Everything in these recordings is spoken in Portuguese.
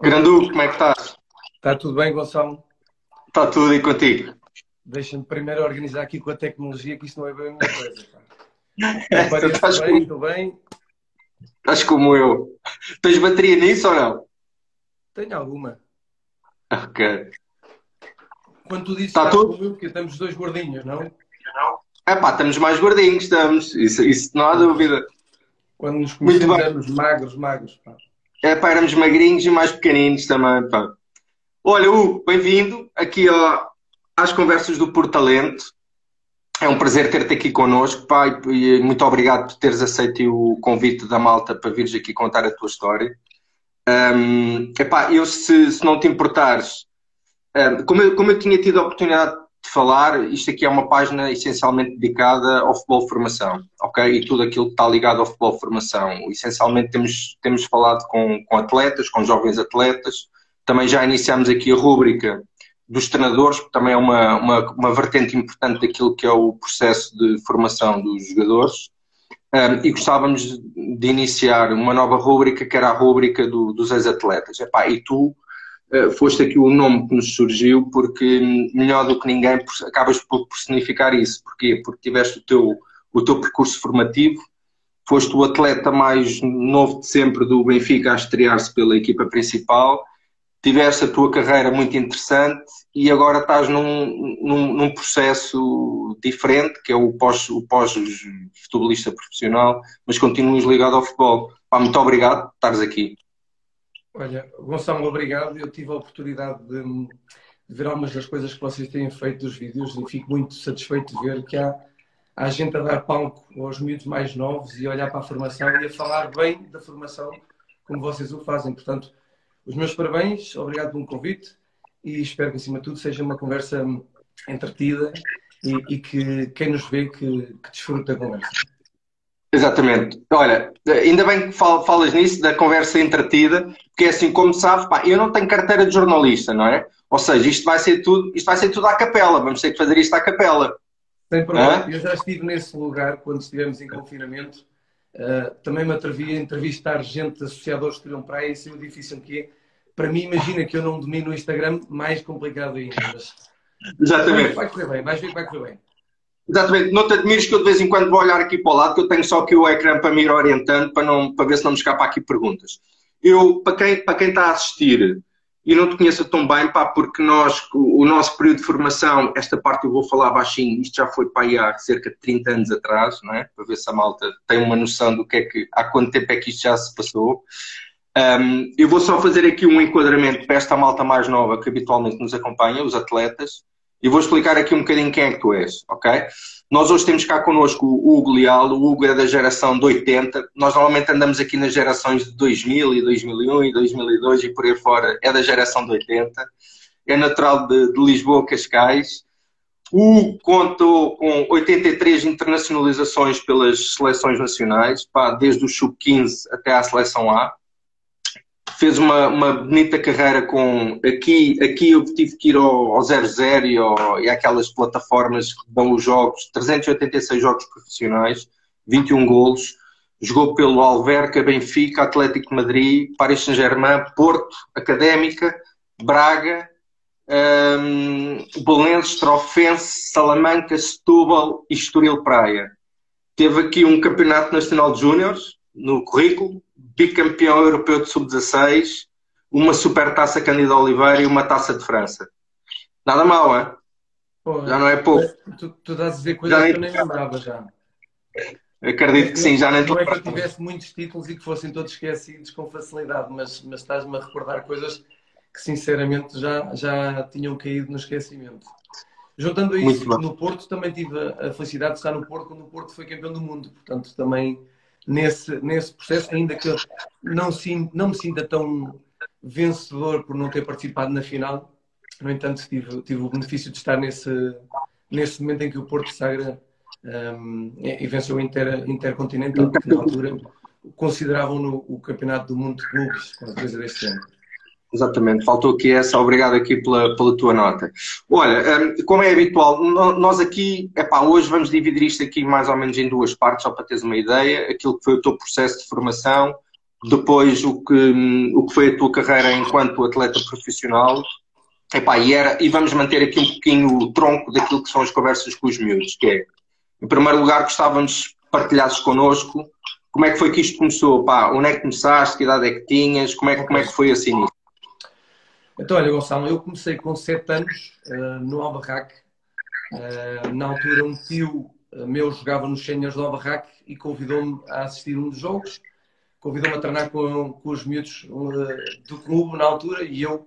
Grandu, como é que estás? Está tudo bem, Gonçalo? Está tudo e contigo? Deixa-me primeiro organizar aqui com a tecnologia, que isto não é bem a minha coisa. Pá. Tu estás bem, bem. Estás como eu. Tens bateria nisso ou não? Tenho alguma. Ok. Quando tu dizes Está estás tudo? como eu, porque estamos dois gordinhos, não? É pá, estamos mais gordinhos, estamos. Isso, isso não há dúvida. Quando nos conhecemos magros, magros. Pá. É pá, éramos magrinhos e mais pequeninos também, pá. Olha, Hugo, bem-vindo aqui ó, às conversas do Portalento. É um prazer ter-te aqui connosco, pá, e muito obrigado por teres aceito o convite da malta para vires aqui contar a tua história. Um, epá, eu, se, se não te importares, um, como, eu, como eu tinha tido a oportunidade de falar, isto aqui é uma página essencialmente dedicada ao futebol de formação, ok? E tudo aquilo que está ligado ao futebol de formação. Essencialmente temos, temos falado com, com atletas, com jovens atletas, também já iniciamos aqui a rúbrica dos treinadores, que também é uma, uma, uma vertente importante daquilo que é o processo de formação dos jogadores. Um, e gostávamos de iniciar uma nova rúbrica, que era a rúbrica do, dos ex-atletas. E tu foste aqui o nome que nos surgiu, porque melhor do que ninguém acabas por personificar isso. Porquê? Porque tiveste o teu, o teu percurso formativo, foste o atleta mais novo de sempre do Benfica a estrear-se pela equipa principal, tiveste a tua carreira muito interessante e agora estás num, num, num processo diferente, que é o pós, pós-futebolista profissional, mas continuas ligado ao futebol. Pá, muito obrigado por estares aqui. Olha, Gonçalo, obrigado. Eu tive a oportunidade de, de ver algumas das coisas que vocês têm feito dos vídeos e fico muito satisfeito de ver que há, há gente a dar palco aos miúdos mais novos e a olhar para a formação e a falar bem da formação como vocês o fazem. Portanto, os meus parabéns, obrigado pelo convite e espero que, acima de tudo, seja uma conversa entretida e, e que quem nos vê que, que desfrute da conversa. Exatamente. Olha, ainda bem que fal- falas nisso, da conversa entretida, porque é assim, como sabes, pá, eu não tenho carteira de jornalista, não é? Ou seja, isto vai ser tudo, isto vai ser tudo à capela, vamos ter que fazer isto à capela. Sem problema. Hã? Eu já estive nesse lugar quando estivemos em confinamento. Uh, também me atrevi a entrevistar gente associada ao Estoril Praia e sei o difícil que é. Para mim, imagina que eu não domino o Instagram, mais complicado ainda. Mas Exatamente. vai correr bem, vais ver que vai correr bem. Exatamente. Não te admires que eu de vez em quando vou olhar aqui para o lado, que eu tenho só aqui o ecrã para me ir orientando, para, não, para ver se não me escapa aqui perguntas. Eu, para quem, para quem está a assistir e não te conheça tão bem, pá, porque nós, o, o nosso período de formação, esta parte eu vou falar baixinho, isto já foi para aí há cerca de 30 anos atrás, não é? Para ver se a malta tem uma noção do que é que, há quanto tempo é que isto já se passou. Um, eu vou só fazer aqui um enquadramento para esta malta mais nova que habitualmente nos acompanha, os atletas, e vou explicar aqui um bocadinho quem é que tu és, ok? Nós hoje temos cá connosco o Hugo Leal, o Hugo é da geração de 80, nós normalmente andamos aqui nas gerações de 2000 e 2001 e 2002 e por aí fora, é da geração de 80, é natural de, de Lisboa, Cascais. O Hugo contou com 83 internacionalizações pelas seleções nacionais, pá, desde o sub-15 até à seleção A fez uma, uma bonita carreira com aqui, aqui eu tive que ir ao, ao 00 e, e àquelas plataformas que dão os jogos, 386 jogos profissionais, 21 golos, jogou pelo Alverca, Benfica, Atlético Madrid, Paris Saint-Germain, Porto, Académica, Braga, um, Belenenses, Trofense, Salamanca, Setúbal e Estoril Praia. Teve aqui um campeonato nacional de júniores no currículo, bicampeão europeu de sub-16, uma supertaça Cândido Oliveira e uma taça de França. Nada mal, hein? Pô, Já não é pouco. Tu, tu estás a dizer coisas que eu nem lembrava já. Acredito que sim, já nem Não é que eu tivesse muitos títulos e que fossem todos esquecidos com facilidade, mas, mas estás-me a recordar coisas que sinceramente já, já tinham caído no esquecimento. Juntando a isso, no Porto também tive a, a felicidade de estar no Porto quando o Porto foi campeão do mundo, portanto também nesse, nesse processo, ainda que não, não me sinta tão vencedor por não ter participado na final, no entanto tive, tive o benefício de estar nesse, nesse momento em que o Porto sagra um, e e venceu o Inter, Intercontinental, que na altura consideravam no o campeonato do mundo de clubes, qualquer coisa deste ano. Exatamente, faltou aqui essa, obrigado aqui pela, pela tua nota. Olha, hum, como é habitual, nós aqui, epá, hoje vamos dividir isto aqui mais ou menos em duas partes, só para teres uma ideia, aquilo que foi o teu processo de formação, depois o que, o que foi a tua carreira enquanto atleta profissional. Epá, e, era, e vamos manter aqui um pouquinho o tronco daquilo que são as conversas com os miúdos, que é, em primeiro lugar, gostávamos partilhasses connosco como é que foi que isto começou? Pá, onde é que começaste? Que idade é que tinhas? Como é, como é que foi assim início? Então, olha, Gonçalo, eu comecei com 7 anos uh, no Albarraque. Uh, na altura, um tio meu jogava nos séniores do Albarraque e convidou-me a assistir um dos jogos convidou-me a treinar com, com os miúdos uh, do clube na altura e eu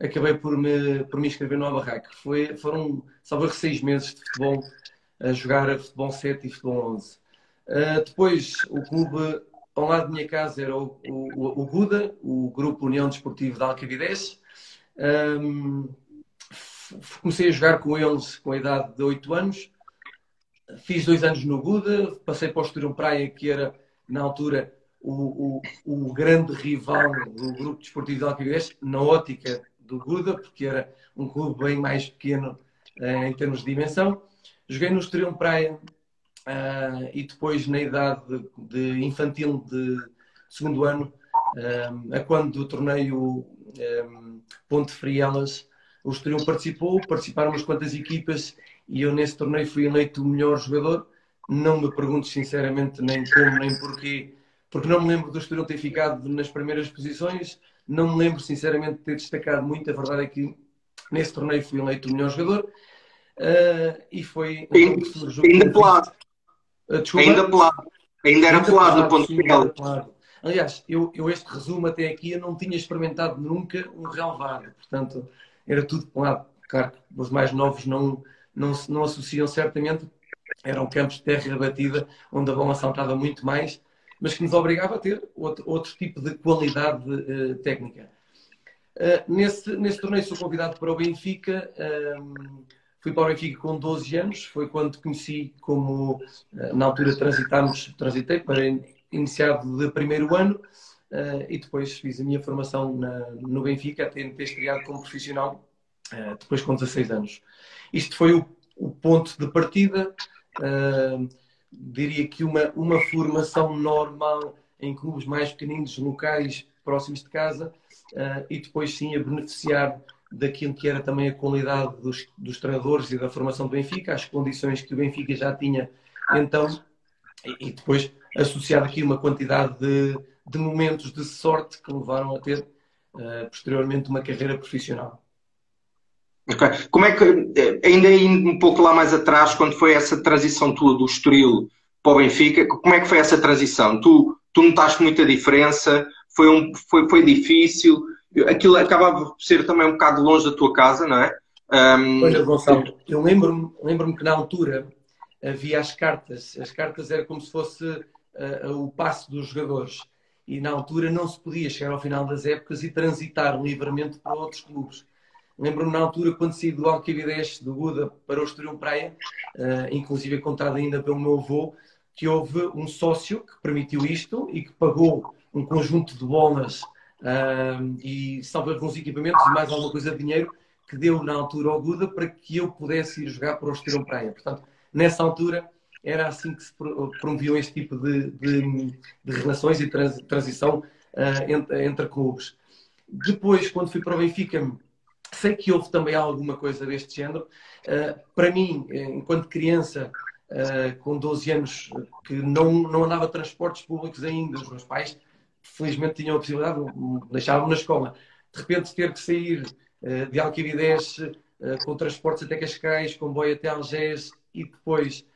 acabei por me, por me inscrever no Albarraque. Foi, foram, salvo seis meses de futebol, a jogar futebol 7 e futebol 11. Uh, eh, depois, o clube ao lado da minha casa era o, o, o GUDA, o Grupo União Desportivo de Alcavidez. Um, comecei a jogar com eles com a idade de 8 anos. Fiz dois anos no GUDA, passei para o Estoril Praia, que era, na altura, o, o, o, grande rival do grupo desportivo de Alcaidez, na ótica do Guda, porque era um clube bem mais pequeno uh, em termos de dimensão. Joguei no Estoril Praia uh, e depois na idade de, de infantil de segundo ano, uh, a quando o torneio um, Ponte Frielas, o Estoril participou, participaram umas quantas equipas e eu nesse torneio fui eleito o melhor jogador. Não me pergunto sinceramente nem como nem porquê porque não me lembro do Estoril ter ficado nas primeiras posições, não me lembro sinceramente de ter destacado muito. A verdade é que nesse torneio fui eleito o melhor jogador uh, e foi. Ainda, ainda pelado. Uh, ainda pelado. Ainda era pelado no ponto. Aliás, eu, eu, este resumo até aqui eu não tinha experimentado nunca um relevado, portanto era tudo pelado. Claro que os mais novos não, não, não associam certamente, eram campos de terra batida onde a bola saltava muito mais mas que nos obrigava a ter outro, outro tipo de qualidade uh, técnica. Uh, nesse, nesse torneio sou convidado para o Benfica. Ehm, fui para o Benfica com 12 anos. Foi quando conheci como, uh, na altura, transitámos, transitei para iniciado de primeiro ano. e depois fiz a minha formação na, no Benfica, até ter estreado como profissional, depois com 16 anos. Isto foi o, o ponto de partida. Uh, diria que uma, uma formação normal em clubes mais pequeninos, locais, próximos de casa, e depois sim a beneficiar daquilo que era também a qualidade dos, dos treinadores e da formação do Benfica, as condições que o Benfica já tinha então, e, e depois associar aqui uma quantidade de, de momentos de sorte que levaram a ter uh, posteriormente uma carreira profissional. Okay. Como é que, eh, ainda indo um pouco lá mais atrás, quando foi essa transição tua do Estoril para o Benfica, como é que foi essa transição? Tu, tu notaste muita diferença? Foi, um, foi, foi difícil? Aquilo acabava por ser também um bocado longe da tua casa, não é? Um... Olha, Gonçalo, eu lembro-me lembro que na altura havia as cartas. As cartas era como se fosse uh, o passo dos jogadores. E na altura não se podia chegar ao final das épocas e transitar livremente para outros clubes. Lembro-me na altura, quando saí do Alcavidez, do Buda, para o Estoril Praia, uh, inclusive contado ainda pelo meu avô, que houve um sócio que permitiu isto e que pagou um conjunto de bolas uh, e salvo alguns equipamentos e mais alguma coisa de dinheiro que deu na altura ao Buda para que eu pudesse ir jogar para o Estoril Praia. Portanto, nessa altura era assim que se promoviam este tipo de, de, de relações e trans, transição uh, entre, entre clubes. Depois, quando fui para o Benfica, Sei que houve também alguma coisa deste género. Uh, para mim, enquanto criança, uh, com 12 anos, que não, não andava transportes públicos ainda, os meus pais, felizmente, tinham a possibilidade, deixavam-me na escola. De repente, ter que sair de Alquibidez com transportes até Cascais, comboio até Algés e depois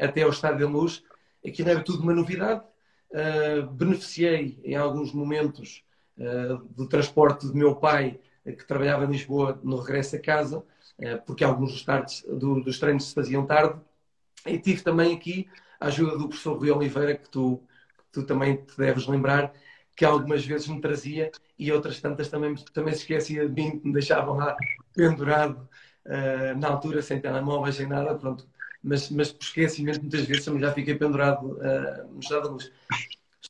até ao Estádio da Luz, aquilo era tudo uma novidade. beneficiei em alguns momentos do transporte do meu pai que trabalhava em Lisboa no regresso a casa, eh, porque alguns dos, tardes, dos treinos se faziam tarde. E tive também aqui a ajuda do professor Rui Oliveira, que tu, que tu também te deves lembrar, que algumas vezes me trazia e outras tantas também, também se esquecia de mim, me deixavam lá pendurado uh, na altura, sem telemóveis, sem nada, pronto. Mas, mas por esquecimento, muitas vezes também já fiquei pendurado uh, no estado da luz.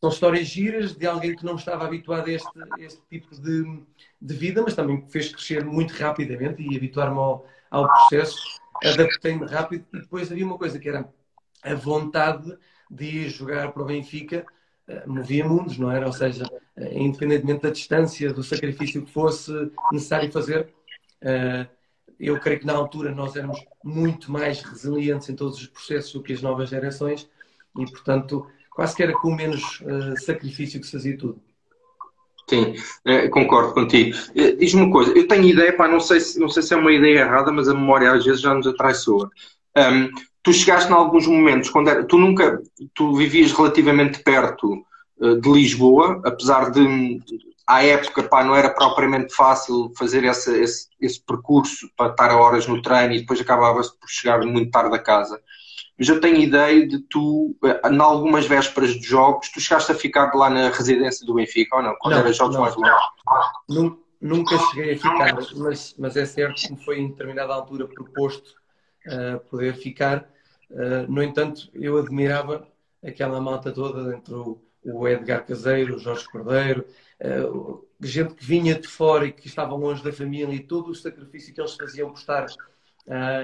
São histórias giras de alguém que não estava habituado a este, este tipo de, de vida, mas também fez crescer muito rapidamente e habituar-me ao, ao processo. Adaptei-me rápido e depois havia uma coisa que era a vontade de ir jogar para o Benfica movia mundos, não era? Ou seja, independentemente da distância, do sacrifício que fosse necessário fazer, eu creio que na altura nós éramos muito mais resilientes em todos os processos do que as novas gerações e, portanto, quase que era com menos sacrifício que se fazia tudo. Sim, é, concordo contigo. É, diz-me uma coisa, eu tenho ideia, pá, não sei, se, não sei se é uma ideia errada, mas a memória às vezes já nos atraiçoa. Um, tu chegaste em alguns momentos, quando era, tu nunca, tu vivias relativamente perto uh, de Lisboa, apesar de, à época, pá, não era propriamente fácil fazer essa, esse, esse percurso para estar a horas no treino e depois acabava-se por chegar muito tarde a casa mas eu tenho ideia de tu, eh, em algumas vésperas de jogos, tu chegaste a ficar lá na residência do Benfica, ou não? Quando não, era jogos não, mais longos? Nunca cheguei a ficar, mas, mas é certo que me foi em determinada altura proposto uh, poder ficar. Uh, no entanto, eu admirava aquela malta toda, entre o, Edgar Caseiro, o Jorge Cordeiro, uh, gente que vinha de fora e que estava longe da família e todo o sacrifício que eles faziam por estar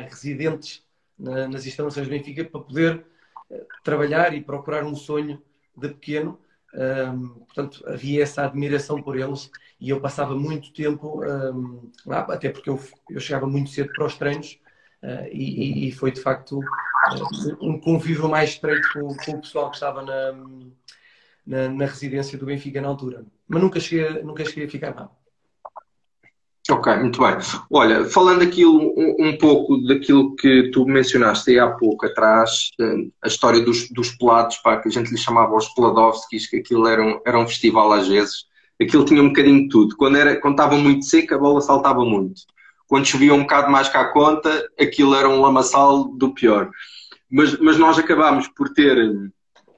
residentes na, nas instalações do Benfica para poder uh, trabalhar e procurar um sonho de pequeno. Um, portanto, havia essa admiração por eles e eu passava muito tempo um, lá, até porque eu, eu chegava muito cedo para os treinos uh, e, e, foi de facto uh, um convívio mais estreito com, com, o pessoal que estava na, na, na, residência do Benfica na altura. Mas nunca cheguei, nunca cheguei a ficar lá. Ok, muito bem. Olha, falando aqui um, um, pouco daquilo que tu mencionaste aí há pouco atrás, eh, a história dos, dos pelados, pá, que a gente lhe chamava os Peladovskis, que aquilo era um, era um festival às vezes, aquilo tinha um bocadinho de tudo. Quando, era, quando estava muito seco, a bola saltava muito. Quando chovia um bocado mais cá a conta, aquilo era um lamaçal do pior. Mas, mas nós acabámos por ter,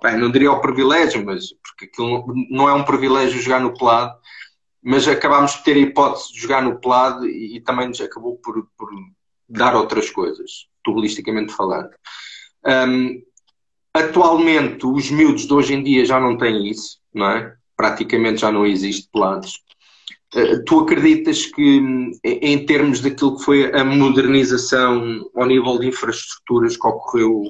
bem, não diria o privilégio, mas porque aquilo não é um privilégio jogar no pelado, mas acabámos de ter a hipótese de jogar no pelado e, e também nos acabou por, por, dar outras coisas, futbolisticamente falando. Um, atualmente, os miúdos de hoje em dia já não têm isso, não é? Praticamente já não existe pelados. Uh, tu acreditas que, em termos daquilo que foi a modernização ao nível de infraestruturas que ocorreu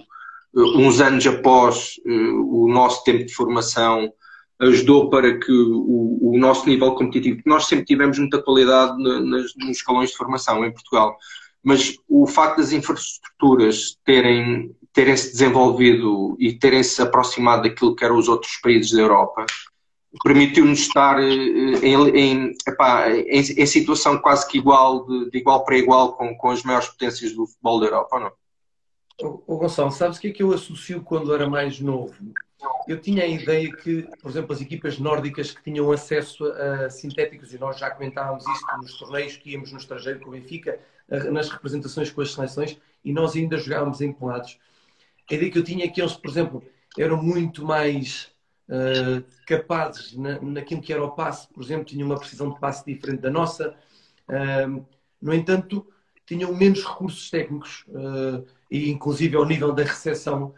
uh, uns anos após uh, o nosso tempo de formação, ajudou para que o, o, nosso nível competitivo, nós sempre tivemos muita qualidade nas, nos escalões de formação em Portugal, mas o facto das infraestruturas terem, terem se desenvolvido e terem se aproximado daquilo que eram os outros países da Europa, permitiu-nos estar eh, em, em, epá, em, em, situação quase que igual, de, de, igual para igual com, com as maiores potências do futebol da Europa, ou não? O Gonçalo, sabes o que é que eu associo quando era mais novo? Eu tinha a ideia que, por exemplo, as equipas nórdicas que tinham acesso a sintéticos, e nós já comentávamos isto nos torneios que íamos no estrangeiro com o Benfica, nas representações com as seleções, e nós ainda jogávamos em. A ideia que eu tinha é que eles, por exemplo, eram muito mais uh, capazes na, naquilo que era o passe, por exemplo, tinham uma precisão de passe diferente da nossa. Uh, no entanto, tinham menos recursos técnicos, uh, e inclusive ao nível da recepção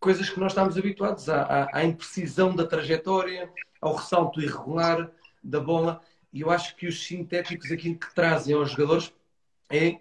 coisas que nós estamos habituados à, à, à, imprecisão da trajetória, ao ressalto irregular da bola. E eu acho que os sintéticos aquilo que trazem aos jogadores é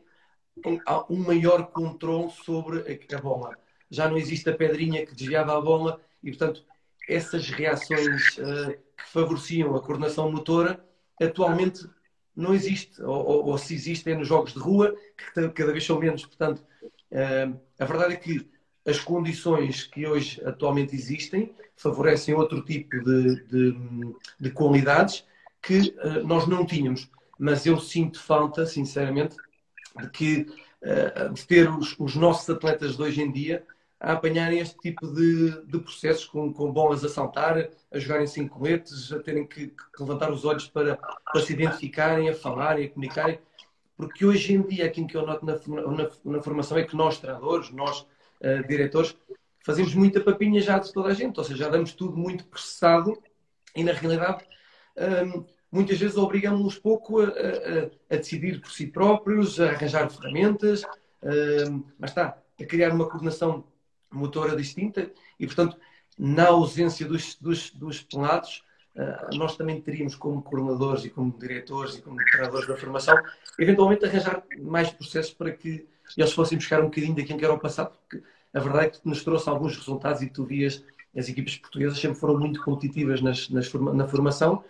um, maior controle sobre a, a, bola. Já não existe a pedrinha que desviava a bola e, portanto, essas reações uh, que favoreciam a coordenação motora atualmente não existe. Ou, ou, ou, se existem é nos jogos de rua, que cada vez são menos. Portanto, uh, a verdade é que as condições que hoje atualmente existem favorecem outro tipo de, de, de qualidades que uh, nós não tínhamos. Mas eu sinto falta, sinceramente, de, que, uh, de ter os, os, nossos atletas de hoje em dia a apanharem este tipo de, de processos com, com bolas a saltar, a jogarem sem coletes, a terem que, que levantar os olhos para, para, se identificarem, a falarem, a comunicarem. Porque hoje em dia, aquilo que eu noto na, na, na formação é que nós, treinadores, nós uh, diretores, fazemos muita papinha já de toda a gente, ou seja, já damos tudo muito processado e na realidade um, muitas vezes obrigamos-nos pouco a, a, a, decidir por si próprios, a arranjar ferramentas, um, mas está, a criar uma coordenação motora distinta e, portanto, na ausência dos, dos, dos pelados, uh, nós também teríamos como coordenadores e como diretores e como treinadores da formação, eventualmente arranjar mais processos para que eles fossem buscar um bocadinho daquilo que era o passado, porque a verdade é que nos trouxe alguns resultados e tu vias as equipas portuguesas sempre foram muito competitivas nas, nas na formação,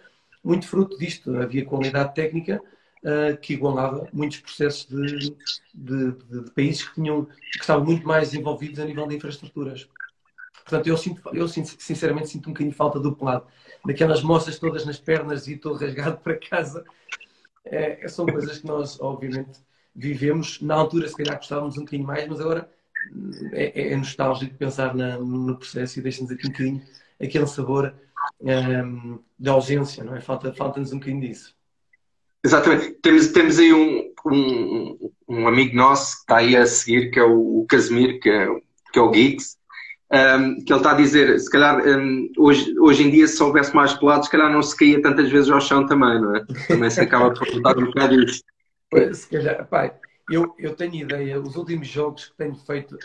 muito fruto disto. Havia qualidade técnica uh, que igualava muitos processos de, de, de, de, países que, tinham, que estavam muito mais envolvidos a nível de infraestruturas. Portanto, eu, sinto, eu sinceramente sinto um bocadinho falta do pelado. Daquelas moças todas nas pernas e todo rasgado para casa. É, são coisas que nós, obviamente, vivemos. Na altura, se calhar, gostávamos um bocadinho mais, mas agora é, é nostálgico pensar na, no processo e deixa-nos aqui um bocadinho aquele sabor um, de ausência, não é? Falta-nos falta um bocadinho disso. Exatamente. Temos, temos aí um, um, um, amigo nosso que está aí a seguir, que é o, o Casimir, que é, que é o Geeks, um, que ele está a dizer, se calhar um, hoje, hoje em dia se houvesse mais pelados, se calhar não se caía tantas vezes ao chão também, não é? Também se acaba por botar um bocado isso. Pois, se calhar, pai, eu, eu tenho ideia, os últimos jogos que tenho feito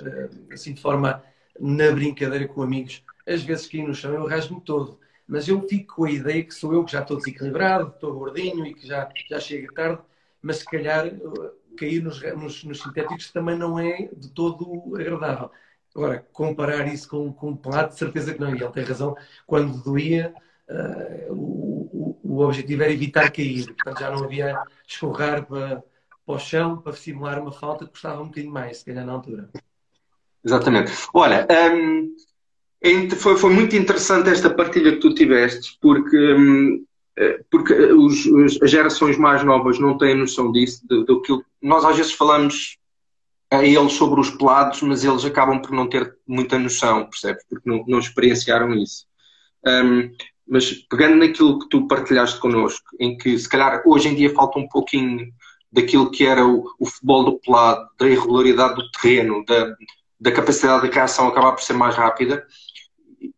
assim de forma na brincadeira com amigos, às vezes caí no chão, eu rasgo-me todo mas eu fico com a ideia que sou eu que já estou desequilibrado, estou gordinho e que já, já chega tarde, mas se calhar uh, cair nos, nos, nos sintéticos também não é de todo agradável. Agora, comparar isso com, com um pelado, de certeza que não. E ele tem razão, quando doía, uh, o, o, objetivo era evitar cair. Portanto, já não havia escorrar para, para o chão para simular uma falta que custava um bocadinho mais, se calhar na altura. Exatamente. Olha, um, foi, foi muito interessante esta partilha que tu tiveste, porque, hum, eh, porque os, as gerações mais novas não têm noção disso, do que nós às vezes falamos a eles sobre os pelados, mas eles acabam por não ter muita noção, percebes? Porque não, não experienciaram isso. Um, mas pegando naquilo que tu partilhaste connosco, em que se calhar hoje em dia falta um pouquinho daquilo que era o, o futebol do pelado, da irregularidade do terreno, da, da capacidade de reação acabar por ser mais rápida,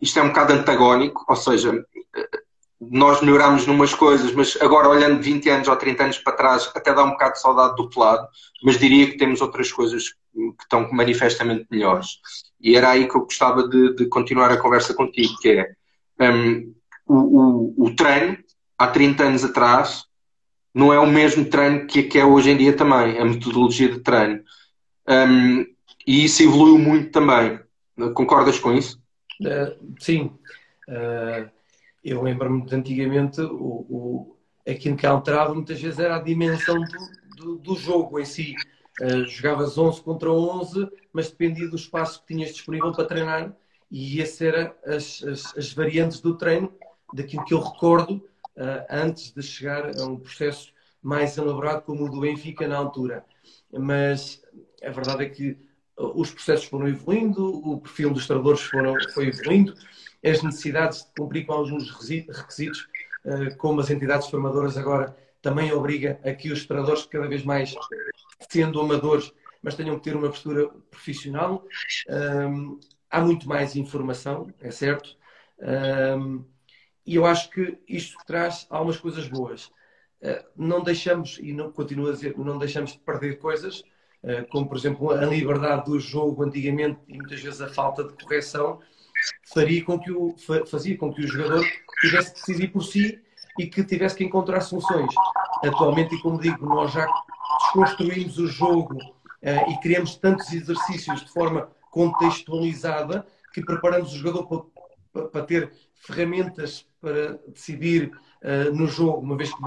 isto é um bocado antagónico, ou seja, nós melhoramos numas coisas, mas agora olhando 20 anos ou 30 anos para trás, até dá um bocado de saudade do pelado, mas diria que temos outras coisas que estão manifestamente melhores. E era aí que eu gostava de, de continuar a conversa contigo, que é um, o, o, o, treino, há 30 anos atrás, não é o mesmo treino que, que é hoje em dia também, a metodologia de treino. Um, e isso evoluiu muito também. Concordas com isso? Uh, sim. Uh, eu lembro-me de antigamente o, o, aquilo que alterava muitas vezes era a dimensão do, do, do jogo em si. Uh, jogavas 11 contra 11, mas dependia do espaço que tinhas disponível para treinar e essas eram as, as, as, variantes do treino, daquilo que eu recordo uh, antes de chegar a um processo mais elaborado como o do Benfica na altura. Mas a verdade é que os processos foram evoluindo, o perfil dos treinadores foram, foi evoluindo, as necessidades de cumprir com alguns requisitos, eh, como as entidades formadoras agora também obriga a que os treinadores cada vez mais, sendo amadores, mas tenham que ter uma postura profissional. Há muito mais informação, é certo. E eu acho que isto traz algumas coisas boas. Uh, não deixamos, e não continuo a dizer, não deixamos de perder coisas, eh, como por exemplo a liberdade do jogo antigamente e muitas vezes a falta de correção, faria com que o, fazia com que o jogador tivesse que decidir por si e que tivesse que encontrar soluções. Atualmente, e como digo, nós já desconstruímos o jogo uh, e criamos tantos exercícios de forma contextualizada que preparamos o jogador para, ter ferramentas para decidir uh, no jogo, uma vez que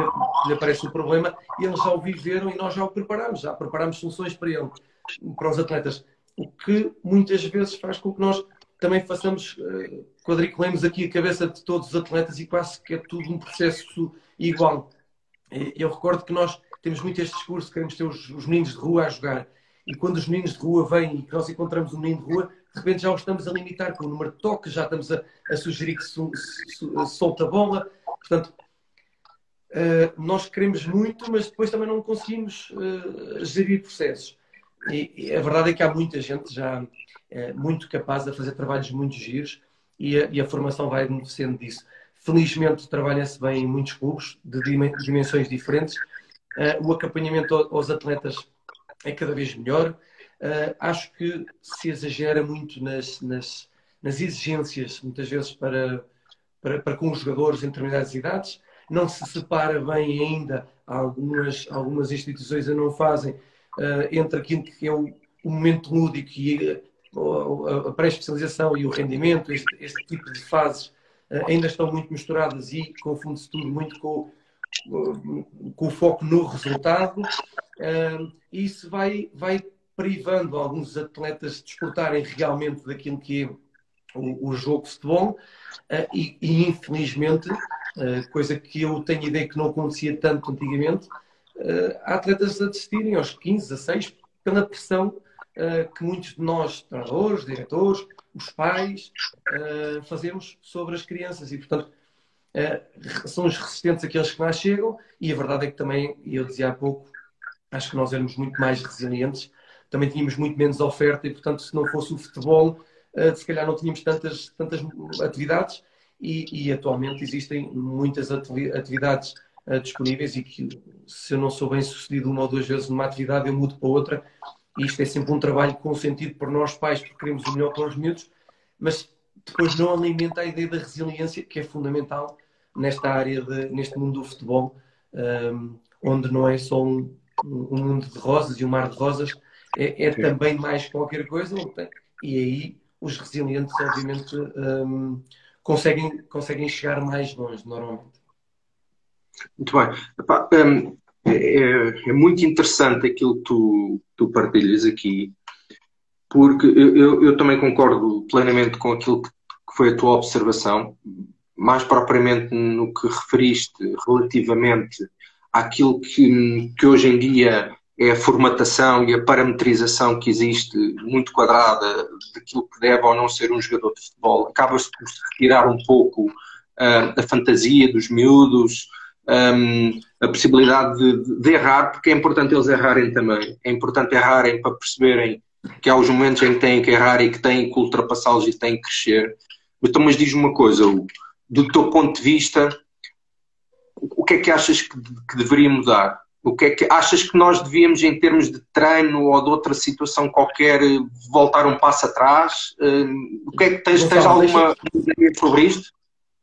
lhe, aparece o problema, eles já o viveram e nós já o preparamos, já preparamos soluções para ele, para os atletas. O que muitas vezes faz com que nós também façamos, uh, quadriculemos aqui a cabeça de todos os atletas e quase que é tudo um processo igual. Eu recordo que nós temos muito este discurso, queremos ter os, os meninos de rua a jogar. E quando os meninos de rua vêm e que nós encontramos um menino de rua, repente já o estamos a limitar com o número de toques, já estamos a, a sugerir que su, su, solta a bola. Portanto, uh, nós queremos muito, mas depois também não conseguimos uh, gerir processos. E, e, a verdade é que há muita gente já uh, muito capaz de fazer trabalhos muito giros e a, e a formação vai beneficiando disso. Felizmente trabalha-se bem em muitos clubes de dimensões diferentes. o acompanhamento aos atletas é cada vez melhor. Acho que se exagera muito nas, nas, nas exigências, muitas vezes para, para, para com os jogadores em determinadas idades não se separa bem ainda, algumas, algumas instituições a não fazem, uh, entre aquilo que é o, o momento lúdico e, a pré-especialização e o rendimento, este, este, tipo de fases ainda estão muito misturadas e confunde-se tudo muito com, com o foco no resultado. E isso vai, vai privando alguns atletas de desfrutarem realmente daquilo que é o, o jogo de futebol e, e, infelizmente, coisa que eu tenho ideia que não acontecia tanto antigamente, há atletas a desistirem aos 15, 16 pela pressão que muitos de nós, treinadores, diretores, os pais, fazemos sobre as crianças. E, portanto, são os resistentes aqueles que lá chegam e a verdade é que também, eu dizia há pouco, acho que nós éramos muito mais resilientes, também tínhamos muito menos oferta e, portanto, se não fosse o futebol, se calhar não tínhamos tantas, tantas atividades e, e atualmente existem muitas atividades disponíveis e que se eu não sou bem sucedido uma ou duas vezes numa atividade, eu mudo para outra. E isto é sempre um trabalho com sentido por nós pais, porque queremos o melhor para os miúdos, mas depois não alimenta a ideia da resiliência, que é fundamental nesta área, de, neste mundo do futebol, um, onde não é só um, um, mundo de rosas e um mar de rosas, é, é também mais qualquer coisa. E aí os resilientes, obviamente, um, conseguem, conseguem chegar mais longe, normalmente. Muito bem. Epá, um, é, é, muito interessante aquilo que tu, tu partilhas aqui, porque eu, eu, eu também concordo plenamente com aquilo que, que foi a tua observação, mais propriamente no que referiste relativamente àquilo que, que hoje em dia é a formatação e a parametrização que existe muito quadrada daquilo que deve ou não ser um jogador de futebol. Acaba-se por retirar um pouco uh, a fantasia dos miúdos, um, a possibilidade de, de, errar, porque é importante eles errarem também. É importante errarem para perceberem que há os momentos em que têm que errar e que têm que ultrapassá-los e têm que crescer. Então, mas diz-me uma coisa, do teu ponto de vista, o que é que achas que, que deveria mudar? O que é que achas que nós devíamos, em termos de treino ou de outra situação qualquer, voltar um passo atrás? Uh, o que é que tens, tens alguma ideia sobre isto?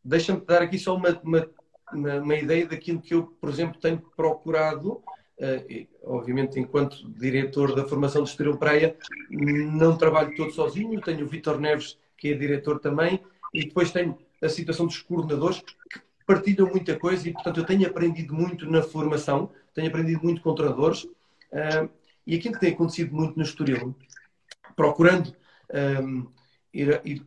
Deixa-me dar aqui só uma, uma uma, ideia daquilo que eu, por exemplo, tenho procurado, uh, obviamente, enquanto diretor da formação do Estoril Praia, não trabalho todo sozinho, tenho o Vitor Neves, que é diretor também, e depois tenho a situação dos coordenadores, que partilham muita coisa, e, portanto, eu tenho aprendido muito na formação, tenho aprendido muito com treinadores, uh, e aquilo que tem acontecido muito no Estoril, procurando um, eh, ir, ir,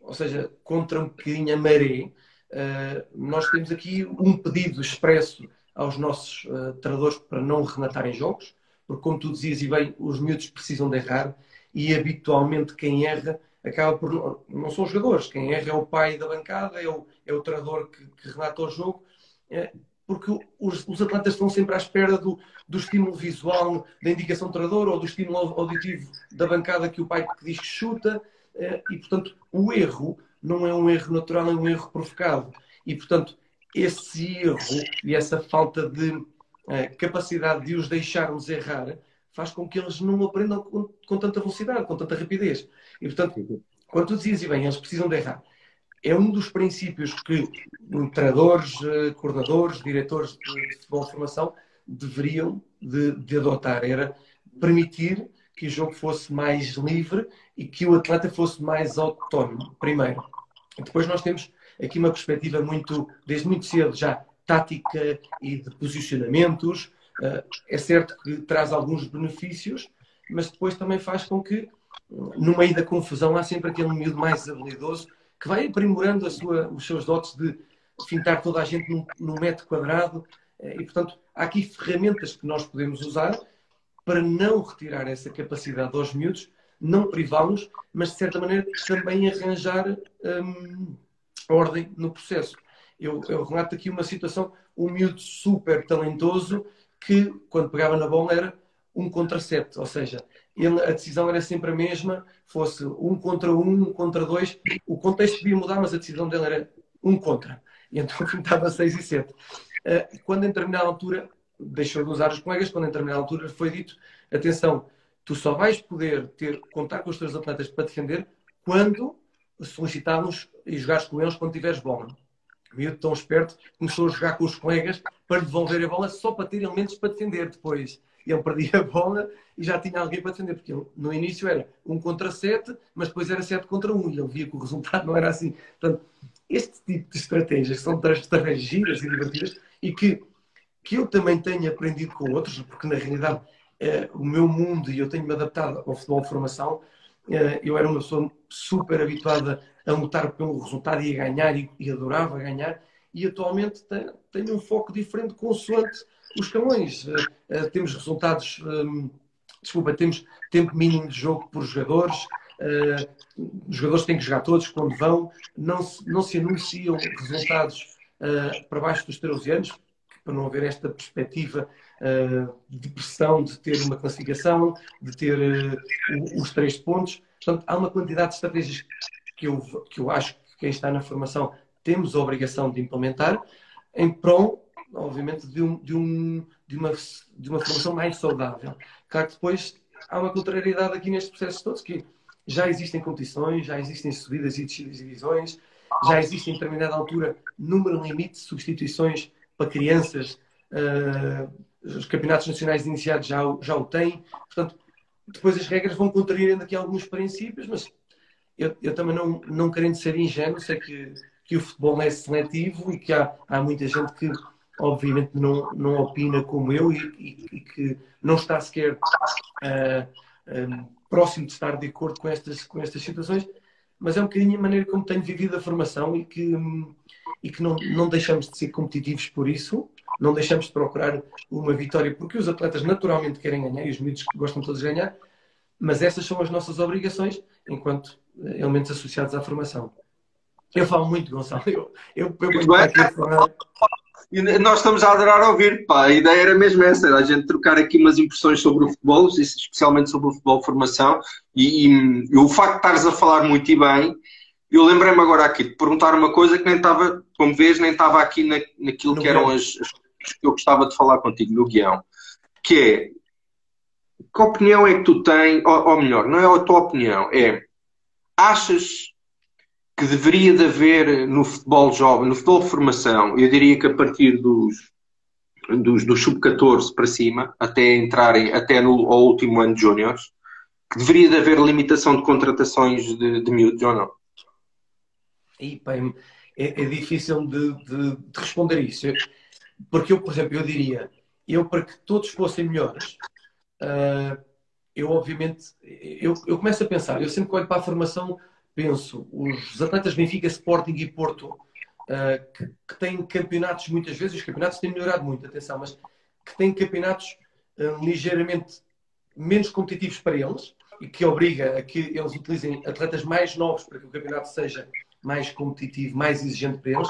ou seja, contra um bocadinho a maré, Uh, nós temos aqui um pedido expresso aos nossos uh, treinadores para não rematarem jogos, porque, como tu dizias e bem, os miúdos precisam de errar e habitualmente quem erra acaba por. Não, são os jogadores, quem erra é o pai da bancada, é o, é o treinador que, que remata o jogo, é, porque os, os, atletas estão sempre à espera do, do estímulo visual da indicação do treinador ou do estímulo auditivo da bancada que o pai diz que chuta, é, e portanto o erro não é um erro natural, é um erro provocado. E, portanto, esse erro e essa falta de uh, capacidade de os deixarmos errar faz com que eles não aprendam com, com, tanta velocidade, com tanta rapidez. E, portanto, quando tu dizias, e bem, eles precisam de errar, é um dos princípios que treinadores, uh, coordenadores, diretores de futebol de formação deveriam de, de adotar. Era permitir que o jogo fosse mais livre e que o atleta fosse mais autónomo, primeiro. Depois nós temos aqui uma perspectiva muito, desde muito cedo já, tática e de posicionamentos. Eh, é certo que traz alguns benefícios, mas depois também faz com que, no meio da confusão, há sempre aquele miúdo mais habilidoso que vai aprimorando sua, os seus dotes de fintar toda a gente num, num metro quadrado. Eh, e, portanto, há aqui ferramentas que nós podemos usar para não retirar essa capacidade aos miúdos, não privá-los, mas de certa maneira também arranjar hum, ordem no processo. Eu, eu relato aqui uma situação, um miúdo super talentoso que, quando pegava na bola, era um contra sete, ou seja, ele, a decisão era sempre a mesma, fosse um contra um, um contra dois, o contexto podia mudar, mas a decisão dele era um contra. E então estava seis e sete. Uh, quando em determinada altura deixou de usar os colegas, quando em determinada altura foi dito: atenção, tu só vais poder ter, contar com os teus atletas para defender quando solicitá-los e jogares com eles quando tiveres bola. miúdo tão esperto, começou a jogar com os colegas para devolver a bola só para ter elementos para defender depois. Ele perdia a bola e já tinha alguém para defender, porque ele, no início era um contra sete, mas depois era sete contra um, e ele via que o resultado não era assim. Portanto, este tipo de estratégias são estratégias e divertidas e que, que eu também tenho aprendido com outros, porque na realidade eh, o meu mundo e eu tenho-me adaptado ao futebol de formação, eh, eu era uma pessoa super habituada a lutar pelo resultado e a ganhar e, e adorava ganhar e atualmente tenho um foco diferente consoante os camões. Uh, uh, temos resultados, um, desculpa, temos tempo mínimo de jogo por jogadores, uh, os jogadores têm que jogar todos quando vão, não se, não se anunciam resultados para baixo dos 13 anos, para não haver esta perspectiva de pressão de ter uma classificação, de ter os três pontos. Portanto, há uma quantidade de estratégias que eu, que eu acho que quem está na formação temos a obrigação de implementar em prol, obviamente, de, um, de, um, de, uma, de uma formação mais saudável. Claro que depois há uma contrariedade aqui nestes processos todos, que já existem competições, já existem subidas e descidas de divisões, já existe em determinada altura número limite de substituições para crianças, uh, os campeonatos nacionais iniciados já, já o têm, portanto, depois as regras vão contrariando aqui alguns princípios, mas eu, eu também não, não querendo ser ingênuo, sei que, que o futebol é seletivo e que há, há muita gente que, obviamente, não, não opina como eu e, e, que não está sequer uh, ah, um, ah, próximo de estar de acordo com estas, com estas situações, mas é um bocadinho a maneira como tenho vivido a formação e que, e que não, não deixamos de ser competitivos por isso, não deixamos de procurar uma vitória, porque os atletas naturalmente querem ganhar e os miúdos gostam todos de ganhar, mas essas são as nossas obrigações enquanto elementos associados à formação. Eu falo muito, Gonçalo. Eu, eu, eu, eu falar... Nós estamos a adorar ouvir, pá. A ideia era mesmo essa, era a gente trocar aqui umas impressões sobre o futebol, especialmente sobre o futebol de formação, e, e, e o facto de estares a falar muito e bem, eu lembrei-me agora aqui de perguntar uma coisa que nem estava, como vês, nem estava aqui na, naquilo no que eram as, as que eu gostava de falar contigo no guião, que é que opinião é que tu tens, ou, ou melhor, não é a tua opinião, é achas que deveria de haver no futebol jovem, no futebol de formação, eu diria que a partir dos, dos, dos sub-14 para cima, até entrarem até no ao último ano de júniores, que deveria de haver limitação de contratações de, de miúdos ou não? E, é, é, difícil de, de, de, responder isso. Porque eu, por exemplo, eu diria, eu para que todos fossem melhores, uh, eu obviamente, eu, eu começo a pensar, eu sempre olho para a formação, penso, os atletas Benfica, Sporting e Porto, uh, que, que, têm campeonatos, muitas vezes, os campeonatos têm melhorado muito, atenção, mas que têm campeonatos uh, ligeiramente menos competitivos para eles e que obriga a que eles utilizem atletas mais novos para que o campeonato seja mais competitivo, mais exigente para eles.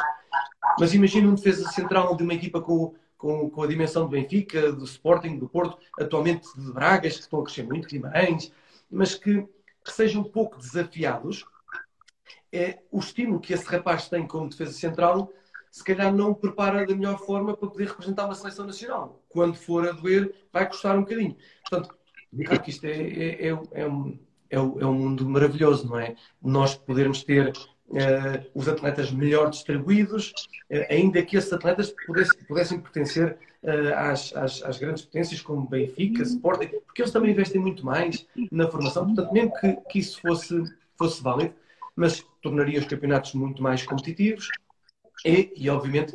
Mas imagina um defesa central de uma equipa com com, com a dimensão do Benfica, do Sporting, do Porto, atualmente de Bragas, que estão a crescer muito, Guimarães, mas que, que sejam pouco desafiados. É, o estímulo que esse rapaz tem como defesa central, se calhar não prepara da melhor forma para poder representar uma seleção nacional. Quando for a doer, vai custar um bocadinho. Portanto, claro que isto é, é, é, é um, é, um mundo maravilhoso, não é? Nós podermos ter uh, os atletas melhor distribuídos, uh, ainda que esses atletas pudessem, pudessem pertencer uh, às, às, às, grandes potências como Benfica, Sporting, porque eles também investem muito mais na formação, portanto, mesmo que, que isso fosse, fosse válido, mas tornaria os campeonatos muito mais competitivos e, e obviamente,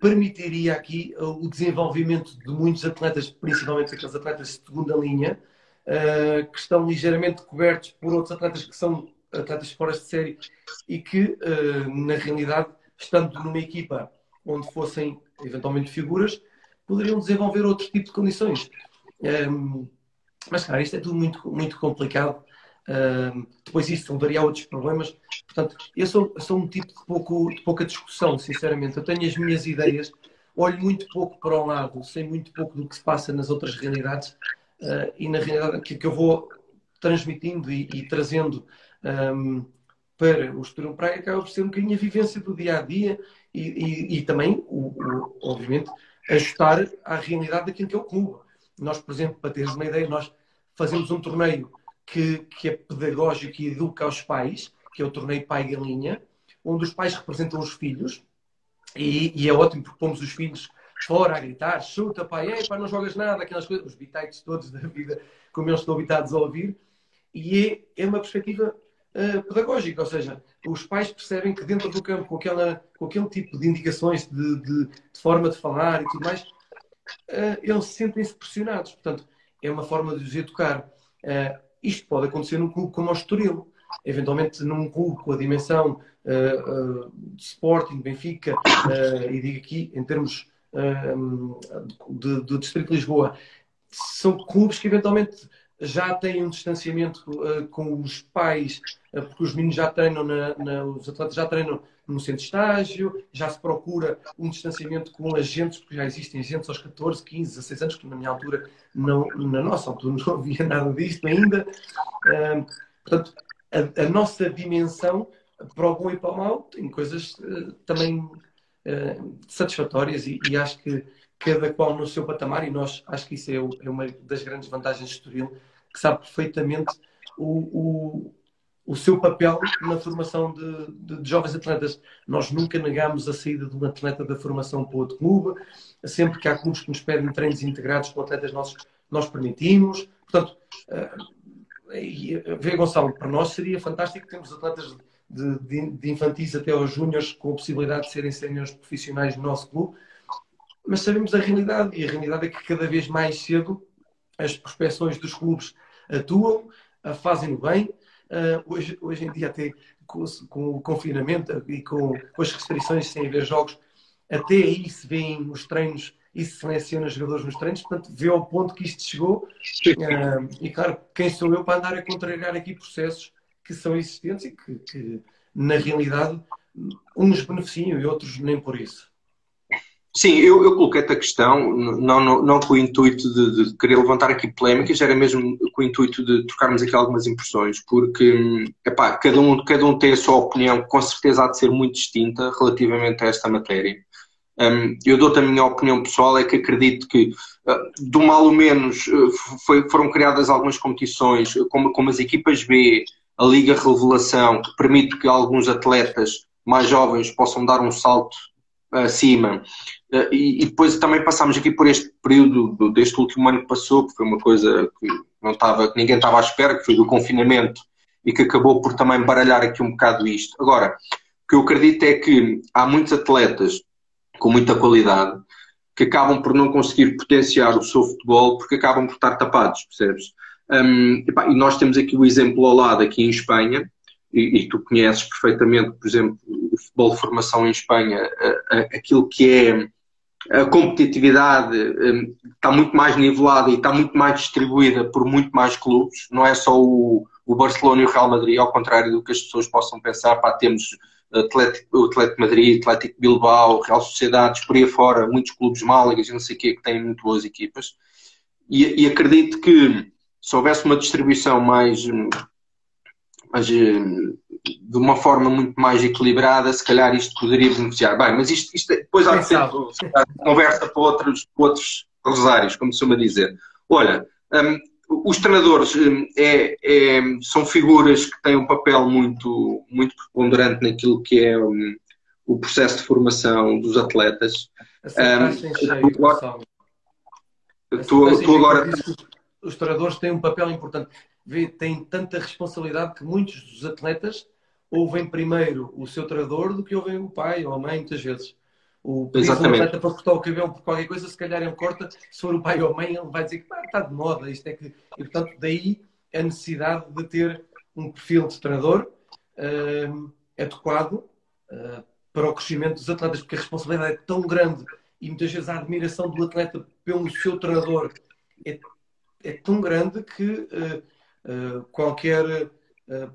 permitiria aqui o desenvolvimento de muitos atletas, principalmente aqueles atletas de segunda linha, uh, que estão ligeiramente cobertos por outros atletas que são atletas fora de série e que, uh, na realidade, estando numa equipa onde fossem eventualmente figuras, poderiam desenvolver outro tipo de condições. Um, mas, claro, isto é tudo muito, muito complicado. Depois isso levaria a outros problemas. Portanto, eu sou, sou um tipo de, pouco, de pouca discussão, sinceramente. Eu tenho as minhas ideias, olho muito pouco para um lado, sei muito pouco do que se passa nas outras realidades uh, e, na realidade, aquilo que eu vou transmitindo e, e trazendo um, para o Estoril Praia acaba por ser um bocadinho a vivência do dia a dia e, e, e também, o, o, obviamente, ajustar à realidade daquilo que é o clube. Nós, por exemplo, para teres uma ideia, nós fazemos um torneio que, que é pedagógico e educa os pais, que é o torneio Pai Galinha, onde os pais representam os filhos E, e, é ótimo porque pomos os filhos fora a gritar, chuta, pai, ei, pai, não jogas nada, aquelas coisas, os bitites todos da vida, como eles estão habitados a ouvir. E é, é uma perspectiva uh, pedagógica, ou seja, os pais percebem que dentro do campo, com, aquela, com aquele tipo de indicações de, de, de forma de falar e tudo mais, uh, eles sentem-se pressionados. Portanto, é uma forma de os educar. Uh, isto pode acontecer num clube como o Estoril. Eventualmente num clube com a dimensão de Sporting, Benfica, e digo aqui em termos do Distrito de Lisboa, são clubes que eventualmente já têm um distanciamento uh, com os pais, uh, porque os meninos já treinam, na, na, os atletas já treinam no centro de estágio, já se procura um distanciamento com agentes, porque já existem agentes aos 14, 15, 16 anos, que na minha altura, não, na nossa altura, não havia nada disto ainda. Portanto, a, a, nossa dimensão, para o bom e para o mal, tem coisas também satisfatórias e, e acho que cada qual no seu patamar, e nós acho que isso é, é uma das grandes vantagens de Estoril, que sabe perfeitamente o, o, o seu papel na formação de, de, de, jovens atletas. Nós nunca negamos a saída de um atleta da formação para outro clube, sempre que há clubes que nos pedem treinos integrados com atletas nossos, nós permitimos. Portanto, uh, vê Gonçalo, para nós seria fantástico termos atletas de, de, de infantis até aos júniores com a possibilidade de serem séniores profissionais no nosso clube, mas sabemos a realidade e a realidade é que cada vez mais cedo as prospeções dos clubes atuam, fazem bem. Uh, hoje, hoje em dia, até com, com, o confinamento e com, com, as restrições sem haver jogos, até aí se vêem os treinos e se seleciona jogadores nos treinos, portanto, vê ao ponto que isto chegou. Uh, e claro, quem sou eu para andar a contrariar aqui processos que são existentes e que, que na realidade, uns beneficiam e outros nem por isso. Sim, eu, eu coloquei-te a questão, não, não, não com o intuito de, de, querer levantar aqui polémicas, era mesmo com o intuito de trocarmos aqui algumas impressões, porque epá, cada, um, cada um tem a sua opinião, que com certeza há de ser muito distinta relativamente a esta matéria. Um, eu dou-te a minha opinião pessoal, é que acredito que, uh, do mal ou menos, uh, foi, foram criadas algumas competições, como, como as equipas B, a Liga Revelação, que permite que alguns atletas mais jovens possam dar um salto acima. Eh, e, e, depois também passámos aqui por este período do, deste último ano que passou, que foi uma coisa que não estava, que ninguém estava à espera, que foi do confinamento e que acabou por também baralhar aqui um bocado isto. Agora, o que eu acredito é que há muitos atletas com muita qualidade que acabam por não conseguir potenciar o seu futebol porque acabam por estar tapados, percebes? Um, e nós temos aqui o exemplo ao lado, aqui em Espanha, e, e tu conheces perfeitamente, por exemplo, o futebol de formação em Espanha, aquilo que é a competitividade hum, está muito mais nivelada e está muito mais distribuída por muito mais clubes, não é só o, o Barcelona e o Real Madrid, ao contrário do que as pessoas possam pensar, pá, temos Atlético, o Atlético Madrid, Atlético Bilbao, Real Sociedades, por aí fora, muitos clubes málagas e não sei o quê, que têm muito boas equipas. E, e acredito que se houvesse uma distribuição mais, mais de uma forma muito mais equilibrada, se calhar isto poderia beneficiar. Bem, mas isto, isto depois há de ser conversa para outros, para outros rosários, como se chama dizer. Olha, um, os treinadores um, é, é, são figuras que têm um papel muito, muito preponderante naquilo que é um, o processo de formação dos atletas. Um, tu, tu agora... Os treinadores têm um papel importante. Têm tanta responsabilidade que muitos dos atletas ouvem primeiro o seu treinador do que ouvem o pai ou a mãe, muitas vezes. O atleta para cortar o cabelo por qualquer coisa, se calhar ele corta, se for o pai ou a mãe, ele vai dizer que ah, está de moda, isto é que. E portanto, daí a necessidade de ter um perfil de treinador uh, adequado uh, para o crescimento dos atletas, porque a responsabilidade é tão grande e muitas vezes a admiração do atleta pelo seu treinador é, é tão grande que uh, qualquer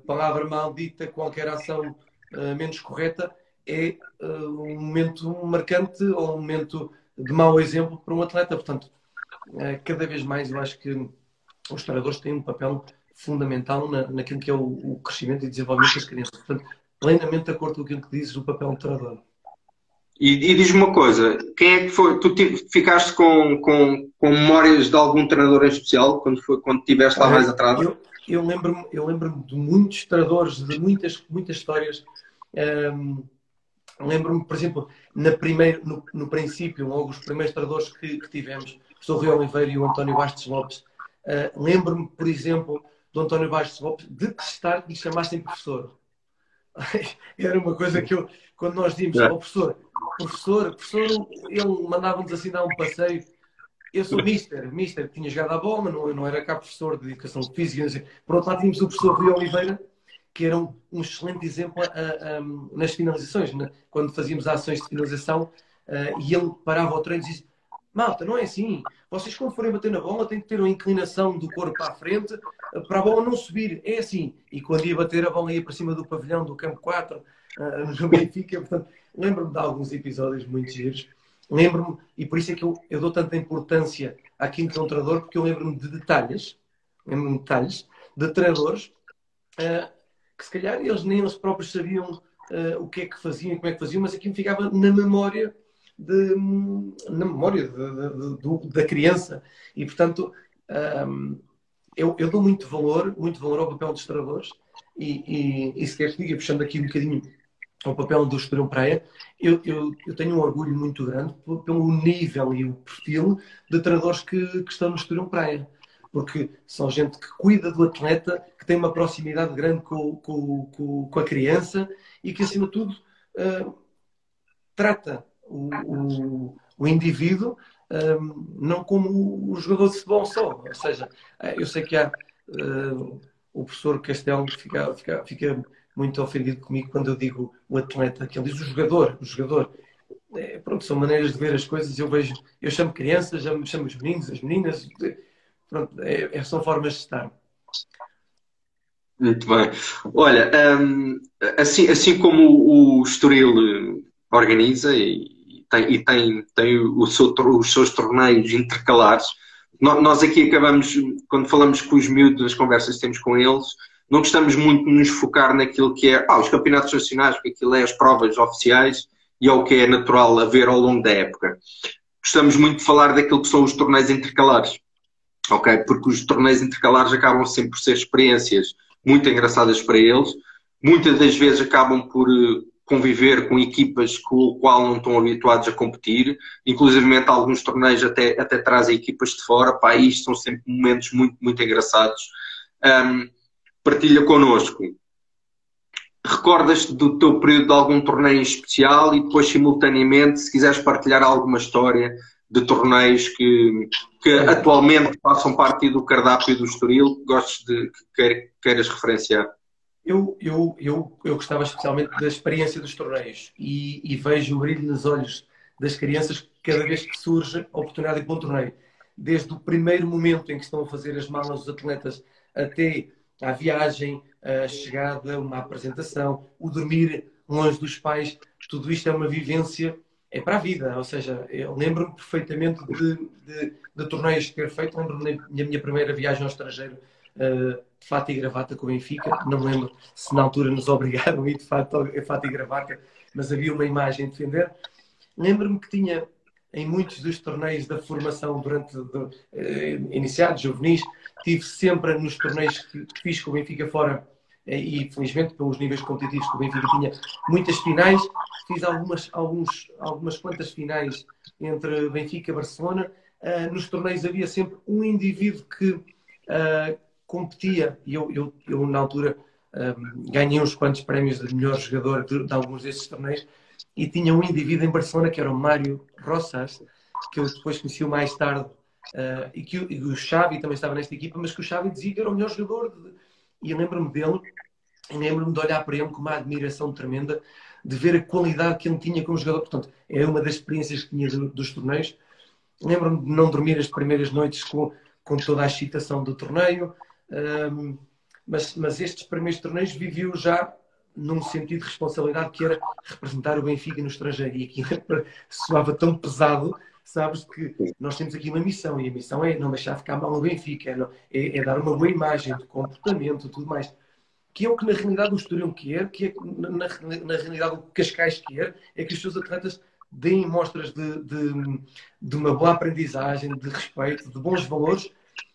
palavra maldita, qualquer ação uh, menos correta, é uh, um momento marcante ou um momento de mau exemplo para um atleta. Portanto, uh, cada vez mais eu acho que os treinadores têm um papel fundamental na, naquilo que é o, o, crescimento e desenvolvimento das crianças. Portanto, plenamente de acordo com aquilo que dizes do papel do treinador. E, e diz-me uma coisa, quem é que foi? Tu ficaste com, com, com memórias de algum treinador em especial quando, foi, quando estiveste lá mais atrás? Eu, eu lembro-me lembro de muitos treinadores, de muitas, muitas histórias. Um, Lembro-me, por exemplo, na primeiro, no, no princípio, logo os primeiros treinadores que, que tivemos, o professor Rui Oliveira e o António Bastos Lopes, uh, lembro-me, por exemplo, do António Bastos Lopes detestar que lhe chamassem professor. Era uma coisa que eu, quando nós dizíamos ao professor, professor, professor, ele mandava-nos assim dar um passeio. Eu sou mister, mister, tinha jogado a bola, mas não, não era cá professor de educação física. Por outro lado, tínhamos o professor Rui Oliveira, que era um, um excelente exemplo a, a, a, nas finalizações. Né? Quando fazíamos ações de finalização, uh, e ele parava o treino e dizia: Malta, não é assim. Vocês, quando forem bater na bola, têm que ter uma inclinação do corpo para a frente eh, para a bola não subir. É assim. E quando ia bater, a bola ia para cima do pavilhão do campo 4, uh, eh, no Benfica. Portanto, lembro-me de alguns episódios muito giros. Lembro-me, e por isso é que eu, eu dou tanta importância àquilo que é um treinador, porque eu lembro-me de detalhes, lembro-me de detalhes, de treinadores uh, que se calhar eles nem eles próprios sabiam uh, o que é que faziam e como é que faziam, mas aquilo ficava na memória de, na memória de, da criança. E, portanto, um, eu, eu, dou muito valor, muito valor ao papel dos treinadores e, e, e se queres diga, puxando aqui um bocadinho ao papel do Estoril Praia, eu, eu, eu, tenho um orgulho muito grande pelo nível e o perfil de treinadores que, que estão no Estoril Praia. Porque são gente que cuida do atleta, que tem uma proximidade grande com, com, com, com a criança e que, acima de tudo, uh, trata o, o, o indivíduo um, não como o jogador de futebol só. Ou seja, eh, eu sei que há uh, o professor Castelo fica, fica, fica muito ofendido comigo quando eu digo o atleta, que ele diz o jogador, o jogador. É, pronto, são maneiras de ver as coisas. Eu vejo, eu chamo crianças, chamo, chamo os meninos, as meninas. Pronto, é, é são formas de estar. Muito bem. Olha, um, assim, assim como o Estoril organiza e, tem, e tem, tem o seu, os seus torneios intercalares. Nós aqui acabamos, quando falamos com os miúdos, nas conversas que temos com eles, não gostamos muito de nos focar naquilo que é ah, os campeonatos nacionais, porque aquilo é as provas oficiais e é o que é natural haver ao longo da época. Gostamos muito de falar daquilo que são os torneios intercalares, ok? Porque os torneios intercalares acabam sempre por ser experiências muito engraçadas para eles, muitas das vezes acabam por conviver com equipas com o qual não estão habituados a competir, inclusive alguns torneios até, até trazem equipas de fora, para isto são sempre momentos muito, muito engraçados. Um, partilha connosco. Recordas-te do teu período de algum torneio especial e depois, simultaneamente, se quiseres partilhar alguma história de torneios que, que atualmente façam parte do cardápio do Estoril, gostes de que queiras referenciar. Eu, eu, eu, eu gostava especialmente da experiência dos torneios e, e vejo o brilho nos olhos das crianças cada vez que surge a oportunidade de um torneio. Desde o primeiro momento em que estão a fazer as malas os atletas até à viagem, a chegada, uma apresentação, o dormir longe dos pais, tudo isto é uma vivência, é para a vida. Ou seja, eu lembro-me perfeitamente de, de, de torneios ter feito, lembro-me da minha primeira viagem ao estrangeiro. De fato e gravata com o Benfica. Não me lembro se na altura nos obrigaram a ir de fato, a fato e gravata, mas havia uma imagem a defender. Lembro-me que tinha em muitos dos torneios da formação durante de, eh, iniciados, juvenis, tive sempre nos torneios que fiz com o Benfica fora eh, e felizmente pelos níveis competitivos que o Benfica tinha muitas finais, fiz algumas, alguns, algumas quantas finais entre Benfica e Barcelona. Uh, nos torneios havia sempre um indivíduo que, uh, competia, e eu, eu, eu na altura um, ganhei uns quantos prémios de melhor jogador de, de, alguns desses torneios, e tinha um indivíduo em Barcelona que era o Mário Rossas, que eu depois conheci mais tarde, uh, e que e o Xavi também estava nesta equipa, mas que o Xavi dizia que era o melhor jogador, de, e lembro-me dele, e lembro-me de olhar para ele com uma admiração tremenda, de ver a qualidade que ele tinha como jogador. Portanto, é uma das experiências que tinha do, dos torneios. Lembro-me de não dormir as primeiras noites com, com toda a excitação do torneio, um, mas, mas estes primeiros torneios viviam já num sentido de responsabilidade que era representar o Benfica no estrangeiro. E aquilo soava tão pesado, sabes, que nós temos aqui uma missão, e a missão é não deixar ficar mal o Benfica, é, é, é dar uma boa imagem de comportamento tudo mais. Que é o que na realidade o Estoril quer, que é na, na, realidade o que Cascais quer, é que os seus atletas deem mostras de, de, de uma boa aprendizagem, de respeito, de bons valores,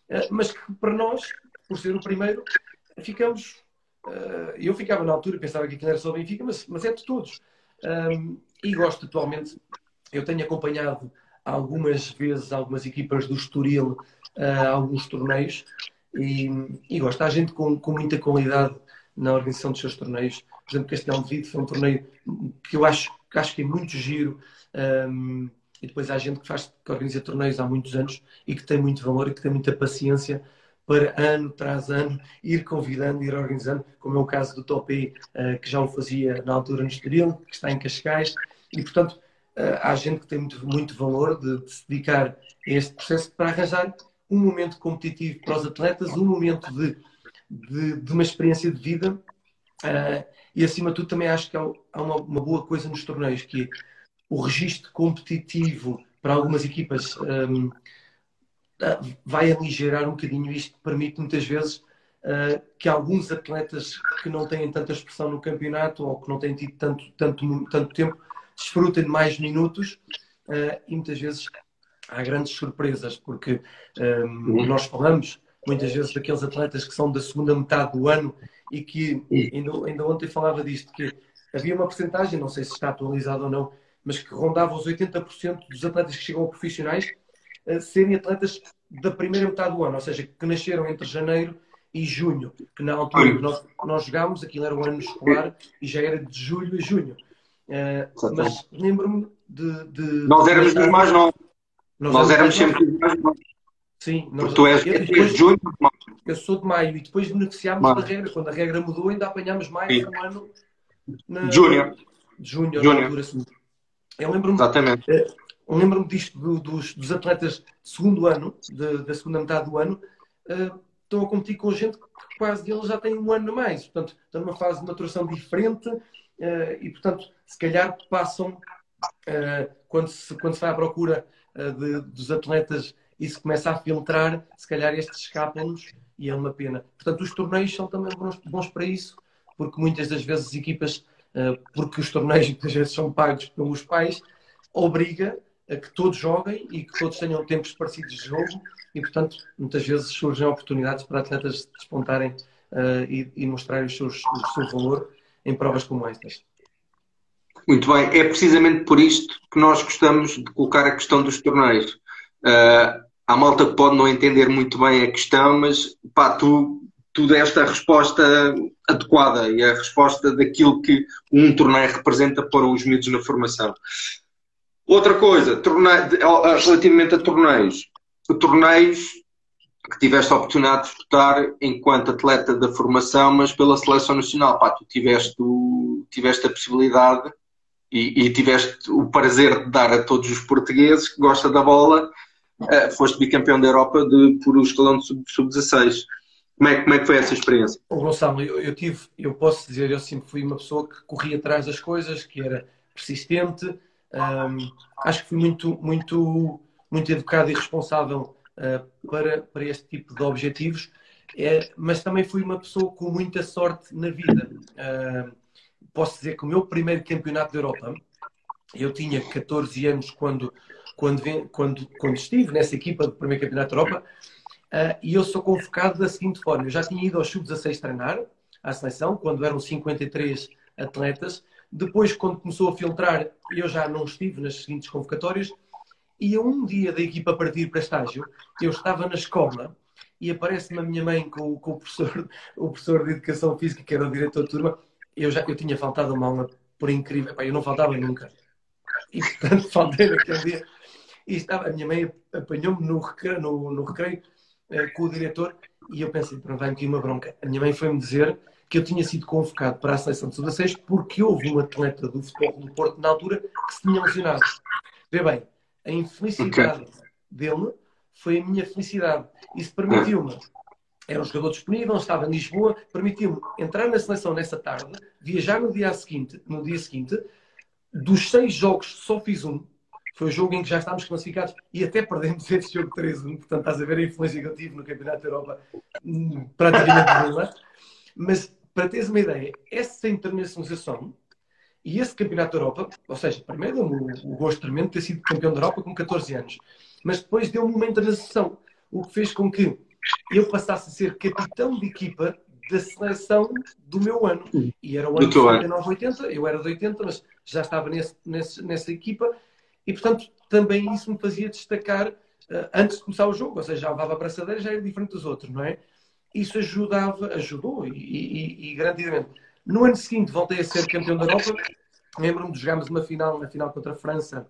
eh, mas que para nós por ser o primeiro, ficamos. Uh, eu ficava na altura, pensava que aquilo era só o Benfica, mas, mas é de todos. Um, e gosto atualmente, eu tenho acompanhado algumas vezes algumas equipas do Estoril uh, alguns torneios e, e gosto. Há gente com, com muita qualidade na organização dos seus torneios. Por exemplo, Castelo de Vide foi um torneio que eu acho, que acho que é muito giro. Um, e depois há gente que, faz, que organiza torneios há muitos anos e que tem muito valor e que tem muita paciência para ano tras ano ir convidando, ir organizando, como é o caso do Topi, uh, que já o fazia na altura no Estoril, que está em Cascais, e portanto uh, há gente que tem muito, muito valor de, de, se dedicar a este processo para arranjar um momento competitivo para os atletas, um momento de, de, de uma experiência de vida. Uh, e acima de tudo também acho que há, uma, uma, boa coisa nos torneios, que é o registro competitivo para algumas equipas um, ah, vai aligerar um bocadinho isto, permite muitas vezes uh, que alguns atletas que não têm tanta expressão no campeonato ou que não têm tido tanto, tanto, tanto tempo desfrutem de mais minutos uh, e muitas vezes há grandes surpresas, porque um, uhum. nós falamos muitas vezes daqueles atletas que são da segunda metade do ano e que ainda, ainda ontem falava disto, que havia uma porcentagem, não sei se está atualizado ou não, mas que rondava os 80% dos atletas que chegam a profissionais serem atletas da primeira metade do ano, ou seja, que nasceram entre janeiro e junho, que na altura que nós, nós jogámos, aquilo era o ano escolar e já era de julho a junho. Uh, mas lembro-me de, de, Nós éramos dos mais novos. Nós, nós éramos sempre dos mais novos. Sim, nós, tu és, eu, depois, de junho? Eu sou de maio e depois beneficiámos da regra. Quando a regra mudou, ainda apanhámos mais Sim. um ano. Na, Júnior. Júnior, na altura assim. Eu lembro-me. Exatamente. Uh, lembro-me disto do, dos, dos, atletas de segundo ano, de, da segunda metade do ano, uh, estão a competir com gente que quase deles já tem um ano a mais. Portanto, estão numa fase de maturação diferente uh, e, portanto, se calhar passam, uh, quando, se, quando se vai à procura de, dos atletas e se começa a filtrar, se calhar estes escapam-nos e é uma pena. Portanto, os torneios são também bons, bons para isso, porque muitas das vezes as equipas, porque os torneios muitas vezes são pagos pelos pais, obriga a que todos joguem e que todos tenham tempos parecidos de jogo e, portanto, muitas vezes surgem oportunidades para atletas despontarem uh, e, e mostrarem seus, o seu valor em provas como estas. Muito bem, é precisamente por isto que nós gostamos de colocar a questão dos torneios. Uh, há malta que pode não entender muito bem a questão, mas pá, tu, tu deste a resposta adequada e a resposta daquilo que um torneio representa para os miúdos na formação. Outra coisa, torneio, relativamente a torneios. Torneios que tiveste a oportunidade de disputar enquanto atleta da formação, mas pela seleção nacional. Pá, tu tiveste, o, tiveste a possibilidade e, e, tiveste o prazer de dar a todos os portugueses que gostam da bola. Uh, foste bicampeão da Europa de, por o escalão sub-16. Sub como, é, como é que foi essa experiência? O Gonçalo, eu, eu, tive, eu posso dizer, eu sempre fui uma pessoa que corria atrás das coisas, que era persistente, um, acho que fui muito, muito, muito educado e responsável uh, para, para este tipo de objetivos, é, mas também fui uma pessoa com muita sorte na vida. Uh, posso dizer que o meu primeiro campeonato da Europa, eu tinha 14 anos quando, quando, quando, quando estive nessa equipa do primeiro campeonato da Europa, uh, e eu sou convocado da seguinte forma: eu já tinha ido ao Sub-16 treinar, à seleção, quando eram 53 atletas, depois, quando começou a filtrar, eu já não estive nas seguintes convocatórias. E a um dia da equipa partir para estágio, eu estava na escola e aparece-me a minha mãe com, com, o, professor, o professor de Educação Física, que era o diretor de turma. Eu já eu tinha faltado uma aula por incrível. eu não faltava nunca. E, portanto, faltei naquele dia. E estava, a minha mãe apanhou-me no recreio, no, no recreio eh, com o diretor e eu pensei, pronto, vai-me aqui uma bronca. A minha mãe foi-me dizer que eu tinha sido convocado para a seleção de sub-16 porque houve um atleta do futebol do Porto na altura que se tinha lesionado. Vê bem, a infelicidade okay. dele foi a minha felicidade. Isso permitiu-me, era um jogador disponível, estava em Lisboa, permitiu-me entrar na seleção nessa tarde, viajar no dia seguinte, no dia seguinte, dos seis jogos só fiz um, foi o jogo em que já estávamos classificados e até perdemos esse jogo 3-1. Portanto, estás a ver a influência que eu tive no Campeonato da Europa hum, praticamente nula. Mas para teres uma ideia, essa internacionalização e esse campeonato da Europa, ou seja, primeiro deu-me o, gosto tremendo de ter sido campeão da Europa com 14 anos, mas depois deu-me uma internacionalização, o que fez com que eu passasse a ser capitão de equipa da seleção do meu ano. E era o ano de 79, 80, eu era de 80, mas já estava nesse, nesse, nessa equipa. E, portanto, também isso me fazia destacar uh, antes de começar o jogo. Ou seja, já levava a braçadeira, já era diferente dos outros, não é? Isso ajudava, ajudou e, e, e garantidamente. No ano seguinte voltei a ser campeão da Europa. Lembro-me de jogarmos uma final, na final contra a França,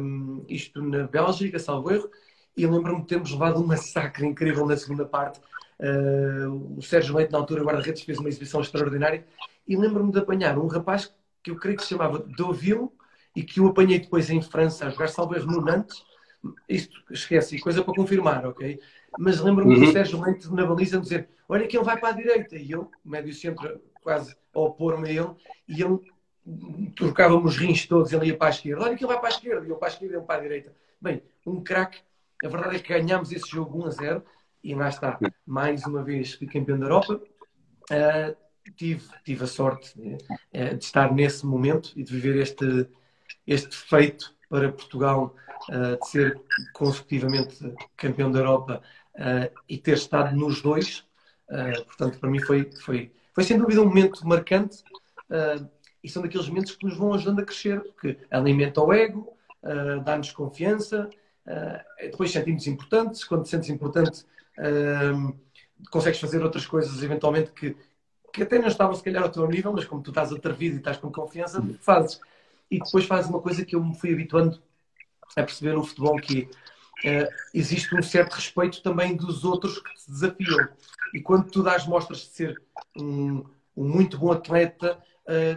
um, isto na Bélgica, salvo erro, e lembro-me de termos levado um massacre incrível na segunda parte. Uh, o Sérgio Leite, na altura, guarda-redes, fez uma exibição extraordinária. E lembro-me de apanhar um rapaz que eu creio que se chamava Deauville e que eu apanhei depois em França a jogar salvo erro no Nantes. Isto, esquece, coisa para confirmar, ok? Mas lembro-me uhum. do Sérgio Leite na baliza dizer: Olha que ele vai para a direita. E eu, médio centro, quase a opor-me a ele, e ele trocávamos os rins todos, ele ia para a esquerda. Olha que ele vai para a esquerda, e eu para a esquerda e ele para a direita. Bem, um craque a verdade é que ganhámos esse jogo 1 a 0 e lá está, mais uma vez fui campeão da Europa. Uh, tive, tive a sorte uh, de estar nesse momento e de viver este, este feito para Portugal uh, de ser consecutivamente campeão da Europa e ter estado nos dois. portanto, para mim foi, foi, foi sem dúvida um momento marcante e são daqueles momentos que nos vão ajudando a crescer, que alimenta o ego, dá-nos confiança Uh, depois sentimos importantes, quando te sentes importante, uh, consegues fazer outras coisas eventualmente que, que até não estavam se calhar ao teu nível, mas como tu estás atrevido e estás com confiança, fazes. E depois fazes uma coisa que eu me fui habituando a perceber no futebol, que uh, existe um certo respeito também dos outros que te desafiam. E quando tu dás mostras de ser um, um muito bom atleta,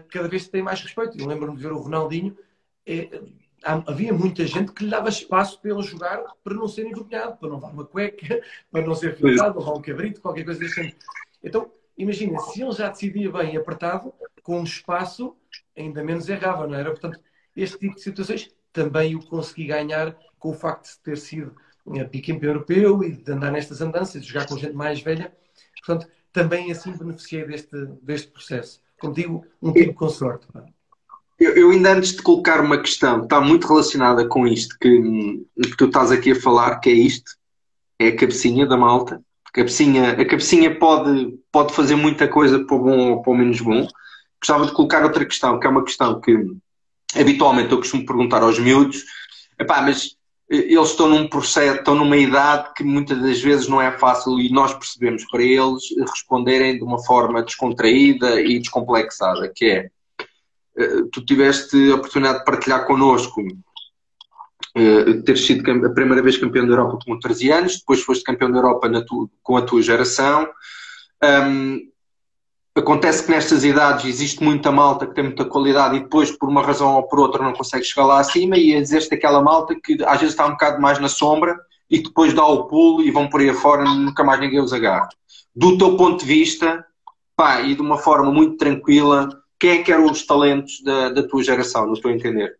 cada vez tem mais respeito. Eu lembro-me de ver o Ronaldinho, é, havia muita gente que lhe dava espaço para ele jogar para não ser envergonhado, para não dar uma cueca, para não ser filtrado, levar um cabrito, qualquer coisa assim. Então, imagina, se ele já decidia bem apertado, com um espaço, ainda menos errava, não era? Portanto, este tipo de situações também o consegui ganhar com o facto de ter sido eh, bicampeão europeu e de andar nestas andanças, de jogar com gente mais velha. Portanto, também assim beneficiei deste, deste processo. Como digo, um tipo com sorte. Eu, eu, ainda antes de colocar uma questão, está muito relacionada com isto que, que tu estás aqui a falar, que é isto, é a cabecinha da malta. A cabecinha, a cabecinha pode, pode fazer muita coisa para o bom ou para o menos bom. Gostava de colocar outra questão, que é uma questão que habitualmente eu costumo perguntar aos miúdos. Epá, mas eles estão num processo, estão numa idade que muitas das vezes não é fácil e nós percebemos para eles responderem de uma forma descontraída e descomplexada, que é eh, tu tiveste a oportunidade de partilhar connosco uh, ter sido a primeira vez campeão da Europa com 13 anos, depois foste campeão da Europa tu, com a tua geração. Um, acontece que nestas idades existe muita malta que tem muita qualidade e depois, por uma razão ou por outra, não consegue chegar lá acima e existe aquela malta que às vezes está um bocado mais na sombra e depois dá o pulo e vão por aí afora e nunca mais ninguém os agarra. Do teu ponto de vista, pá, e de uma forma muito tranquila, quem é que eram os talentos da, da tua geração, estou a entender?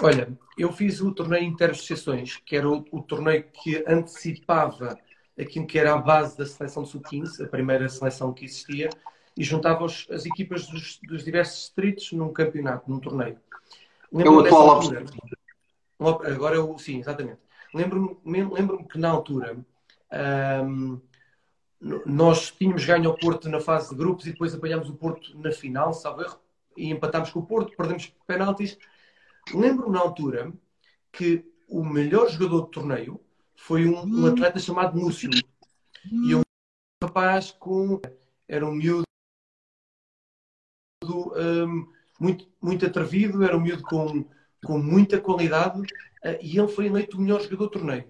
Olha, eu fiz o torneio Interassociações, que era o, o, torneio que antecipava aquilo que era a base da seleção sub-15, a primeira seleção que existia, e juntava os, as equipas dos, dos, diversos distritos num campeonato, num torneio. é o atual altura, Agora eu, sim, exatamente. Lembro-me lembro que na altura nós tínhamos ganho ao Porto na fase de grupos e depois apanhámos o Porto na final, salvo erro, e empatámos com o Porto, perdemos penaltis. Lembro-me na altura que o melhor jogador do torneio foi um, um atleta chamado Múcio. E um rapaz com. Era um miúdo um, muito, muito atrevido, era um miúdo com, com muita qualidade uh, e ele foi eleito o melhor jogador do torneio.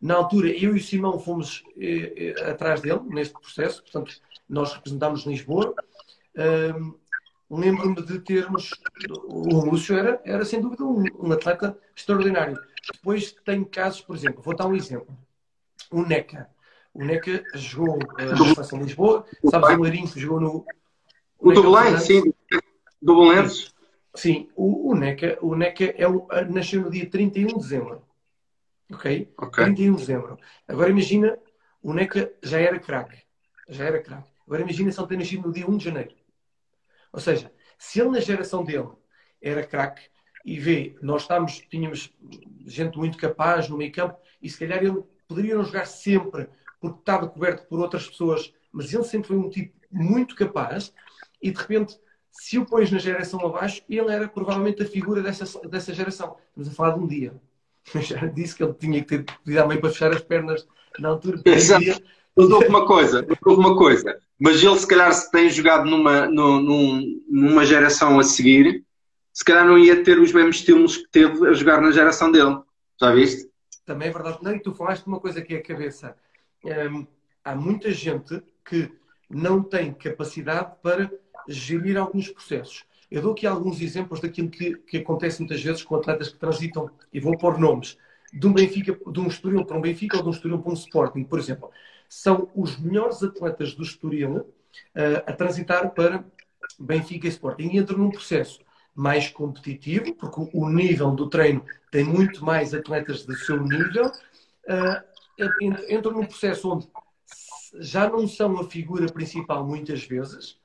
Na altura, eu e o Simão fomos eh, eh, atrás dele neste processo, portanto, nós representámos Lisboa. Um, Lembro-me de termos. O Lúcio era, era sem dúvida um, um, atleta extraordinário. Depois tem casos, por exemplo, vou dar um exemplo. O NECA. O NECA jogou uh, na Seleção de Lisboa. Sabes o Marinho que jogou no. O, do Belém, sim. Do Belenenses. Sim, o, o, NECA, o NECA é o, nasceu no dia 31 de dezembro. Ok? okay. 31 de dezembro. Agora imagina, o NECA já era craque. Já era craque. Agora imagina se ele ter nascido no dia 1 de janeiro. Ou seja, se ele na geração dele era craque e vê, nós estávamos, tínhamos gente muito capaz no meio campo e se calhar ele poderia não jogar sempre porque estava coberto por outras pessoas mas ele sempre foi um tipo muito capaz e de repente, se o pões na geração abaixo, ele era provavelmente a figura dessa, dessa geração. Estamos a falar de um dia. Eu já disse que ele tinha que ter pedido à mãe para fechar as pernas na altura. Exato. Mas houve uma coisa, houve uma coisa. Mas ele, se calhar, se tem jogado numa, num, numa geração a seguir, se calhar não ia ter os mesmos estilos que teve a jogar na geração dele. Já viste? Também é verdade. Não, e tu falaste de uma coisa que é a cabeça. Hum, há muita gente que não tem capacidade para gerir alguns processos. Eu dou aqui alguns exemplos daquilo que, que acontece muitas vezes com atletas que transitam, e vou pôr nomes, de um Benfica, de um Estoril para um Benfica ou de um Estoril para um Sporting, por exemplo. São os melhores atletas do Estoril uh, a transitar para Benfica e Sporting. E entram num processo mais competitivo, porque o nível do treino tem muito mais atletas do seu nível, uh, entram num processo onde já não são a figura principal muitas vezes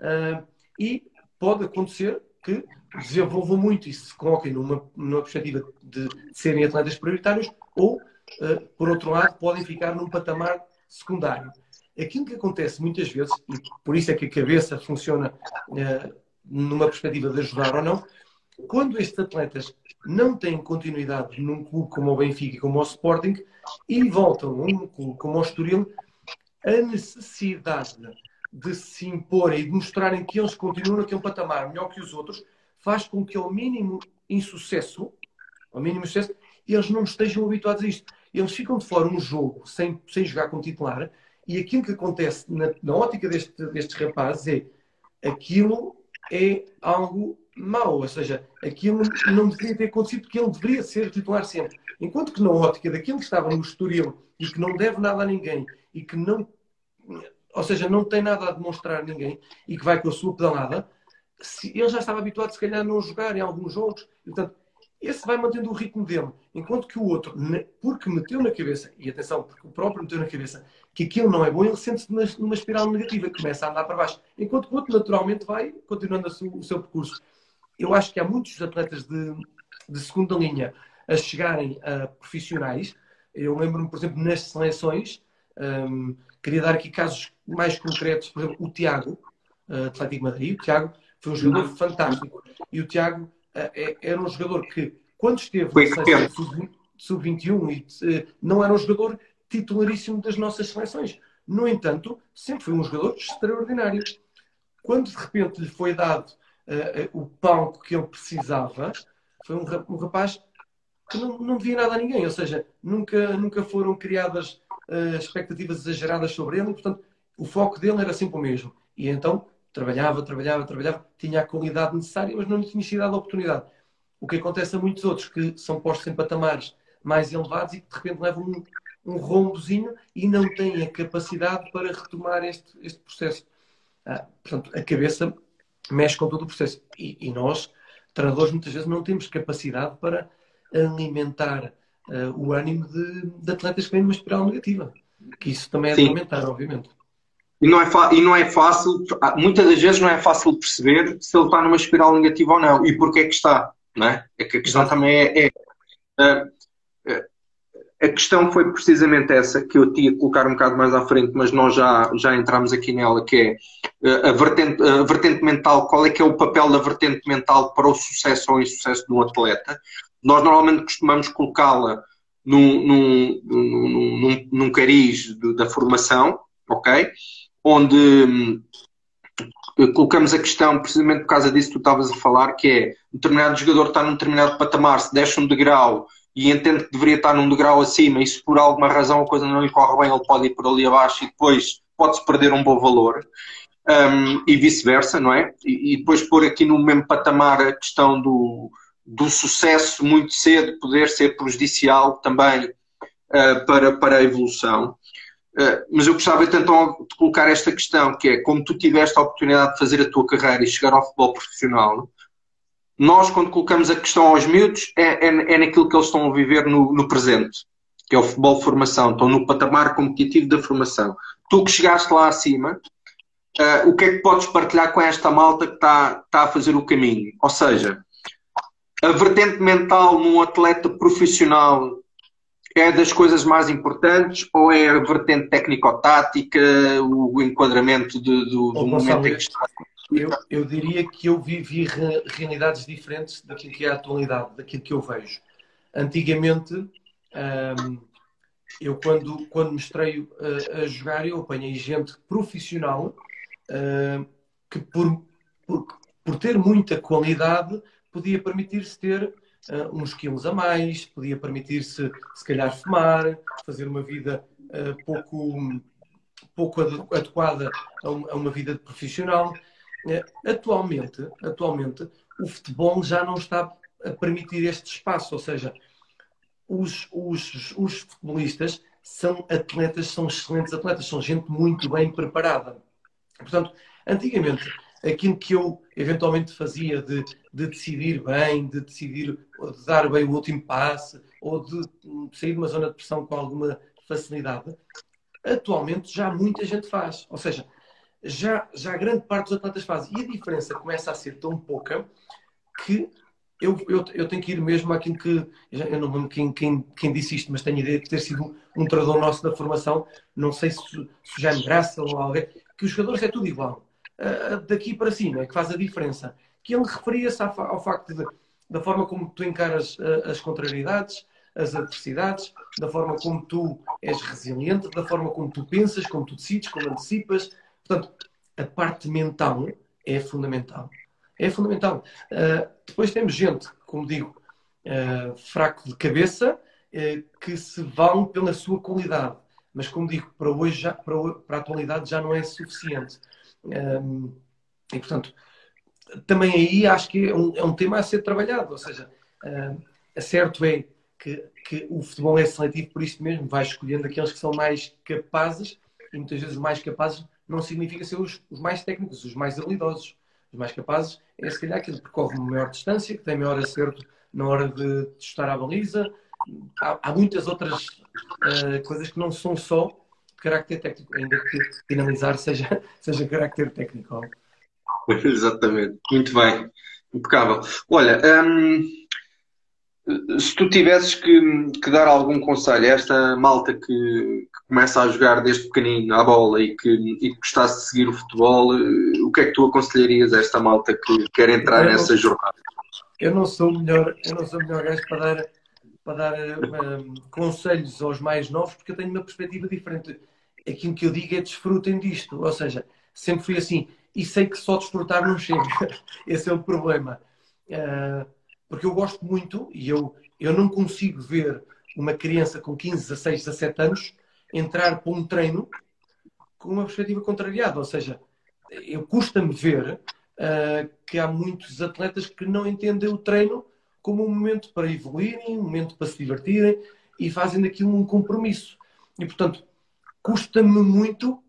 uh, e pode acontecer que desenvolvam muito e se coloquem numa, numa perspectiva de, serem atletas prioritários ou, uh, por outro lado, podem ficar num patamar secundário. Aquilo que acontece muitas vezes, e por isso é que a cabeça funciona uh, numa perspectiva de ajudar ou não, quando estes atletas não têm continuidade num clube como o Benfica e como o Sporting e voltam a um clube como o Estoril, a necessidade de se imporem e de mostrarem que eles continuam naquele patamar melhor que os outros faz com que ao mínimo insucesso, ao mínimo sucesso, eles não estejam habituados a isto. Eles ficam de fora um jogo sem, sem jogar com titular e aquilo que acontece na, na ótica deste, destes rapazes é aquilo é algo mau, ou seja, aquilo não deveria ter acontecido porque ele deveria ser titular sempre. Enquanto que na ótica daquilo que estava no Estoril e que não deve nada a ninguém e que não, ou seja, não tem nada a demonstrar a ninguém e que vai com a sua pedalada, se, ele já estava habituado, se calhar, a não jogar em alguns jogos. Portanto, esse vai mantendo o ritmo dele. Enquanto que o outro, porque meteu na cabeça, e atenção, porque o próprio meteu na cabeça que aquilo não é bom, ele sente-se numa, numa espiral negativa, começa a andar para baixo. Enquanto que o outro, naturalmente, vai continuando o seu percurso. Eu acho que há muitos atletas de, de segunda linha a chegarem a profissionais. Eu lembro-me, por exemplo, nas seleções, um, queria dar aqui casos mais concretos, por exemplo, o Tiago, uh, Atlético Madrid. O Tiago foi um jogador fantástico. E o Tiago era um jogador que, quando esteve na sub-21, uh, não era um jogador titularíssimo das nossas seleções. No entanto, sempre foi um jogador extraordinário. Quando de repente lhe foi dado uh, o palco que ele precisava, foi um, um rapaz que não, não devia nada a ninguém. Ou seja, nunca, nunca foram criadas uh, expectativas exageradas sobre ele e, portanto, o foco dele era sempre o mesmo. E então trabalhava, trabalhava, trabalhava, tinha a qualidade necessária, mas não lhe tinha sido dada a oportunidade. O que acontece a muitos outros que são postos em patamares mais elevados e que de repente levam um, um rombozinho e não têm a capacidade para retomar este, este processo. Ah, portanto, a cabeça mexe com todo o processo. E, e, nós, treinadores, muitas vezes não temos capacidade para alimentar uh, o ânimo de, de, atletas que vêm numa espiral negativa. Que isso também é de aumentar, obviamente. E não, é e não é fácil, muitas das vezes não é fácil perceber se ele está numa espiral negativa ou não e porquê é que está. Não é? é que a questão também é. é uh, a questão foi precisamente essa que eu tinha que colocar um bocado mais à frente, mas nós já, já entramos aqui nela, que é a vertente, a vertente mental, qual é que é o papel da vertente mental para o sucesso ou insucesso de um atleta. Nós normalmente costumamos colocá-la num, num, num, num, num cariz da formação, ok? Onde hum, colocamos a questão, precisamente por causa disso que tu estavas a falar, que é um determinado jogador está num determinado patamar, se deixa um degrau e entende que deveria estar num degrau acima e se por alguma razão a coisa não lhe corre bem, ele pode ir por ali abaixo e depois pode-se perder um bom valor. Um, e vice-versa, não é? E, e, depois pôr aqui no mesmo patamar a questão do, do sucesso muito cedo poder ser prejudicial também uh, para, para a evolução. Uh, mas eu gostava então de colocar esta questão, que é como tu tiveste a oportunidade de fazer a tua carreira e chegar ao futebol profissional, nós, quando colocamos a questão aos miúdos, é, é, é naquilo que eles estão a viver no, no, presente, que é o futebol formação, estão no patamar competitivo da formação. Tu que chegaste lá acima, uh, o que é que podes partilhar com esta malta que está, está a fazer o caminho? Ou seja, a vertente mental num atleta profissional é das coisas mais importantes ou é a vertente técnico-tática, o enquadramento de, do, do momento em que está? Eu, eu diria que eu vivi realidades diferentes daquilo que é a atualidade, daquilo que eu vejo. Antigamente, hum, eu quando, quando me estreio a, a, jogar, eu apanhei gente profissional hum, que por, por, por ter muita qualidade podia permitir-se ter uh, uns quilos a mais, podia permitir-se, se calhar, fumar, fazer uma vida uh, pouco, pouco adequada a, um, a, uma vida de profissional. Uh, atualmente, atualmente, o futebol já não está a permitir este espaço, ou seja, os, os, os futebolistas são atletas, são excelentes atletas, são gente muito bem preparada. Portanto, antigamente aquilo que eu eventualmente fazia de, de decidir bem, de decidir, de dar bem o último passe, ou de sair de uma zona de pressão com alguma facilidade, atualmente já muita gente faz. Ou seja, já, já grande parte dos atletas faz. E a diferença começa a ser tão pouca que eu, eu, eu tenho que ir mesmo àquilo que. Eu não lembro quem, quem, quem disse isto, mas tenho a ideia de ter sido um treinador nosso da formação. Não sei se, se já me graça ou alguém. Que os jogadores é tudo igual uh, daqui para cima, é que faz a diferença. Que ele referia-se ao facto de, da forma como tu encaras uh, as contrariedades, as adversidades, da forma como tu és resiliente, da forma como tu pensas, como tu decides, como antecipas. Portanto, a parte mental é fundamental. É fundamental. Uh, depois temos gente, como digo, uh, fraco de cabeça, uh, que se vão pela sua qualidade. Mas, como digo, para hoje, já, para, para a atualidade já não é suficiente. Um, e, portanto, também aí acho que é um, é um tema a ser trabalhado. Ou seja, uh, é certo é que, que o futebol é seletivo por isso mesmo, vai escolhendo aqueles que são mais capazes e muitas vezes mais capazes não significa ser os, os mais técnicos, os mais habilidosos. Os mais capazes é se calhar aquele que percorre maior distância, que tem maior acerto na hora de testar a baliza. Há, há muitas outras uh, coisas que não são só carácter técnico, ainda que finalizar seja, seja carácter técnico. Exatamente, muito bem, impecável. Olha, hum, se tu tivesses que, que, dar algum conselho a esta malta que, que, começa a jogar desde pequenino à bola e que, e que gostasse de seguir o futebol, eh, o que é que tu aconselharias a esta malta que quer entrar eu nessa não, jornada? Eu não sou o melhor, eu não sou o melhor gajo para dar, para dar um, conselhos aos mais novos, porque eu tenho uma perspectiva diferente aquilo que eu digo é desfrutem disto. Ou seja, sempre fui assim. E sei que só desfrutar não chega. Esse é o problema. Uh, porque eu gosto muito e eu, eu não consigo ver uma criança com 15, 16, 17 anos entrar para um treino com uma perspectiva contrariada. Ou seja, eu custa-me ver uh, que há muitos atletas que não entendem o treino como um momento para evoluírem, um momento para se divertirem e fazem daquilo um compromisso. E, portanto, custa-me muito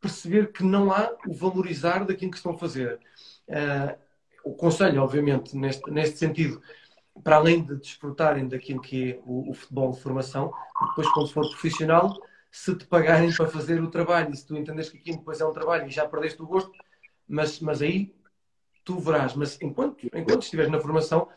perceber que não há o valorizar daquilo que estão a fazer. Uh, o conselho, obviamente, neste, neste sentido, para além de desfrutarem daquilo que é o, o, futebol de formação, depois, quando for profissional, se te pagarem para fazer o trabalho e se tu entendes que aquilo depois é um trabalho e já perdeste o gosto, mas, mas aí tu verás. Mas enquanto, enquanto estiveres na formação,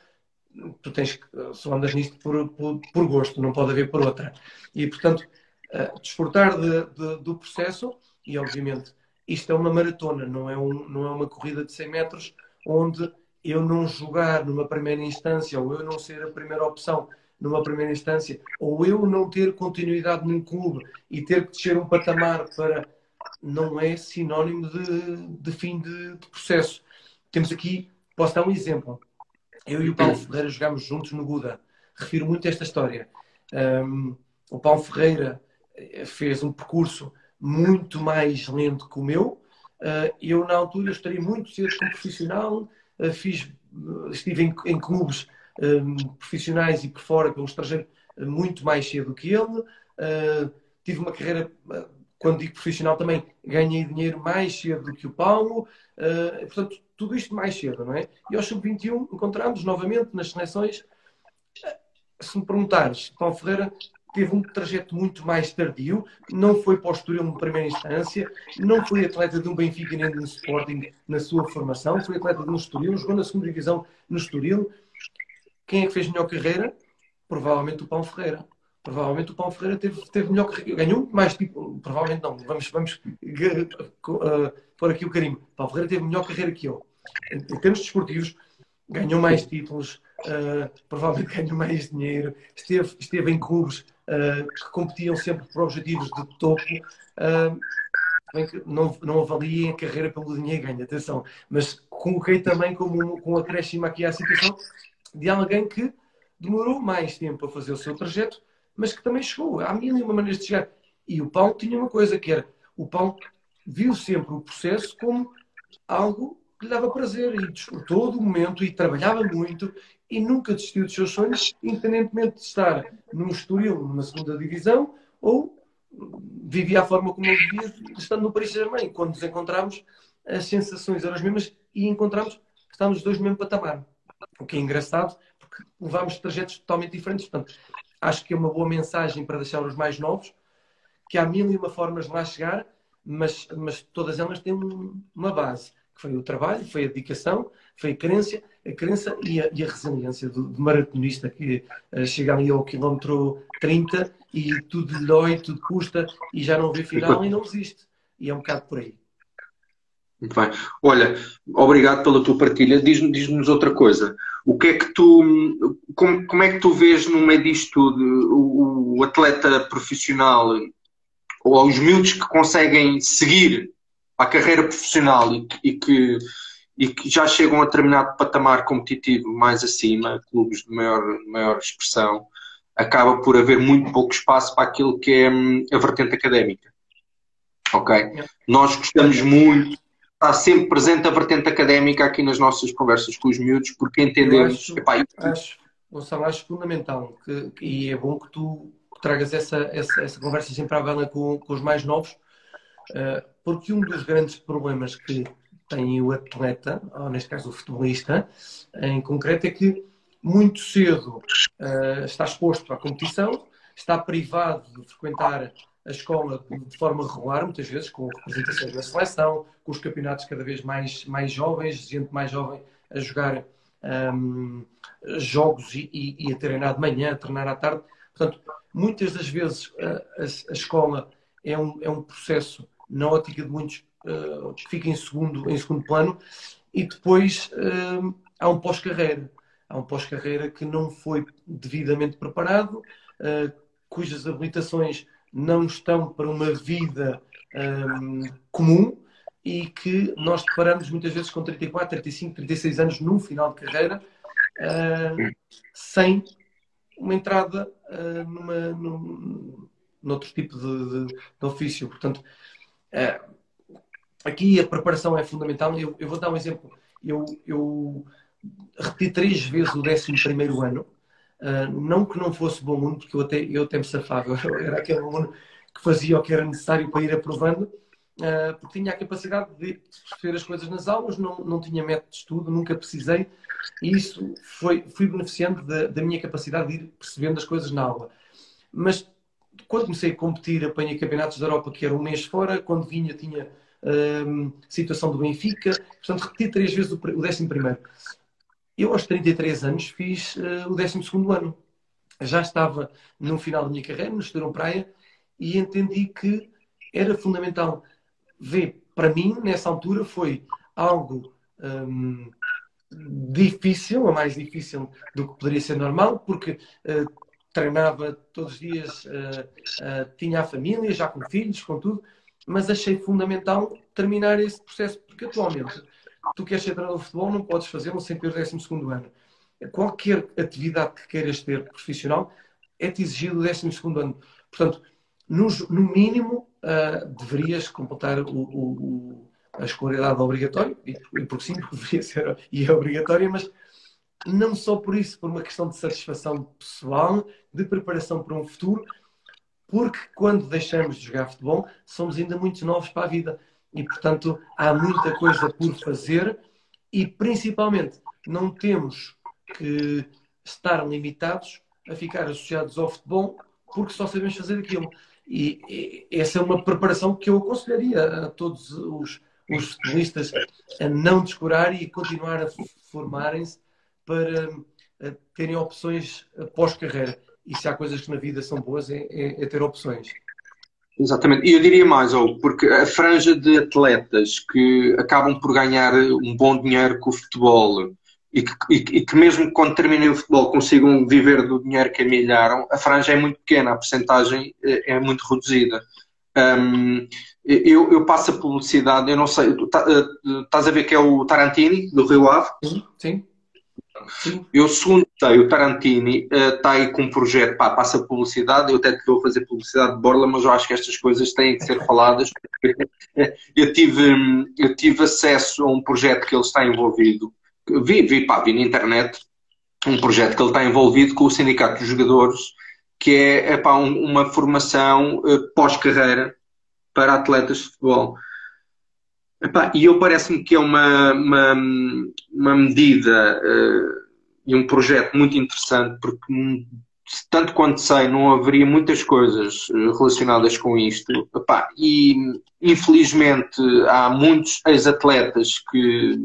tu tens que, só andas nisto por, por, por gosto, não pode haver por outra. E, portanto, uh, desfrutar de, de, do processo e, obviamente, isto é uma maratona, não é, um, não é uma corrida de 100 metros onde eu não jogar numa primeira instância ou eu não ser a primeira opção numa primeira instância ou eu não ter continuidade num clube e ter que descer um patamar para não é sinónimo de, de fim de, de, processo. Temos aqui, posso dar um exemplo. Eu e o Paulo Ferreira jogámos juntos no Guda. Refiro muito a esta história. Um, o Paulo Ferreira fez um percurso muito mais lento que o meu. Uh, eu, na altura, estaria muito cedo como profissional, uh, fiz, uh, estive em, em clubes profissionais e por fora, pelo estrangeiro, muito mais cedo que ele. tive uma carreira, quando digo profissional, também ganhei dinheiro mais cedo do que o Paulo. portanto, tudo isto mais cedo, não é? E aos sub-21 encontramos novamente nas seleções. Se me perguntares, Paulo Ferreira teve um trajeto muito mais tardio, não foi para o Estoril na primeira instância, não foi atleta de um Benfica nem de um Sporting na sua formação, foi atleta de um Estoril, jogou na segunda divisão no Estoril. Quem é que fez melhor carreira? Provavelmente o Paulo Ferreira. provavelmente o Paulo Ferreira teve, teve melhor carreira. Ganhou mais tipo, provavelmente não, vamos, vamos uh, pôr aqui o carinho. O Ferreira teve melhor carreira que eu. Em, em termos desportivos, ganhou mais títulos, uh, provavelmente ganhou mais dinheiro, esteve, esteve em clubes uh, que competiam sempre por objetivos de topo. Uh, não, não avaliem a carreira pelo dinheiro ganho, atenção, mas coloquei também como, com acréscimo aqui à situação de alguém que demorou mais tempo a fazer o seu trajeto, mas que também chegou. Há mil e uma maneiras de chegar. E o Paulo tinha uma coisa que era: o Paulo viu sempre o processo como algo que lhe dava prazer e desfrutou do momento e trabalhava muito e nunca desistiu dos seus sonhos, independentemente de estar num Estoril, numa segunda divisão, ou vivia a forma como ele vivia estando no Paris Saint-Germain. Quando nos encontramos, as sensações eram as mesmas e encontramos que estávamos os dois no mesmo patamar. O que é engraçado, porque levámos trajetos totalmente diferentes. Portanto, acho que é uma boa mensagem para deixar os mais novos, que há mil e uma formas de lá chegar, mas, mas todas elas têm uma base, foi o trabalho, foi a dedicação, foi a crença, a crença e a, e a resiliência do, do, maratonista que uh, chega ali ao quilómetro 30 e tudo lhe dói, tudo custa e já não vê final e não existe. E é um bocado por aí. Muito bem. Olha, obrigado pela tua partilha. Diz-nos diz outra coisa. O que é que tu, como, como é que tu vês no meio disto tudo o, o atleta profissional ou os miúdos que conseguem seguir a carreira profissional e, e, que, e que já chegam a determinado patamar competitivo mais acima, clubes de maior, maior expressão, acaba por haver muito pouco espaço para aquilo que é hum, a vertente académica. Ok? Nós gostamos muito está sempre presente a vertente académica aqui nas nossas conversas com os miúdos, porque entendemos. acho, epá, acho, Gonçalo, acho fundamental que, e é bom que tu tragas essa, essa, essa conversa sempre à bela com, com os mais novos, uh, porque um dos grandes problemas que tem o atleta, ou neste caso o futebolista, em concreto, é que muito cedo uh, está exposto à competição, está privado de frequentar a escola de forma regular, muitas vezes com representações da seleção, com os campeonatos cada vez mais, mais jovens, gente mais jovem a jogar um, jogos e, e, e, a treinar de manhã, a treinar à tarde. Portanto, muitas das vezes a, a, a escola é um, é um processo, na ótica de muitos, uh, que fica em segundo, em segundo plano, e depois uh, há um pós-carreira. Há um pós-carreira que não foi devidamente preparado, uh, cujas habilitações não estão para uma vida um, comum e que nós deparamos muitas vezes com 34, 35, 36 anos num final de carreira uh, sem uma entrada uh, numa, num, noutro tipo de, de, de ofício. Portanto, aqui a preparação é fundamental. Eu, eu, vou dar um exemplo. Eu, eu repeti três vezes o 11 ano Uh, não que não fosse bom aluno, porque eu até, eu até me safava, eu era aquele aluno que fazia o que era necessário para ir aprovando, uh, porque tinha a capacidade de perceber as coisas nas aulas, não, não tinha método de estudo, nunca precisei, e isso foi, fui beneficiando da, da minha capacidade de ir percebendo as coisas na aula. Mas quando comecei a competir, apanhei campeonatos da Europa que era um mês fora, quando vinha tinha uh, situação do Benfica, portanto repeti três vezes o, décimo primeiro. Eu, aos 33 anos, fiz uh, o 12 ano. Já estava no final da minha carreira, no Estorão Praia, e entendi que era fundamental ver, para mim, nessa altura, foi algo um, difícil, ou mais difícil do que poderia ser normal, porque uh, treinava todos os dias, uh, uh, tinha a família, já com filhos, com tudo, mas achei fundamental terminar esse processo, porque atualmente tu queres ser treinador de futebol, não podes fazê-lo sem ter o 12 ano. Qualquer atividade que queiras ter profissional é-te exigido o 12 ano. Portanto, no, no mínimo, uh, deverias completar o, o, o, a escolaridade obrigatória, e porque sim, deveria ser e é obrigatória, mas não só por isso, por uma questão de satisfação pessoal, de preparação para um futuro, porque quando deixamos de jogar futebol, somos ainda muito novos para a vida e, portanto, há muita coisa por fazer e, principalmente, não temos que estar limitados a ficar associados ao futebol porque só sabemos fazer aquilo. E, essa é uma preparação que eu aconselharia a todos os, os futebolistas a não descurar e continuar a formarem-se para a terem opções pós-carreira. e se há coisas que na vida são boas é, é, é ter opções. Exatamente. E eu diria mais, oh, porque a franja de atletas que acabam por ganhar um bom dinheiro com o futebol e que, e, e que mesmo quando terminem o futebol consigam viver do dinheiro que amilharam, a franja é muito pequena, a porcentagem é, é muito reduzida. Um, eu, eu, passo a publicidade, eu não sei, tá, uh, estás a ver que é o Tarantini, do Rio Ave? Sim, Eu, segundo sei, o Tarantini está uh, aí com um projeto, pá, passa publicidade, eu até te vou fazer publicidade de borla, mas eu acho que estas coisas têm que ser faladas. eu, tive, eu tive acesso a um projeto que ele está envolvido, vi, vi, pá, vi na internet, um projeto que ele está envolvido com o Sindicato dos Jogadores, que é, é pá, um, uma formação uh, pós-carreira para atletas de futebol. Epá, e eu parece-me que é uma, uma, uma medida uh, e um projeto muito interessante, porque tanto quanto sei, não haveria muitas coisas eh, relacionadas com isto. Epá, e infelizmente há muitos ex-atletas que,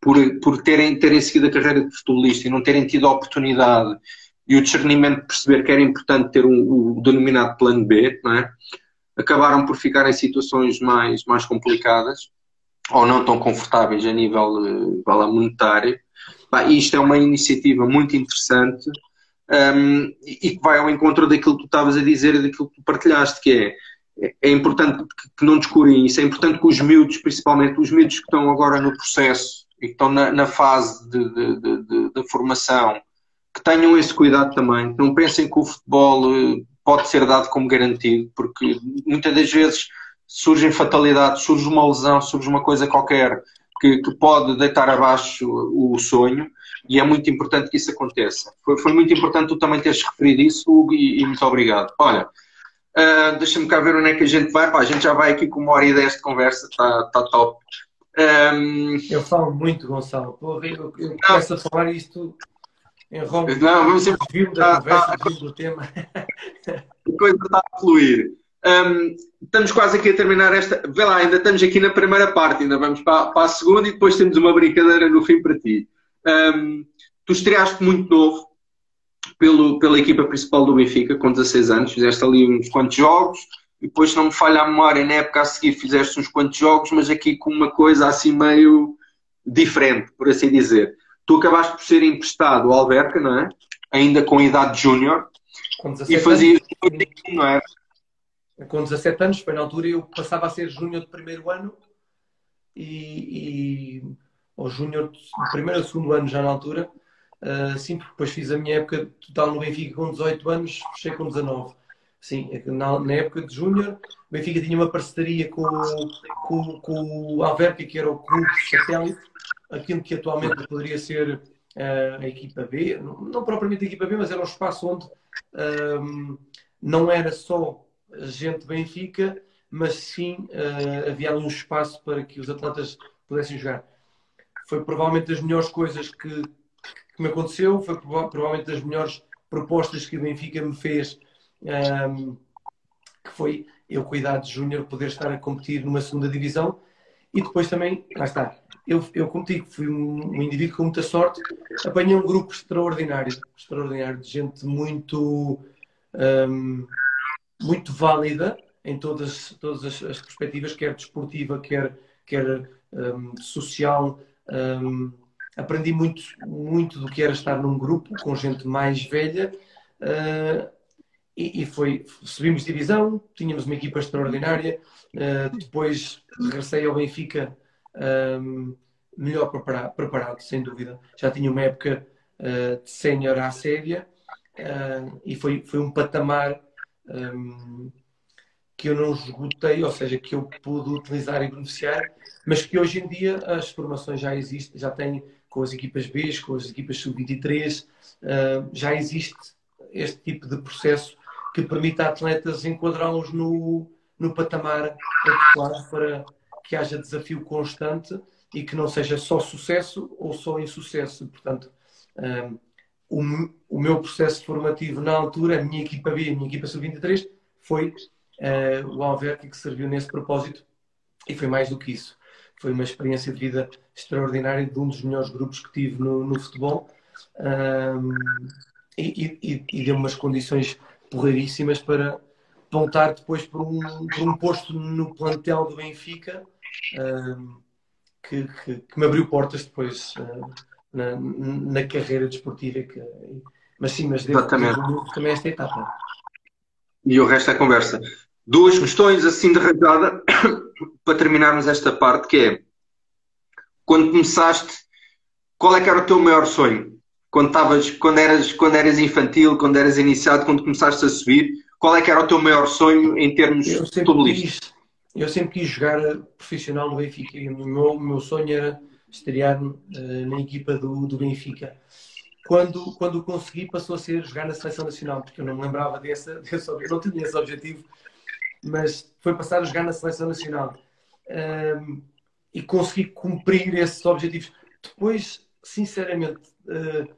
por, por terem, terem seguido a carreira de futebolista e não terem tido a oportunidade e o discernimento de perceber que era importante ter um, o denominado plano B, não é? acabaram por ficar em situações mais, mais complicadas ou não tão confortáveis a nível uh, monetário. Bah, isto é uma iniciativa muito interessante um, e que vai ao encontro daquilo que tu estavas a dizer e daquilo que tu partilhaste, que é, é importante que, não descurem isso, é importante que os miúdos, principalmente os miúdos que estão agora no processo e que estão na, na fase de, de, de, de, formação, que tenham esse cuidado também, não pensem que o futebol eh, pode ser dado como garantido, porque muitas das vezes surgem fatalidades, surge uma lesão, surge uma coisa qualquer que, que pode deitar abaixo o, sonho e é muito importante que isso aconteça. Foi, foi muito importante tu também teres referido isso, Hugo, e, e muito obrigado. Olha, uh, deixa-me cá ver onde é que a gente vai. Pá, a gente já vai aqui com uma hora e dez de conversa, está tá top. Um... Eu falo muito, Gonçalo. Porra, eu, eu começo a falar isto Enrola não, vamos sempre. da conversa, tá, do tema. A coisa está a fluir. Um, estamos quase aqui a terminar esta. Vê lá, ainda estamos aqui na primeira parte, ainda vamos para, para a segunda e depois temos uma brincadeira no fim para ti. Um, tu estreaste muito novo pelo, pela equipa principal do Benfica, com 16 anos, fizeste ali uns quantos jogos, e depois, se não me falha a memória, na época a seguir fizeste uns quantos jogos, mas aqui com uma coisa assim meio diferente, por assim dizer. Tu acabaste por ser emprestado ao Alverca, não é? Ainda com idade júnior. E fazias não é? Com 17 anos, foi na altura eu passava a ser júnior de primeiro ano e, e ou júnior de primeiro ou segundo ano já na altura. Uh, sim, porque depois fiz a minha época total no Benfica com 18 anos, fechei com 19. Sim, é na, na época de Júnior, o Benfica tinha uma parceria com, com, com o Alverca, que era o clube satélite, aquilo que atualmente poderia ser uh, a equipa B, não, não, propriamente a equipa B, mas era um espaço onde um, não era só gente Benfica, mas sim uh, havia ali um espaço para que os atletas pudessem jogar. Foi provavelmente das melhores coisas que, que me aconteceu, foi provavelmente das melhores propostas que o Benfica me fez um, que foi eu com a idade júnior poder estar a competir numa segunda divisão e depois também, lá está, eu, eu como digo, fui um, indivíduo com muita sorte, apanhei um grupo extraordinário, extraordinário de gente muito, um, muito válida em todas, todas as, as, perspectivas, quer desportiva, quer, quer um, social. aprendi muito, muito do que era estar num grupo com gente mais velha uh, e, e, foi, subimos divisão, tínhamos uma equipa extraordinária, uh, depois regressei ao Benfica um, melhor preparado, preparado, sem dúvida. Já tinha uma época uh, de sénior à séria e foi, foi um patamar um, que eu não esgotei, ou seja, que eu pude utilizar e beneficiar, mas que hoje em dia as formações já existem, já têm com as equipas B, com as equipas sub-23, uh, já existe este tipo de processo que permita a atletas enquadrá-los no, no patamar adequado para que haja desafio constante e que não seja só sucesso ou só insucesso. Portanto, um, o, o, meu processo formativo na altura, a minha equipa B, a minha equipa sub-23, foi uh, o Alverca que serviu nesse propósito e foi mais do que isso. Foi uma experiência de vida extraordinária de um dos melhores grupos que tive no, no futebol. E, e, e deu umas condições porreiríssimas para voltar depois por um, por um posto no plantel do Benfica que, que, que, me abriu portas depois uh, na, na, carreira desportiva. Que, mas sim, mas devo também esta etapa. E o resto é conversa. Duas questões assim de rajada para terminarmos esta parte, que é quando começaste, qual é que era o teu maior sonho? Quando, estavas, quando, eras, quando eras infantil, quando eras iniciado, quando começaste a subir, qual é que era o teu maior sonho em termos futebolísticos? Eu sempre quis jogar profissional no Benfica e o meu, meu sonho era estrear uh, na equipa do, do Benfica. Quando, quando consegui, passou a ser jogar na seleção nacional, porque eu não me lembrava desse, desse eu não tinha esse objetivo, mas foi passar a jogar na seleção nacional. Um, e consegui cumprir esses objetivos. Depois, sinceramente, uh,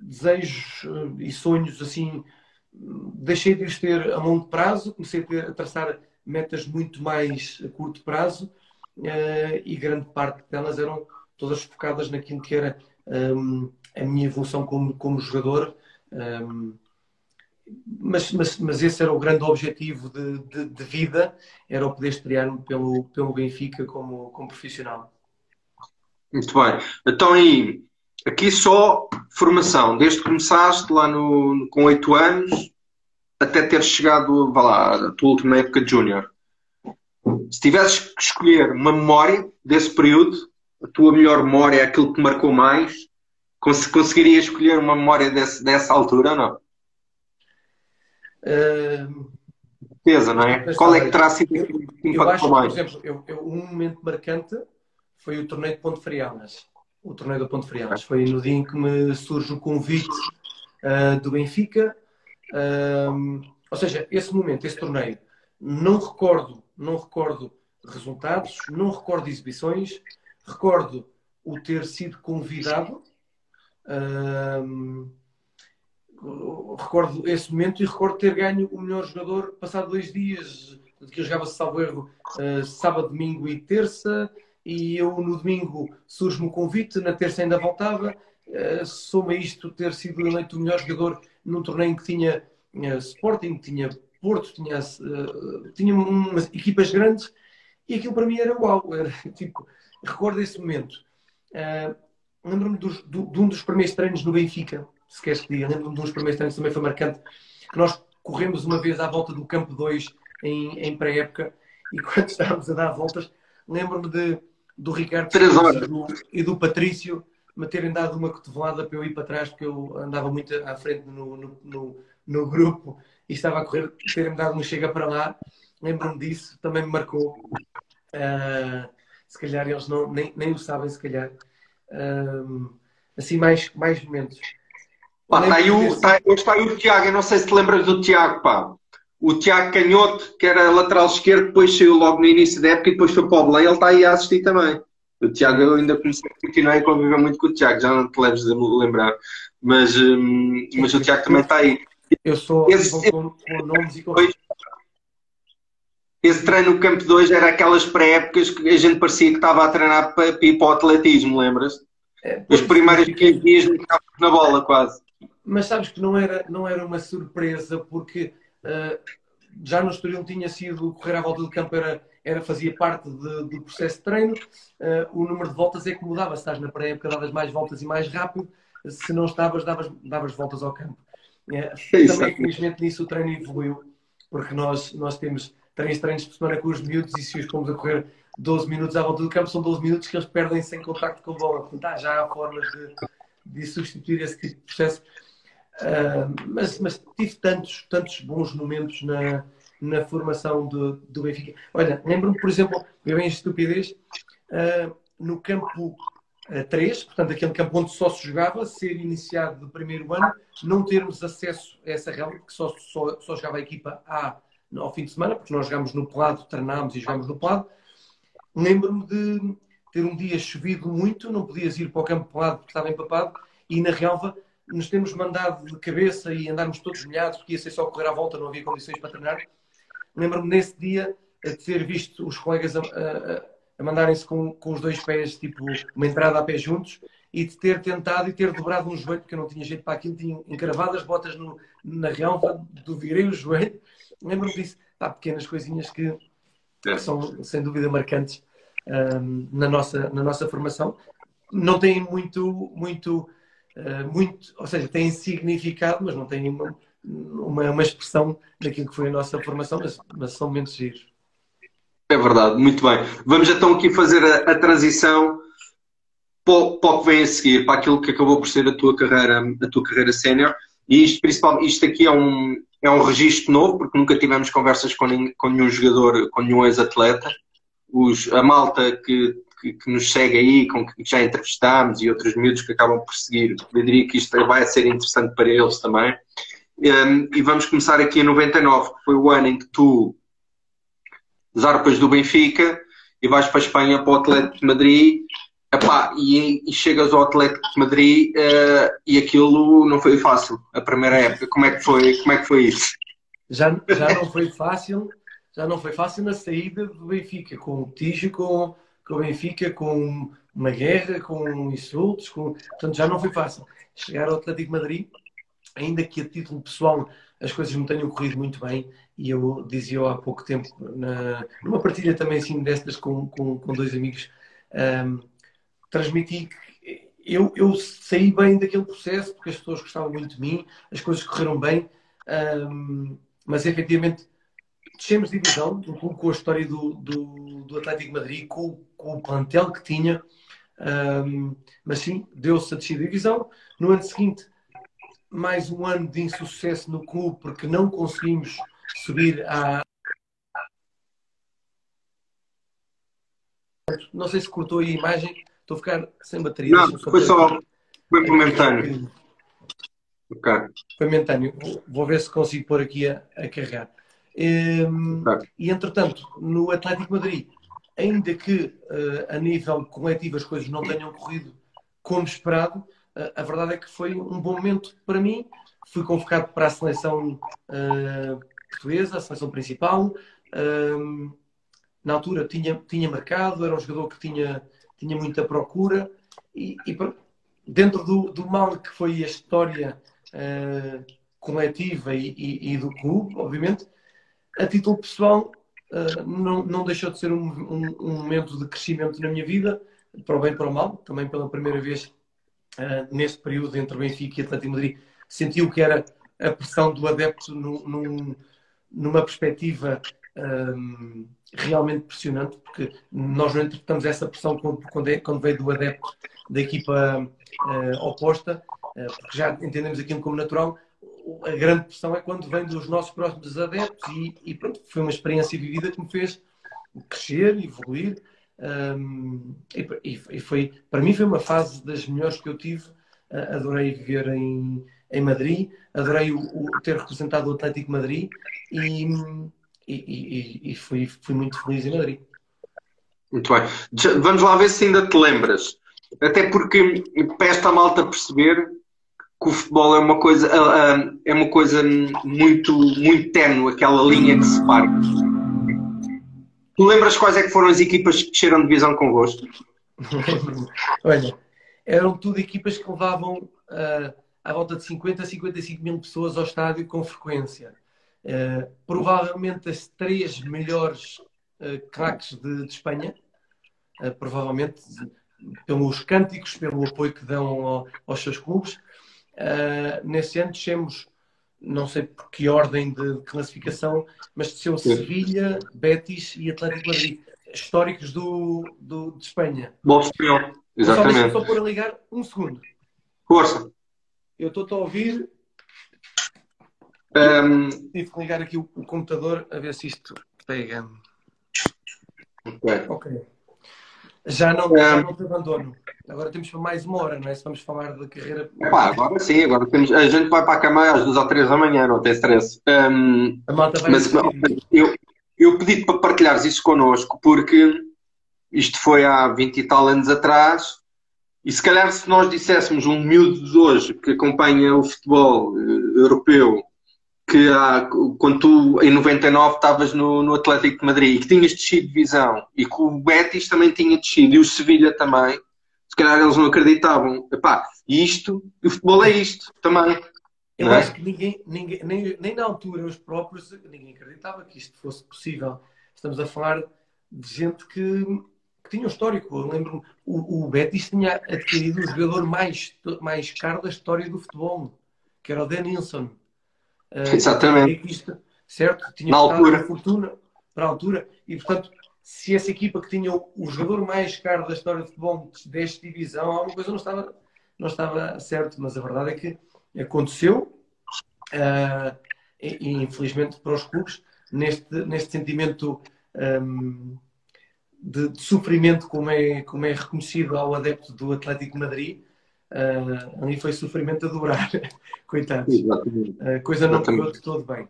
desejos uh, e sonhos assim, deixei de os ter a longo prazo, comecei a, ter, a traçar metas muito mais a curto prazo e grande parte delas eram todas focadas naquilo que era um, a minha evolução como, como jogador. Um, mas, mas, mas esse era o grande objetivo de, de, de vida, era o poder estrear-me pelo, pelo Benfica como, como profissional. Muito bem. Então aí, aqui só formação, desde que começaste lá no, com 8 anos até ter chegado, vá lá, a tua última época de júnior. Se tivesses que escolher uma memória desse período, a tua melhor memória, aquilo que marcou mais, conseguirias escolher uma memória desse, dessa altura ou não? Uh, não é? Qual é que terá sido eu, que eu acho, mais? Por exemplo, eu, eu, um momento marcante foi o torneio de Ponte Frialas. O torneio do Ponte Frialas. Foi no dia em que me surge o convite uh, do Benfica. Uh, ou seja, esse momento, esse torneio, não recordo, não recordo resultados, não recordo exibições, recordo o ter sido convidado. Recordo esse momento e recordo ter ganho o melhor jogador passado dois dias, que eu jogava salvo erro uh, sábado, domingo e terça, e eu no domingo surge-me o convite, na terça ainda voltava. Uh, soma isto ter sido eleito o melhor jogador num torneio que tinha uh, Sporting, tinha Porto, tinha, uh, tinha umas equipas grandes, e aquilo para mim era uau. Era, tipo, recordo esse momento. Uh, Lembro-me de um dos primeiros treinos no Benfica, se queres que diga, lembro-me de uns primeiros treinos também foi marcante, que nós corremos uma vez à volta do campo 2 em, em pré-época e quando estávamos a dar voltas, lembro-me de, do Ricardo e do, e do Patrício me terem dado uma cotovelada para eu ir para trás, porque eu andava muito à frente no, no, no, no grupo e estava a correr, terem-me dado uma chega para lá. Lembro-me disso, também me marcou. Uh, se calhar eles não, nem, nem o sabem, se calhar. Uh, assim, mais, mais momentos. Pá, está aí, o, está, está aí o Tiago, eu não sei se te lembras do Tiago, pá. O Tiago Canhoto, que era lateral esquerdo, depois saiu logo no início da época e depois foi para o Belém, ele está aí a assistir também. O Tiago, eu ainda comecei, continuei a conviver muito com o Tiago, já não te leves a lembrar. Mas, hum, mas o Tiago também está aí. Eu sou esse, com, com nomes e com... Esse treino no campo de hoje era aquelas pré-épocas que a gente parecia que estava a treinar para, para ir para o atletismo, lembras? É, Os primeiros 15 dias na bola, quase mas sabes que não era, não era uma surpresa, porque uh, já no Estoril tinha sido correr à volta do campo, era, era, fazia parte de, do processo de treino. Uh, o número de voltas é que mudava. Se estás na pré-época, davas mais voltas e mais rápido. Se não estavas, davas, davas voltas ao campo. Uh, também, infelizmente, nisso o treino evoluiu, porque nós, nós temos três treinos por semana com os miúdos e se os pomos a correr 12 minutos à volta do campo, são 12 minutos que eles perdem sem contacto com a bola. Portanto, ah, já há formas de, de substituir esse tipo de processo. Uh, mas, mas, tive tantos, tantos bons momentos na, na formação do, do Benfica. Olha, lembro-me, por exemplo, eu em estupidez, uh, no campo uh, 3, portanto, aquele campo onde só se jogava, ser iniciado do primeiro ano, não termos acesso a essa regra, porque só, só, só jogava a equipa A ao fim de semana, porque nós jogámos no pelado, treinámos e jogámos no pelado. Lembro-me de ter um dia chovido muito, não podias ir para o campo pelado porque estava empapado, e na relva nos temos mandado de cabeça e andarmos todos molhados, porque ia ser só correr à volta, não havia condições para treinar. Lembro-me nesse dia de ter visto os colegas a, a mandarem-se com, com os dois pés, tipo uma entrada a pé juntos, e de ter tentado e ter dobrado um joelho, porque eu não tinha jeito para aquilo, tinha encravado as botas no, na relva, virei o joelho. Lembro-me disso. Há pequenas coisinhas que, que são, sem dúvida, marcantes um, na, nossa, na nossa formação. Não têm muito, muito, uh, muito, ou seja, têm significado, mas não têm uma, uma, uma expressão daquilo que foi a nossa formação, mas, mas são momentos giros. É verdade, muito bem. Vamos então aqui fazer a, a transição para, para o que vem a seguir, para aquilo que acabou por ser a tua carreira, a tua carreira sénior. E isto, principalmente, isto aqui é um, é um registro novo, porque nunca tivemos conversas com, nenhum, com nenhum jogador, com nenhum ex-atleta. A malta que, que, que, nos segue aí, com que já entrevistámos e outros miúdos que acabam por seguir, eu diria que isto vai ser interessante para eles também. Um, e vamos começar aqui em 99, que foi o ano em que tu zarpas do Benfica e vais para a Espanha para o Atlético de Madrid Epá, e, e, chegas ao Atlético de Madrid uh, e aquilo não foi fácil, a primeira época. Como é que foi, como é que foi isso? Já, já não foi fácil, já não foi fácil na saída do Benfica, com o Tijo, com, com o Benfica, com uma guerra, com insultos, com... portanto já não foi fácil. Chegar ao Atlético de Madrid, ainda que a título pessoal as coisas me tenham corrido muito bem, e eu dizia há pouco tempo, na, numa partilha também assim destas com, com, com dois amigos, um, ehm, transmiti que eu, eu saí bem daquele processo porque as pessoas gostavam muito de mim, as coisas correram bem, um, mas efetivamente descemos de divisão com a história do, do, do Atlético Madrid, com, com, o plantel que tinha, um, mas sim, deu-se a descida de divisão. No ano seguinte, mais um ano de insucesso no clube porque não conseguimos subir à. Não sei se cortou aí a imagem, Estou a ficar sem bateria. Não, foi só. Foi momentâneo. Ok. Foi momentâneo. Vou ver se consigo pôr aqui a, a carregar. Um, okay. E entretanto, no Atlético Madrid, ainda que uh, a nível coletivo as coisas não tenham corrido como esperado, a verdade é que foi um bom momento para mim. Fui convocado para a seleção uh, portuguesa, a seleção principal. na altura tinha, tinha marcado, era um jogador que tinha tinha muita procura e, e dentro do, do, mal que foi a história uh, coletiva e, e, e, do clube, obviamente, a título pessoal uh, não, não deixou de ser um, um, um, momento de crescimento na minha vida, para o bem e para o mal, também pela primeira vez uh, neste período entre Benfica e Atlético Madrid, sentiu que era a pressão do adepto num, num, numa perspectiva um, realmente impressionante, porque nós não interpretamos essa pressão quando, é, quando veio do adepto da equipa uh, oposta, uh, porque já entendemos aquilo como natural. A grande pressão é quando vem dos nossos próximos adeptos, e, e pronto, foi uma experiência vivida que me fez crescer, evoluir. Um, e, e, foi, para mim, foi uma fase das melhores que eu tive. Uh, adorei viver em, em Madrid, adorei o, o, ter representado o Atlético Madrid e, e, e, fui, fui muito feliz em Madrid. Muito bem. Vamos lá ver se ainda te lembras. Até porque para esta malta perceber que o futebol é uma coisa, é uma coisa muito, muito tenue, aquela linha que separa. Tu lembras quais é que foram as equipas que desceram de divisão convosco? Olha, eram tudo equipas que levavam uh, à volta de 50 a 55 mil pessoas ao estádio com frequência. Uh, provavelmente as três melhores uh, craques de, de Espanha, uh, provavelmente pelos cânticos, pelo apoio que dão ao, aos seus clubes. Uh, nesse ano descemos, não sei por que ordem de, classificação, mas desceu Sevilha, Betis e Atlético Madrid, históricos do, do, de Espanha. Bom espanhol, exatamente. Só, só pôr a ligar um segundo. Força. Eu estou a ouvir um... Tive que ligar aqui o, o, computador a ver se isto pega. Ok. okay. Já, não, já não te abandono. Agora temos mais uma hora, não é? Se vamos falar da carreira. Epá, agora sim, agora temos. A gente vai para a cama às duas ou três da manhã, não tem stress. Um... A malta vai mas eu, eu pedi para partilhares isso connosco porque isto foi há 20 e tal anos atrás. E se calhar se nós disséssemos um miúdo de hoje que acompanha o futebol uh, europeu que há, quando tu em 99 estavas no, no Atlético de Madrid e que tinhas descido de divisão e que o Betis também tinha descido e o Sevilha também, se calhar eles não acreditavam. Epá, isto, o futebol é isto também. Eu é? acho que ninguém, ninguém nem, nem na altura, os próprios, ninguém acreditava que isto fosse possível. Estamos a falar de gente que, que tinha um histórico. Eu lembro-me, o, o Betis tinha adquirido o jogador mais, mais caro da história do futebol, que era o Denilson. Uh, Exatamente. Isto, certo? Tinha na altura. fortuna para a altura. E, portanto, se essa equipa que tinha o jogador mais caro da história do futebol desta divisão, alguma coisa não estava, não estava certo. Mas a verdade é que aconteceu. Uh, e, e, infelizmente para os clubes, neste, neste sentimento um, de, de, sofrimento, como é, como é reconhecido ao adepto do Atlético Madrid, uh, ali foi sofrimento a dobrar. Coitados. A coisa não correu de todo bem.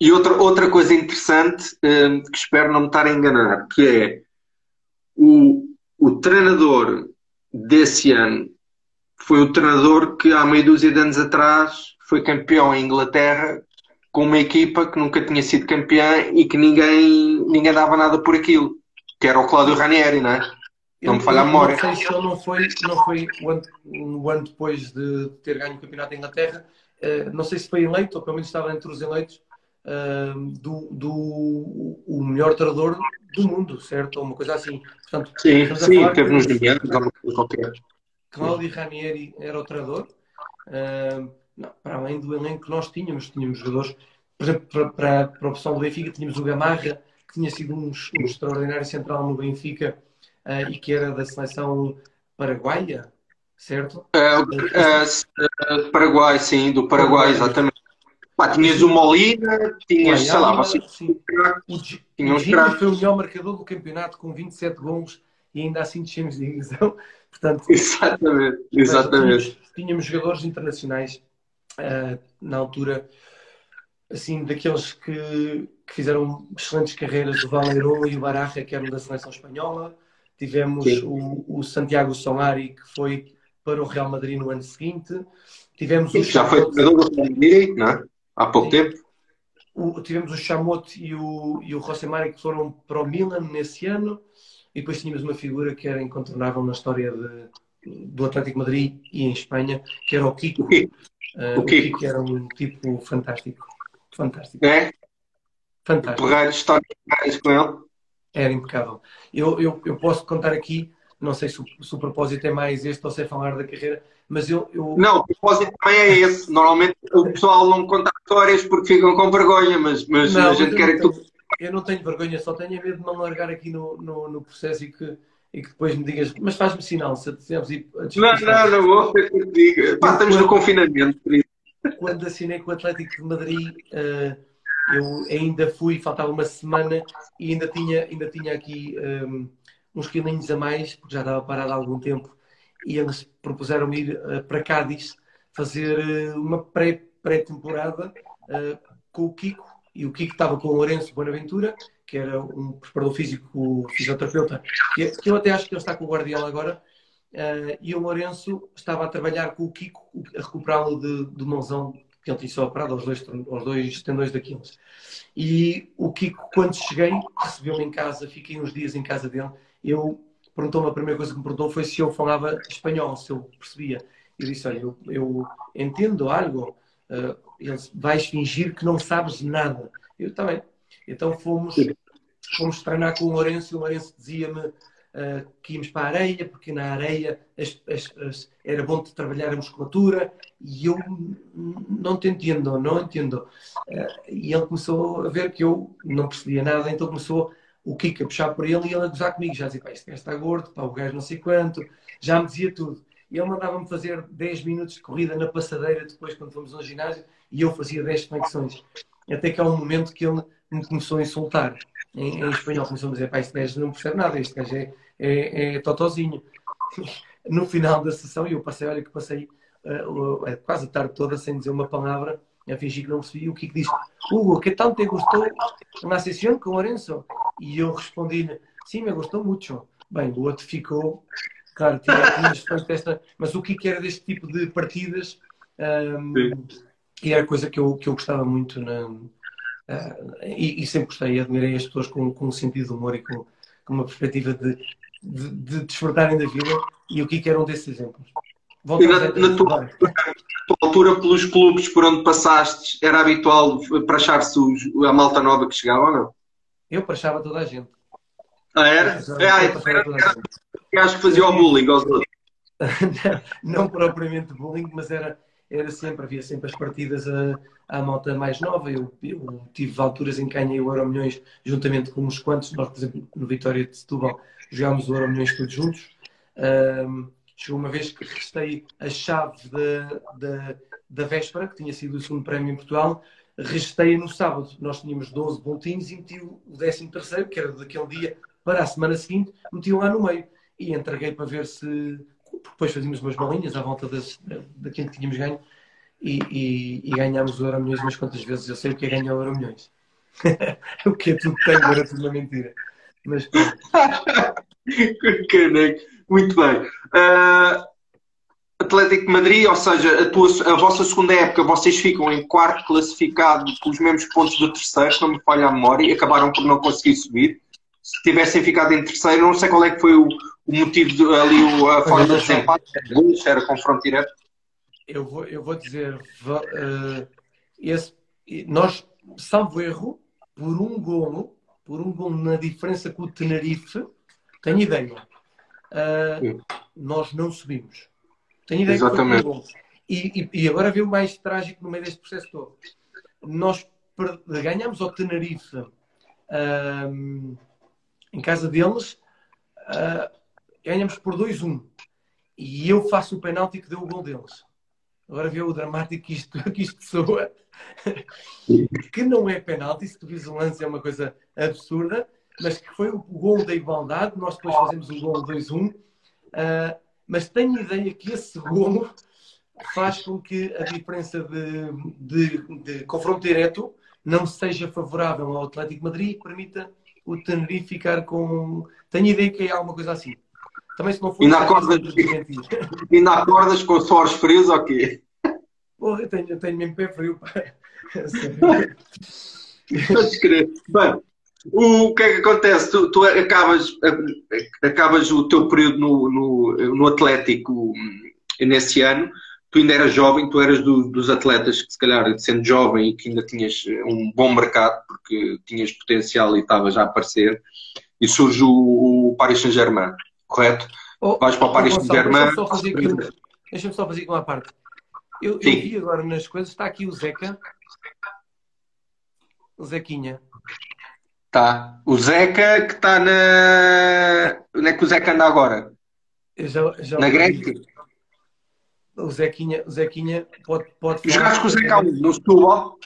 E outra, outra coisa interessante, um, que espero não me estar a enganar, que é o, o treinador desse ano foi o treinador que há meia dúzia de anos atrás foi campeão em Inglaterra com uma equipa que nunca tinha sido campeã e que ninguém, ninguém dava nada por aquilo, que era o Cláudio Ranieri, não é? Não me falha a memória. Não sei se ele não foi, não foi o, ano, o ano depois de ter ganho o campeonato em Inglaterra, uh, não sei se foi eleito, ou pelo menos estava entre os eleitos, uh, do, do o melhor treinador do mundo, certo? Ou uma coisa assim. Portanto, sim, sim, teve nos nomeados, qualquer. Cláudio Ranieri era o treinador. Uh, não, para além do elenco que nós tínhamos, tínhamos jogadores, por exemplo, para, para, para o pessoal do Benfica, tínhamos o Gamarra, que tinha sido um, um extraordinário central no Benfica uh, e que era da seleção paraguaia, certo? Uh, Paraguai, sim, do Paraguai, exatamente. Pá, tinhas o Molina, tinhas, sei lá, você... o, tinha o Gino foi o melhor marcador do campeonato com 27 gols e ainda assim descemos de divisão. Portanto, exatamente, exatamente. Tínhamos, tínhamos, jogadores internacionais uh, na altura, assim, daqueles que, que, fizeram excelentes carreiras, o Valerón e o Baraja, que eram da seleção espanhola. Tivemos o, o, Santiago Solari, que foi para o Real Madrid no ano seguinte. Tivemos Sim, o já foi jogador do Madrid, não é? Há pouco tempo. O, tivemos o Chamot e o, e o Rosemari que foram para o Milan nesse ano. E depois tínhamos uma figura que era incontornável na história de, do Atlético Madrid e em Espanha, que era o Kiko. Uh, o, Kiko. Kiko era um tipo fantástico. Fantástico. É? Fantástico. Histórias com ele? Era impecável. Eu, eu, eu posso contar aqui, não sei se o, se o propósito é mais este ou se é falar da carreira, mas eu, eu... Não, o propósito também é esse. Normalmente o pessoal não conta histórias porque ficam com vergonha, mas, mas não, a gente quer que tu. Eu não tenho vergonha, só tenho medo de não largar aqui no, no, no processo e que e que depois me digas, mas faz-me sinal se tivermos ir a Não, não, não vou ter que diga. Pá, estamos no confinamento. Quando assinei com o Atlético de Madrid, uh, eu ainda fui, faltava uma semana e ainda tinha, ainda tinha aqui um, uns quilinhos a mais, porque já estava parado há algum tempo, e eles propuseram-me ir uh, para Cádiz fazer uh, uma pré-temporada -pré com o Kiko, e o Kiko estava com o Lourenço Bonaventura que era um preparador físico, fisioterapeuta, que, que eu até acho que ele está com o Guardiola agora, uh, e o Lourenço estava a trabalhar com o Kiko, a recuperá-lo de, de mãozão que ele tinha só operado aos dois, aos dois tendões daqueles. E o Kiko, quando cheguei, recebeu-me em casa, fiquei uns dias em casa dele, eu perguntou-me, a primeira coisa que me perguntou foi se eu falava espanhol, se eu percebia. Eu disse, olha, eu, eu entendo algo, uh, ele vais fingir que não sabes nada. Eu também. Então fomos, fomos treinar com o Lourenço e o Lourenço dizia-me uh, que íamos para a areia, porque na areia as, as, as, era bom de trabalhar a musculatura e eu não te entendo, não entendo. Uh, e ele começou a ver que eu não percebia nada, então começou o Kiko a puxar por ele e ele a gozar comigo. Já dizia, pá, este gajo está gordo, pá, o gajo não sei quanto. Já me dizia tudo. E ele mandava-me fazer 10 minutos de corrida na passadeira depois, quando fomos ao ginásio, e eu fazia 10 flexões. Até que há um momento que ele me começou a insultar. Em, em espanhol começou a dizer, pá, este gajo não percebe nada, este gajo é, é, é totozinho. No final da sessão, eu passei, olha que passei uh, quase a tarde toda sem dizer uma palavra, a fingir que não percebi. O que disse, Hugo, que tal te gostou na sessão com o Lourenço? E eu respondi-lhe, sim, me gostou muito. Bem, o outro ficou, claro, tinha, tinha esta, mas o que era deste tipo de partidas? Um, e era coisa que eu, que eu gostava muito na, Uh, e, e, sempre gostei, admirei as pessoas com, com um sentido de humor e com, com uma perspectiva de de, de desfrutarem da vida e o Kiko era um desses exemplos. E na, na, tua, na, tua, altura, pelos clubes por onde passaste, era habitual para achar-se a malta nova que chegava ou não? Eu prachava toda a gente. Ah, era? É, ah, então era, era, era, acho que fazia o bullying aos outros. não propriamente bullying, mas era, era sempre, havia sempre as partidas a, à malta mais nova. Eu, eu, tive alturas em que ganhei o Euro Milhões juntamente com uns quantos. Nós, por exemplo, no Vitória de Setúbal, jogámos o Euro Milhões todos juntos. Um, chegou uma vez que restei a chave da, da, véspera, que tinha sido o segundo prémio em Portugal, restei no sábado. Nós tínhamos 12 pontinhos e meti o 13 terceiro, que era daquele dia para a semana seguinte, meti lá no meio. E entreguei para ver se... Depois fazíamos umas bolinhas à volta das, daquilo que tínhamos ganho e, e, e ganhámos o Euro Milhões umas quantas vezes. Eu sei o que é ganhar o Euro Milhões. o que é tudo tenho, era tudo uma mentira. Mas Muito bem. Uh, Atlético de Madrid, ou seja, a, tua, a vossa segunda época, vocês ficam em quarto classificado com os mesmos pontos do terceiro, não me falha a memória, e acabaram por não conseguir subir. Se tivessem ficado em terceiro, não sei qual é que foi o, o motivo de, ali, a forma de desempate, era confronto direto. Eu vou, eu vou dizer, uh, esse, nós, salvo erro, por um golo, por um golo na diferença com o Tenerife, tenho ideia, uh, nós não subimos. Tenho ideia Exatamente. que foi. E, e, e, agora veio o mais trágico no meio deste processo todo. Nós ganhamos ao Tenerife uh, em casa deles, ganhamos por 2-1. E eu faço o penalti que deu o gol deles. Agora vê o dramático que isto, que isto soa. que não é penalti, se tu vis o lance é uma coisa absurda, mas que foi o gol da igualdade. Nós depois fazemos o gol 2-1. Uh, ah, mas tenho ideia que esse gol faz com que a diferença de, de, de, confronto direto não seja favorável ao Atlético Madrid e permita o Tenerife ficar com. Tenho ideia que é alguma coisa assim. Também se não for. Ainda acordas, ainda acordas com suores frios ou quê? Porra, eu tenho, eu tenho mesmo pé frio, pá. Crer. Bem, o que é que acontece? Tu, tu, acabas, acabas o teu período no, no, no Atlético nesse ano, tu ainda eras jovem, tu eras do, dos atletas que se calhar sendo jovem e que ainda tinhas um bom mercado, porque tinhas potencial e estavas a aparecer, e surge o, o Paris Saint-Germain correto? Oh, Vais para o Paris Saint-Germain. Deixa-me só fazer aqui uma parte. Eu, eu, vi agora nas coisas, está aqui o Zeca. O Zequinha. Tá. O Zeca que está na. Onde é que o Zeca anda agora? Já, já na Grécia? O Zequinha, o Zequinha pode. pode Jogaste com o Zeca no Setúbal?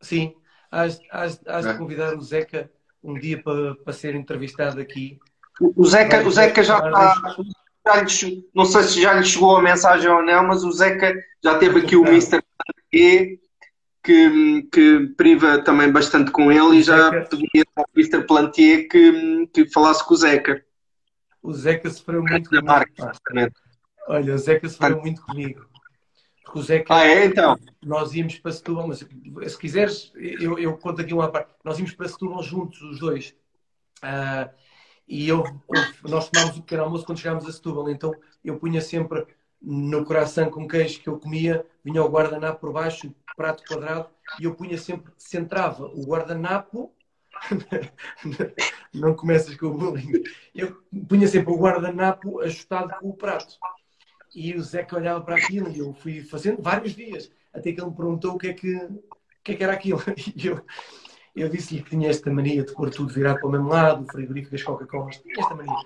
Sim. Has, has, has é. de convidar o Zeca um dia para, para ser entrevistado aqui o Zeca, o Zeca já está. Não sei se já lhe chegou a mensagem ou não, mas o Zeca já teve aqui o Mr. Plantier, que, que priva também bastante com ele, e já pedia ao Mr. Plantier que, que falasse com o Zeca. O Zeca sofreu muito comigo. Marca, Olha, o Zeca sofreu muito comigo. Porque o Zeca. Ah, é? Então. Nós íamos para Setúbal, mas se quiseres, eu, eu conto aqui uma parte. Nós íamos para Setúbal juntos, os dois. Uh, e eu, nós tomámos o pequeno almoço quando chegámos a Setúbal, então eu punha sempre no coração com queijo que eu comia, vinha o guardanapo por baixo, prato quadrado, e eu punha sempre, centrava o guardanapo, não começas com o bullying, eu punha sempre o guardanapo ajustado com o prato. E o Zeca olhava para aquilo e eu fui fazendo vários dias, até que ele me perguntou o que é que, o que, é que era aquilo. E eu, eu disse-lhe que tinha esta mania de pôr tudo virado para o mesmo lado, o frigorífico, as Coca-Colas, tinha esta mania.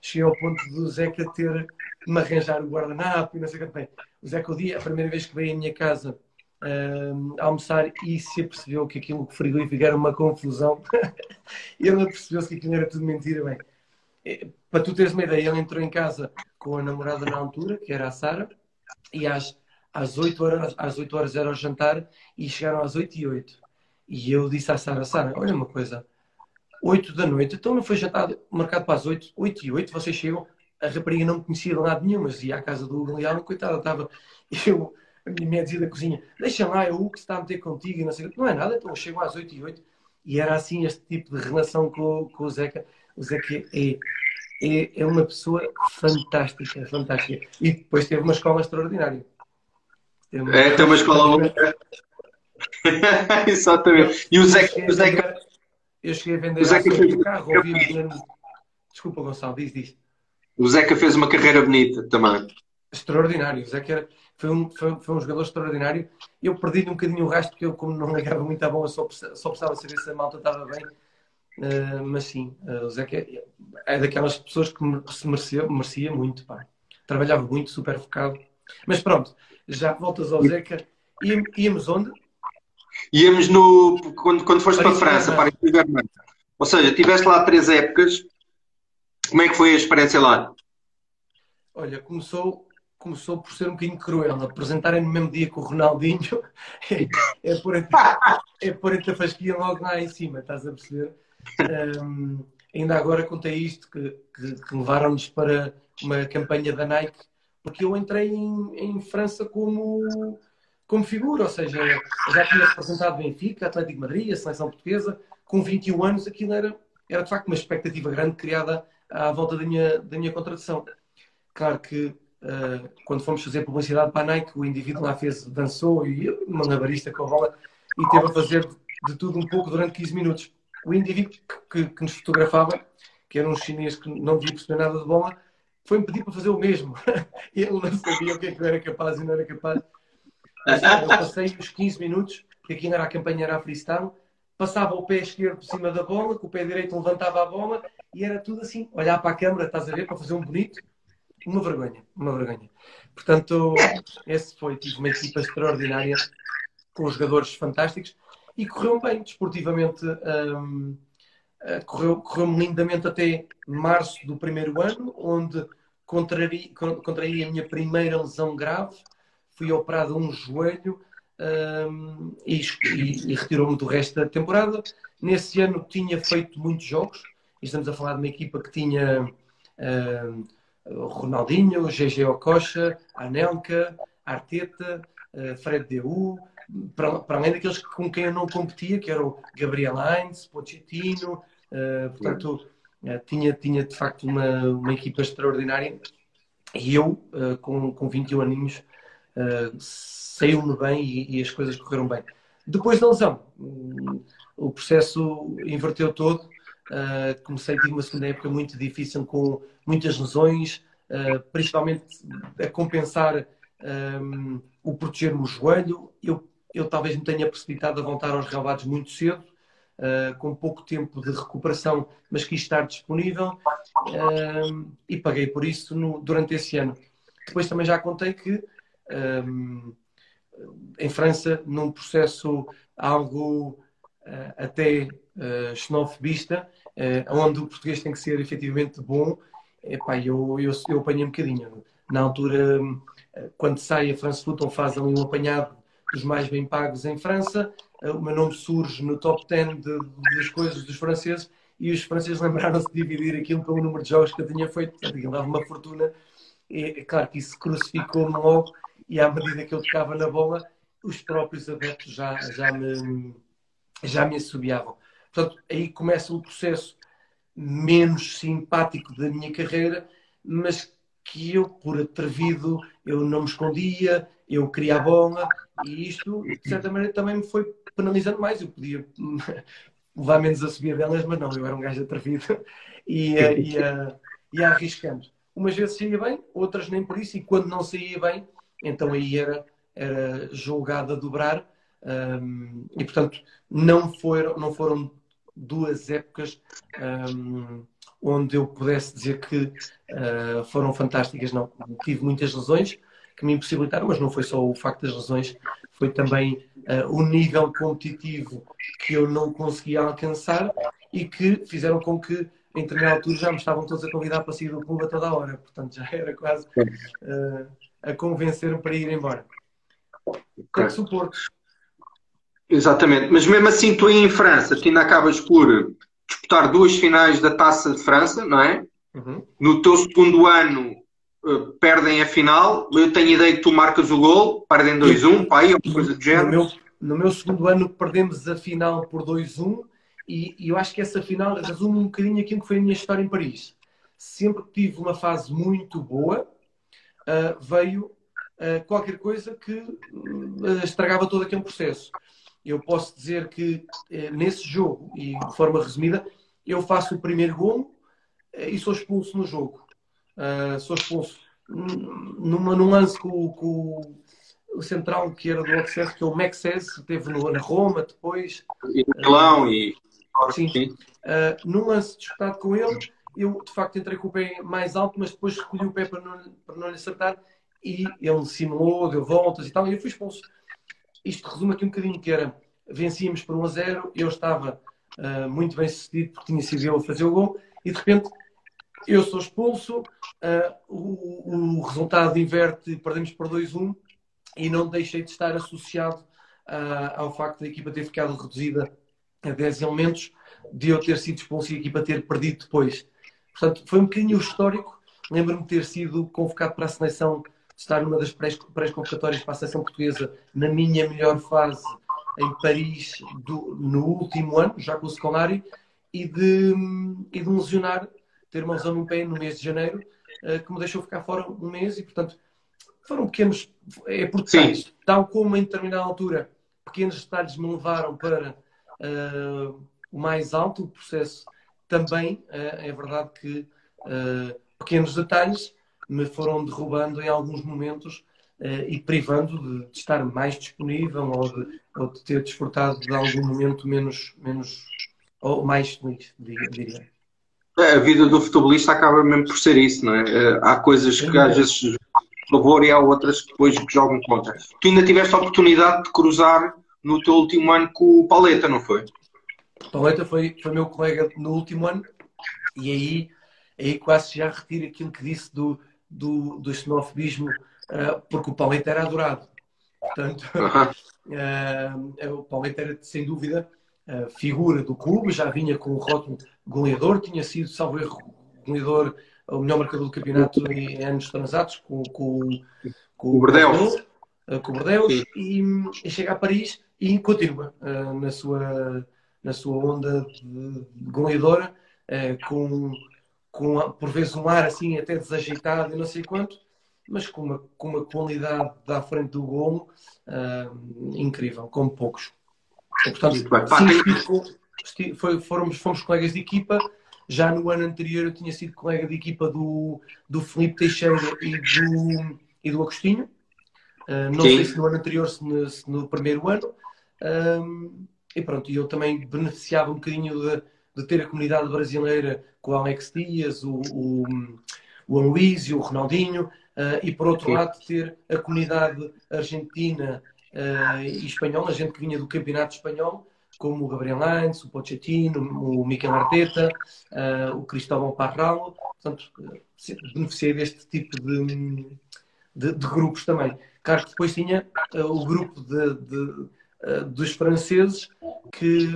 Cheguei ao ponto do Zeca ter me arranjar o guardanapo e não sei o que bem. O Zeca, o dia, a primeira vez que veio à minha casa uh, almoçar e se apercebeu que aquilo que frigorífico era uma confusão, ele apercebeu-se que aquilo era tudo mentira. Bem, eh, para tu teres uma ideia, ele entrou em casa com a namorada na altura, que era a Sara, e às, às, 8 horas, às 8 horas era o jantar e chegaram às 8 e 8. E eu disse à Sara, Sara, olha uma coisa, 8 da noite, então não foi jantado, marcado para as 8, 8 e 8, vocês chegam, a rapariga não me conhecia de lado nenhum, mas ia à casa do Galeano, coitada, estava, eu, a minha mulher dizia da cozinha, deixa lá, é o que está a meter contigo, e não sei não é nada, então eu chego às 8 e 8, e era assim este tipo de relação com, com o Zeca, o Zeca é, é, é uma pessoa fantástica, fantástica. E depois teve uma escola extraordinária. Teve uma é, tem uma escola. Exatamente. E o Zé, o Zé... Eu cheguei a vender o Zeca fez... carro, Desculpa, Gonçalo, diz, diz. O Zeca fez uma carreira bonita também. Extraordinário. O Zeca era, foi, um, foi, foi um jogador extraordinário. Eu perdi-lhe um bocadinho o rastro, porque eu, como não ligava muito à bola, só, só precisava saber se a malta estava bem. Uh, mas sim, uh, o Zeca é, é daquelas pessoas que se merecia, merecia muito. Pá. Trabalhava muito, super focado. Mas pronto, já voltas ao Zeca. Íamos onde? Íamos no. Quando, quando foste para a França, para a Ou seja, tiveste lá três épocas. Como é que foi a experiência lá? Olha, começou, começou por ser um bocadinho cruel. Apresentarem no mesmo dia com o Ronaldinho é, é por é por a fasquia logo lá em cima, estás a perceber? Um, ainda agora contei isto, que, que, que levaram-nos para uma campanha da Nike, porque eu entrei em, em França como como figura, ou seja, já tinha representado Benfica, Atlético Madrid, a seleção portuguesa, com 21 anos, aquilo era, era de facto uma expectativa grande criada à volta da minha, da minha contratação. Claro que uh, quando fomos fazer publicidade para a Nike, o indivíduo lá fez, dançou e uma navarista com a bola e teve a fazer de tudo um pouco durante 15 minutos. O indivíduo que, que nos fotografava, que era um chinês que não devia perceber nada de bola, foi-me pedir para fazer o mesmo. Ele não sabia o que é que eu era capaz e não era capaz. Eu passei os 15 minutos, porque aqui não era a campanha, era a freestyle, passava o pé esquerdo por cima da bola, com o pé direito levantava a bola e era tudo assim, olhar para a câmara, estás a ver, para fazer um bonito. Uma vergonha, uma vergonha. Portanto, esse foi, tive uma equipa extraordinária, com jogadores fantásticos e correu bem, desportivamente. Um, eh, correu, correu lindamente até março do primeiro ano, onde contraí a minha primeira lesão grave, fui operado um joelho um, e, e, e retirou-me do resto da temporada. Nesse ano tinha feito muitos jogos, estamos a falar de uma equipa que tinha um, Ronaldinho, GG Ococha, Anelka, Arteta, uh, Fred Deu, para, para, além daqueles com quem eu não competia, que eram Gabriel Heinz, Pochettino, uh, portanto, uh, tinha, tinha de facto uma, uma equipa extraordinária. E eu, com, com 21 aninhos, uh, saiu-me bem e, e, as coisas correram bem. Depois da lesão, o processo inverteu todo. Uh, comecei, tive uma segunda época muito difícil, com muitas lesões, uh, principalmente a compensar um, o proteger-me o joelho. Eu, eu talvez me tenha precipitado a voltar aos relevados muito cedo, uh, com pouco tempo de recuperação, mas quis estar disponível e paguei por isso no, durante esse ano. Depois também já contei que um, em França, num processo algo uh, até uh, xenofobista, uh, onde o português tem que ser efetivamente bom, epá, eu, eu, eu apanhei um bocadinho. Na altura, quando sai a France Football, faz ali um apanhado dos mais bem pagos em França, o meu nome surge no top 10 de, das coisas dos franceses e os franceses lembraram-se de dividir aquilo pelo número de jogos que eu tinha feito. Aquilo dava uma fortuna. E, é claro que isso crucificou-me logo e à medida que eu tocava na bola, os próprios adeptos já, já, me, já me assobiavam. Portanto, aí começa um processo menos simpático da minha carreira, mas que eu, por atrevido, eu não me escondia, eu queria a bola, e isto, de certa maneira, também me foi penalizando mais. Eu podia levar menos a subir delas, mas não, eu era um gajo atrevido e ia, ia, ia arriscando. Umas vezes saía bem, outras nem por isso, e quando não saía bem, então aí era, era julgado a dobrar um, e portanto não foram, não foram duas épocas um, onde eu pudesse dizer que uh, foram fantásticas, não. Tive muitas lesões que me impossibilitaram, mas não foi só o facto das lesões, foi também uh, o nível competitivo que eu não conseguia alcançar e que fizeram com que em determinada altura já me estavam todos a convidar para sair do clube a toda a hora, portanto já era quase uh, a convencer-me para ir embora. Okay. suporte. Exatamente, mas mesmo assim tu em França, tu ainda acabas por disputar duas finais da Taça de França, não é? Uhum. No teu segundo ano uh, perdem a final, eu tenho a ideia que tu marcas o gol, perdem 2-1, pai, ou coisa do género. No meu, no meu segundo ano perdemos a final por 2-1 e, e, eu acho que essa final resume um bocadinho aquilo que foi a minha história em Paris sempre que tive uma fase muito boa, uh, veio uh, qualquer coisa que uh, estragava todo aquele processo. Eu posso dizer que nesse jogo, e de forma resumida, eu faço o primeiro gol e sou expulso no jogo. sou expulso numa, num lance com, com o central que era do Access, que é o Maxes, teve no, na Roma depois. E no Milão e. Sim. sim. Num lance disputado com ele, eu de facto entrei com o pé mais alto, mas depois recolhi o pé para não, para não lhe acertar e ele simulou, deu voltas e tal, e eu fui expulso. Isto resume aqui um bocadinho que era, vencíamos por 1 a 0, eu estava uh, muito bem sucedido porque tinha sido eu a fazer o gol, e de repente eu sou expulso, uh, o, o, resultado inverte, perdemos por 2-1, e não deixei de estar associado uh, ao facto da equipa ter ficado reduzida a 10 elementos, de eu ter sido expulso e a equipa ter perdido depois. Portanto, foi um bocadinho histórico. Lembro-me de ter sido convocado para a seleção, de estar numa das pré-convocatórias para a seleção portuguesa, na minha melhor fase, em Paris, do, no último ano, já com o secundário, e de, e de me lesionar, ter uma lesão no pé no mês de janeiro, uh, que me deixou ficar fora um mês, e portanto, foram pequenos, é por detalhes, tal como em determinada altura, pequenos detalhes me levaram para uh, o mais alto, o processo também é, é verdade que uh, pequenos detalhes me foram derrubando em alguns momentos uh, e privando de, estar mais disponível ou de, ou de, ter desfrutado de algum momento menos, menos ou mais feliz, diria. É, a vida do futebolista acaba mesmo por ser isso, não é? Há coisas que às vezes favor e há outras que depois jogam contra. Tu ainda tiveste a oportunidade de cruzar no teu último ano com o Paleta, não foi? Pauleta foi, foi meu colega no último ano e aí, aí quase já retiro aquilo que disse do, do, do xenofobismo, uh, porque o Pauleta era adorado. Portanto, uh, o Pauleta era, sem dúvida, uh, figura do clube, já vinha com o rótulo goleador, tinha sido, salvo erro, goleador, o melhor marcador do campeonato em anos transatos, com, com, com o Bordeaux. Com o Bordeaux, e, e chega a Paris e continua na sua na sua onda de, goleadora, eh, com, com por vezes um ar assim até desajeitado e não sei quanto, mas com uma, com uma qualidade da frente do golo uh, incrível, como poucos. Portanto, sim, foi, fomos, fomos colegas de equipa. Já no ano anterior eu tinha sido colega de equipa do, do Felipe Teixeira e do, e do Agostinho. Uh, não Sim. sei se no ano anterior, se no, se no primeiro ano. Um, e pronto, eu também beneficiava um bocadinho de, de ter a comunidade brasileira com o Alex Dias, o, o, o o Ronaldinho, uh, e por outro Sim. lado ter a comunidade argentina uh, e espanhola, a gente que vinha do campeonato espanhol, como o Gabriel Lanz, o Pochettino, o Miquel Arteta, uh, o Cristóvão Parral, portanto, beneficiei deste tipo de, de, de, grupos também. Claro que depois tinha o grupo de, de dos franceses que,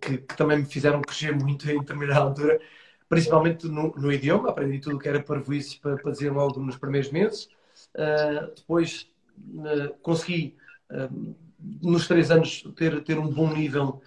que, que, também me fizeram crescer muito em determinada altura, principalmente no, no idioma. Aprendi tudo o que era para, para dizer logo nos primeiros meses. Uh, depois uh, consegui, uh, nos três anos, ter, ter um bom nível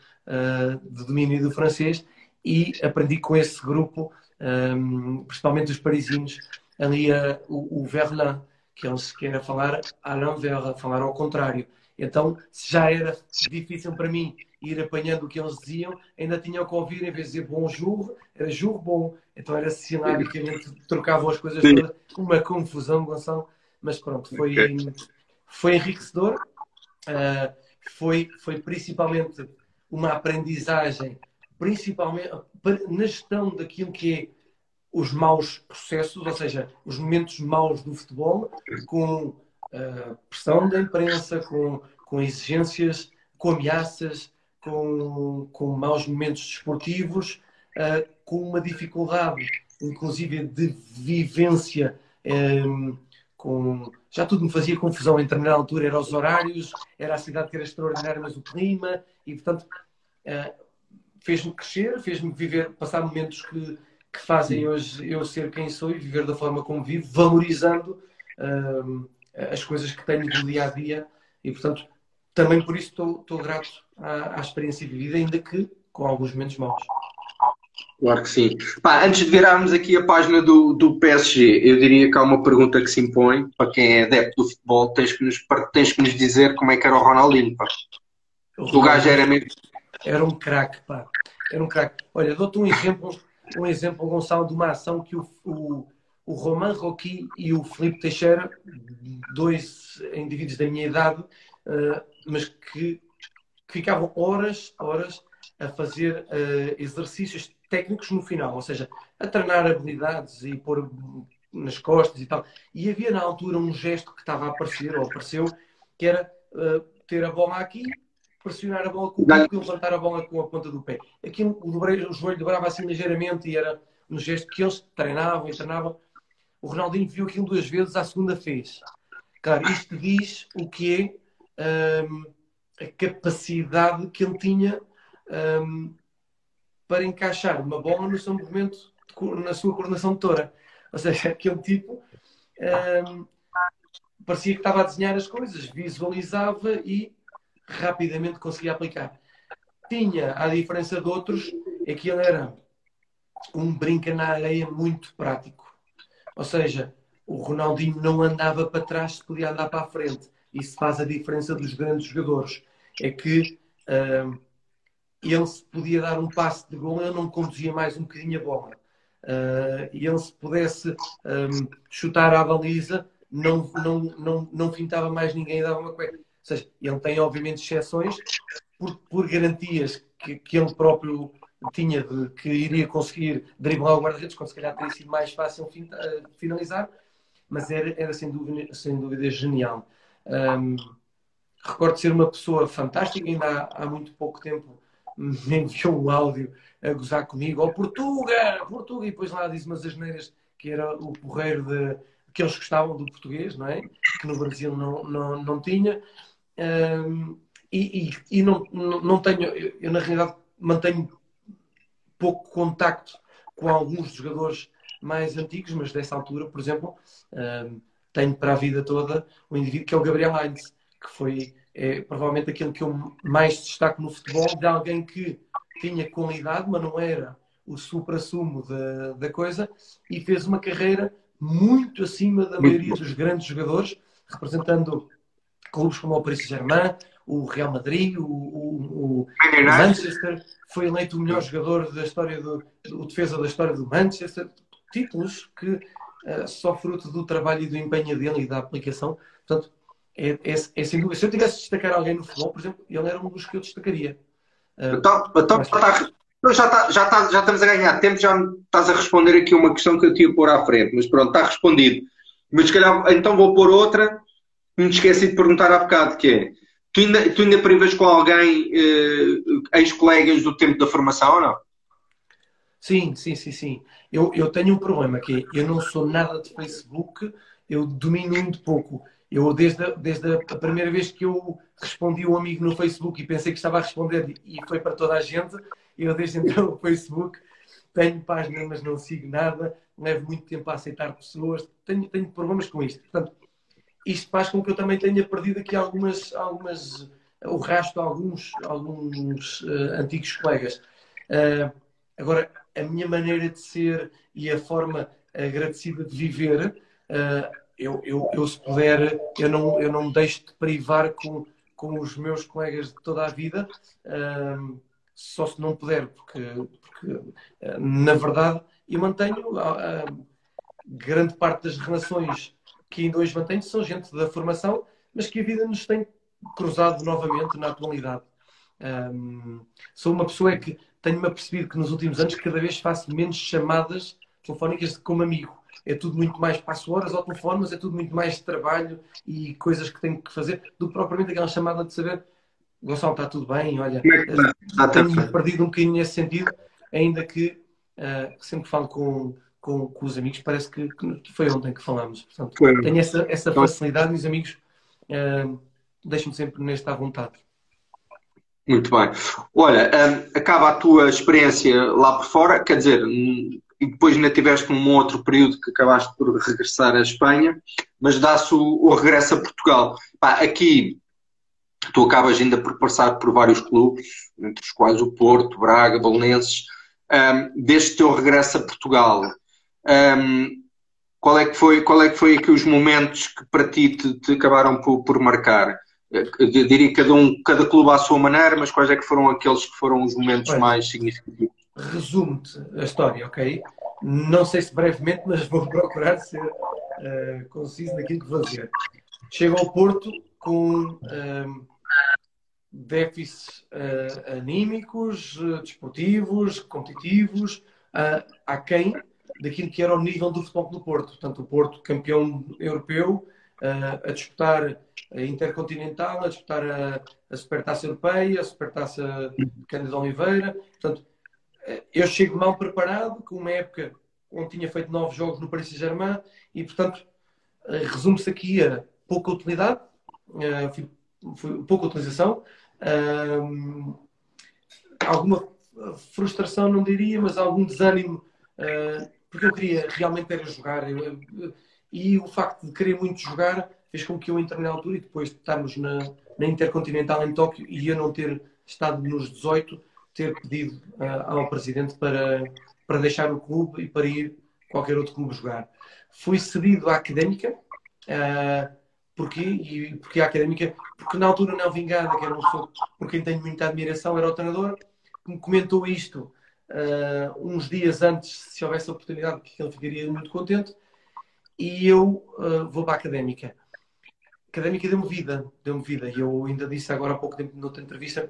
de domínio do francês e aprendi com esse grupo, um, principalmente os parisinos, ali o, o Verlan, que eles querem falar à l'envers, falar ao contrário. Então, se já era difícil para mim ir apanhando o que eles diziam, ainda tinha que ouvir, em vez de dizer bonjour, era jour bom. Então era cenário que a gente trocavam as coisas todas, uma confusão, Gonçalo. Mas pronto, foi, foi enriquecedor. Uh, foi, foi principalmente uma aprendizagem, principalmente na gestão daquilo que é os maus processos, ou seja, os momentos maus do futebol, com uh, pressão da imprensa, com, com exigências, com ameaças, com, com maus momentos desportivos, uh, com uma dificuldade, inclusive, de vivência. Um, eh, com... Já tudo me fazia confusão em determinada altura, era os horários, era a cidade que era extraordinária, mas o clima, e portanto uh, fez-me crescer, fez-me viver, passar momentos que, que fazem hoje eu ser quem sou e viver da forma como vivo, valorizando as coisas que tenho do dia a dia e, portanto, também por isso estou, estou grato à, à, experiência vivida, ainda que com alguns momentos maus. Claro que sim. Pá, antes de virarmos aqui a página do, do PSG, eu diria que há uma pergunta que se impõe para quem é adepto do futebol, tens que nos, tens que nos dizer como é que era o Ronaldinho, pá. O, o gajo era mesmo. Era um craque, pá. Era um craque. Olha, dou-te um exemplo, um exemplo, Gonçalo, de uma ação que o, o, o Roman Roqui e o Felipe Teixeira, dois indivíduos da minha idade, uh, mas que, que, ficavam horas, horas a fazer uh, exercícios técnicos no final, ou seja, a treinar habilidades e pôr nas costas e tal. E havia na altura um gesto que estava a aparecer, ou apareceu, que era uh, ter a bola aqui, pressionar a bola com o bico e levantar a bola com a ponta do pé. Aqui o, o joelho dobrava assim ligeiramente e era um gesto que eles treinavam e treinavam. O Ronaldinho viu aquilo duas vezes, à segunda fez. Claro, isto diz o que é um, a capacidade que ele tinha um, para encaixar uma bola no seu movimento, na sua coordenação motora. Ou seja, aquele tipo um, parecia que estava a desenhar as coisas, visualizava e rapidamente conseguia aplicar. Tinha, a diferença de outros, é que ele era um brinca na areia muito prático. Ou seja, o Ronaldinho não andava para trás, se podia andar para a frente. Isso faz a diferença dos grandes jogadores. É que um, ele se podia dar um passe de gol, ele não conduzia mais um bocadinho a bola. Uh, e ele se pudesse um, chutar à baliza, não, não, não, não fintava mais ninguém e dava uma cueca. Ou seja, ele tem obviamente exceções por, por garantias que, que ele próprio tinha de que iria conseguir driblar o guarda-redes, quando se calhar teria sido mais fácil ah, finalizar, mas era, era sem, dúvida, sem dúvida genial. Um, recordo ser uma pessoa fantástica, ainda há, há muito pouco tempo me enviou um áudio a gozar comigo, ó oh, Portuga, Portuga, e depois lá disse umas asneiras que era o porreiro de, que eles gostavam do português, não é? Que no Brasil não, não, não tinha. Um, e, e, e não, não, não, tenho, eu, eu, na realidade mantenho pouco contacto com alguns jogadores mais antigos, mas dessa altura, por exemplo, um, tenho para a vida toda o indivíduo que é o Gabriel Heinz, que foi é provavelmente aquilo que eu mais destaco no futebol, de alguém que tinha qualidade, mas não era o supra-sumo da, da coisa, e fez uma carreira muito acima da maioria dos grandes jogadores, representando clubes como o Paris Saint-Germain, o Real Madrid, o, o, o, Manchester, foi eleito o melhor jogador da história do, o defesa da história do Manchester, títulos que uh, só fruto do trabalho e do empenho dele e da aplicação. Portanto, é, é, é, sem dúvida. Se eu tivesse de destacar alguém no futebol, por exemplo, ele era um dos que eu destacaria. Uh, então, então mas... tá, já, tá, já, tá, já estamos a ganhar tempo, já estás a responder aqui uma questão que eu tinha a pôr à frente, mas pronto, está respondido. Mas se calhar, então vou pôr outra, me esqueci de perguntar há bocado, que é, tu ainda, tu ainda privas com alguém, eh, ex-colegas do tempo da formação ou não? Sim, sim, sim, sim. Eu, eu tenho um problema que é, eu não sou nada de Facebook, eu domino muito pouco. Eu, desde, a, desde a primeira vez que eu respondi um amigo no Facebook e pensei que estava a responder e foi para toda a gente, eu desde então no Facebook tenho página, mas não sigo nada, levo muito tempo a aceitar pessoas, tenho, tenho problemas com isto. Portanto, isto faz com que eu também tenha perdido aqui algumas, algumas o rastro de alguns, alguns uh, antigos colegas. Uh, agora, a minha maneira de ser e a forma agradecida de viver uh, eu, eu, eu se puder, eu não, eu não me deixo de privar com, com os meus colegas de toda a vida, só se não puder, porque, porque na verdade eu mantenho grande parte das relações que ainda hoje mantenho são gente da formação, mas que a vida nos tem cruzado novamente na atualidade. Um, sou uma pessoa que tenho-me apercebido que nos últimos anos cada vez faço menos chamadas telefónicas como amigo. É tudo muito mais, passo horas ao telefone, mas é tudo muito mais trabalho e coisas que tenho que fazer do que propriamente aquela chamada de saber Gonçalo, está tudo bem, olha, é tenho perdido um bocadinho nesse sentido, ainda que uh, sempre falo com, com, com, os amigos, parece que, que, foi ontem que falamos. Portanto, foi. tenho essa, essa facilidade os amigos uh, deixam-me sempre nesta à vontade. Muito bem. Olha, um, acaba a tua experiência lá por fora, quer dizer, e depois ainda tiveste um outro período que acabaste por regressar à Espanha, mas dá-se o, o, regresso a Portugal. Pá, aqui tu acabas ainda por passar por vários clubes, entre os quais o Porto, Braga, Belenenses. um, deste teu regresso a Portugal. Um, qual é que foi, qual é que foi aqui os momentos que para ti te, te acabaram por, por marcar? Eu diria que cada, um, cada clube à sua maneira, mas quais é que foram aqueles que foram os momentos Olha, mais significativos? Resumo-te a história, ok? Não sei se brevemente, mas vou procurar ser uh, conciso naquilo que vou dizer. Chego ao Porto com uh, déficits uh, anímicos, desportivos, competitivos, uh, a quem daquilo que era o nível do futebol do Porto. Portanto, o Porto campeão europeu, uh, a disputar a Intercontinental, a disputar a, a Supertaça Europeia, a Supertaça Cândido Oliveira. Portanto, eu chego mal preparado, com uma época onde tinha feito nove jogos no Paris Saint-Germain e, portanto, resume-se aqui a pouca utilidade, pouca utilização, alguma frustração, não diria, mas algum desânimo, uh, porque eu queria realmente era jogar. Eu, e o facto de querer muito jogar fez com que eu entre na altura e depois de estarmos na, na Intercontinental em Tóquio e eu não ter estado nos 18, ter pedido uh, ao presidente para, para deixar o clube e para ir qualquer outro clube jogar. Fui cedido à Académica. Uh, Porquê? E porque a Académica, porque na altura não Vingada, que era um pessoa por quem tenho muita admiração, era o treinador, que me comentou isto uh, uns dias antes, se houvesse oportunidade, que ele ficaria muito contente, e eu uh, vou para a Académica. A Académica deu-me vida, deu-me vida, e eu ainda disse agora há pouco tempo noutra entrevista,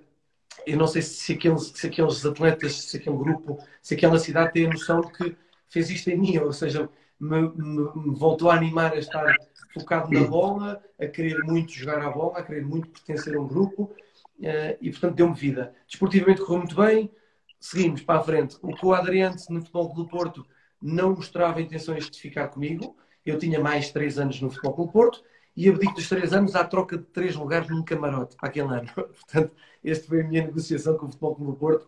eu não sei se aqueles, se aqueles atletas, se aquele grupo, se aquela cidade tem a noção de que fez isto em mim, ou seja, me, me, me voltou a animar a estar focado na bola, a querer muito jogar à bola, a querer muito pertencer a um grupo uh, e, portanto, deu-me vida. Desportivamente correu muito bem, seguimos para a frente. O que o Adriante no Futebol do Porto não mostrava intenções de ficar comigo. Eu tinha mais três anos no Futebol do Porto e abdico dos três anos à troca de três lugares num camarote para aquele ano. Portanto, esta foi a minha negociação com o Futebol do Porto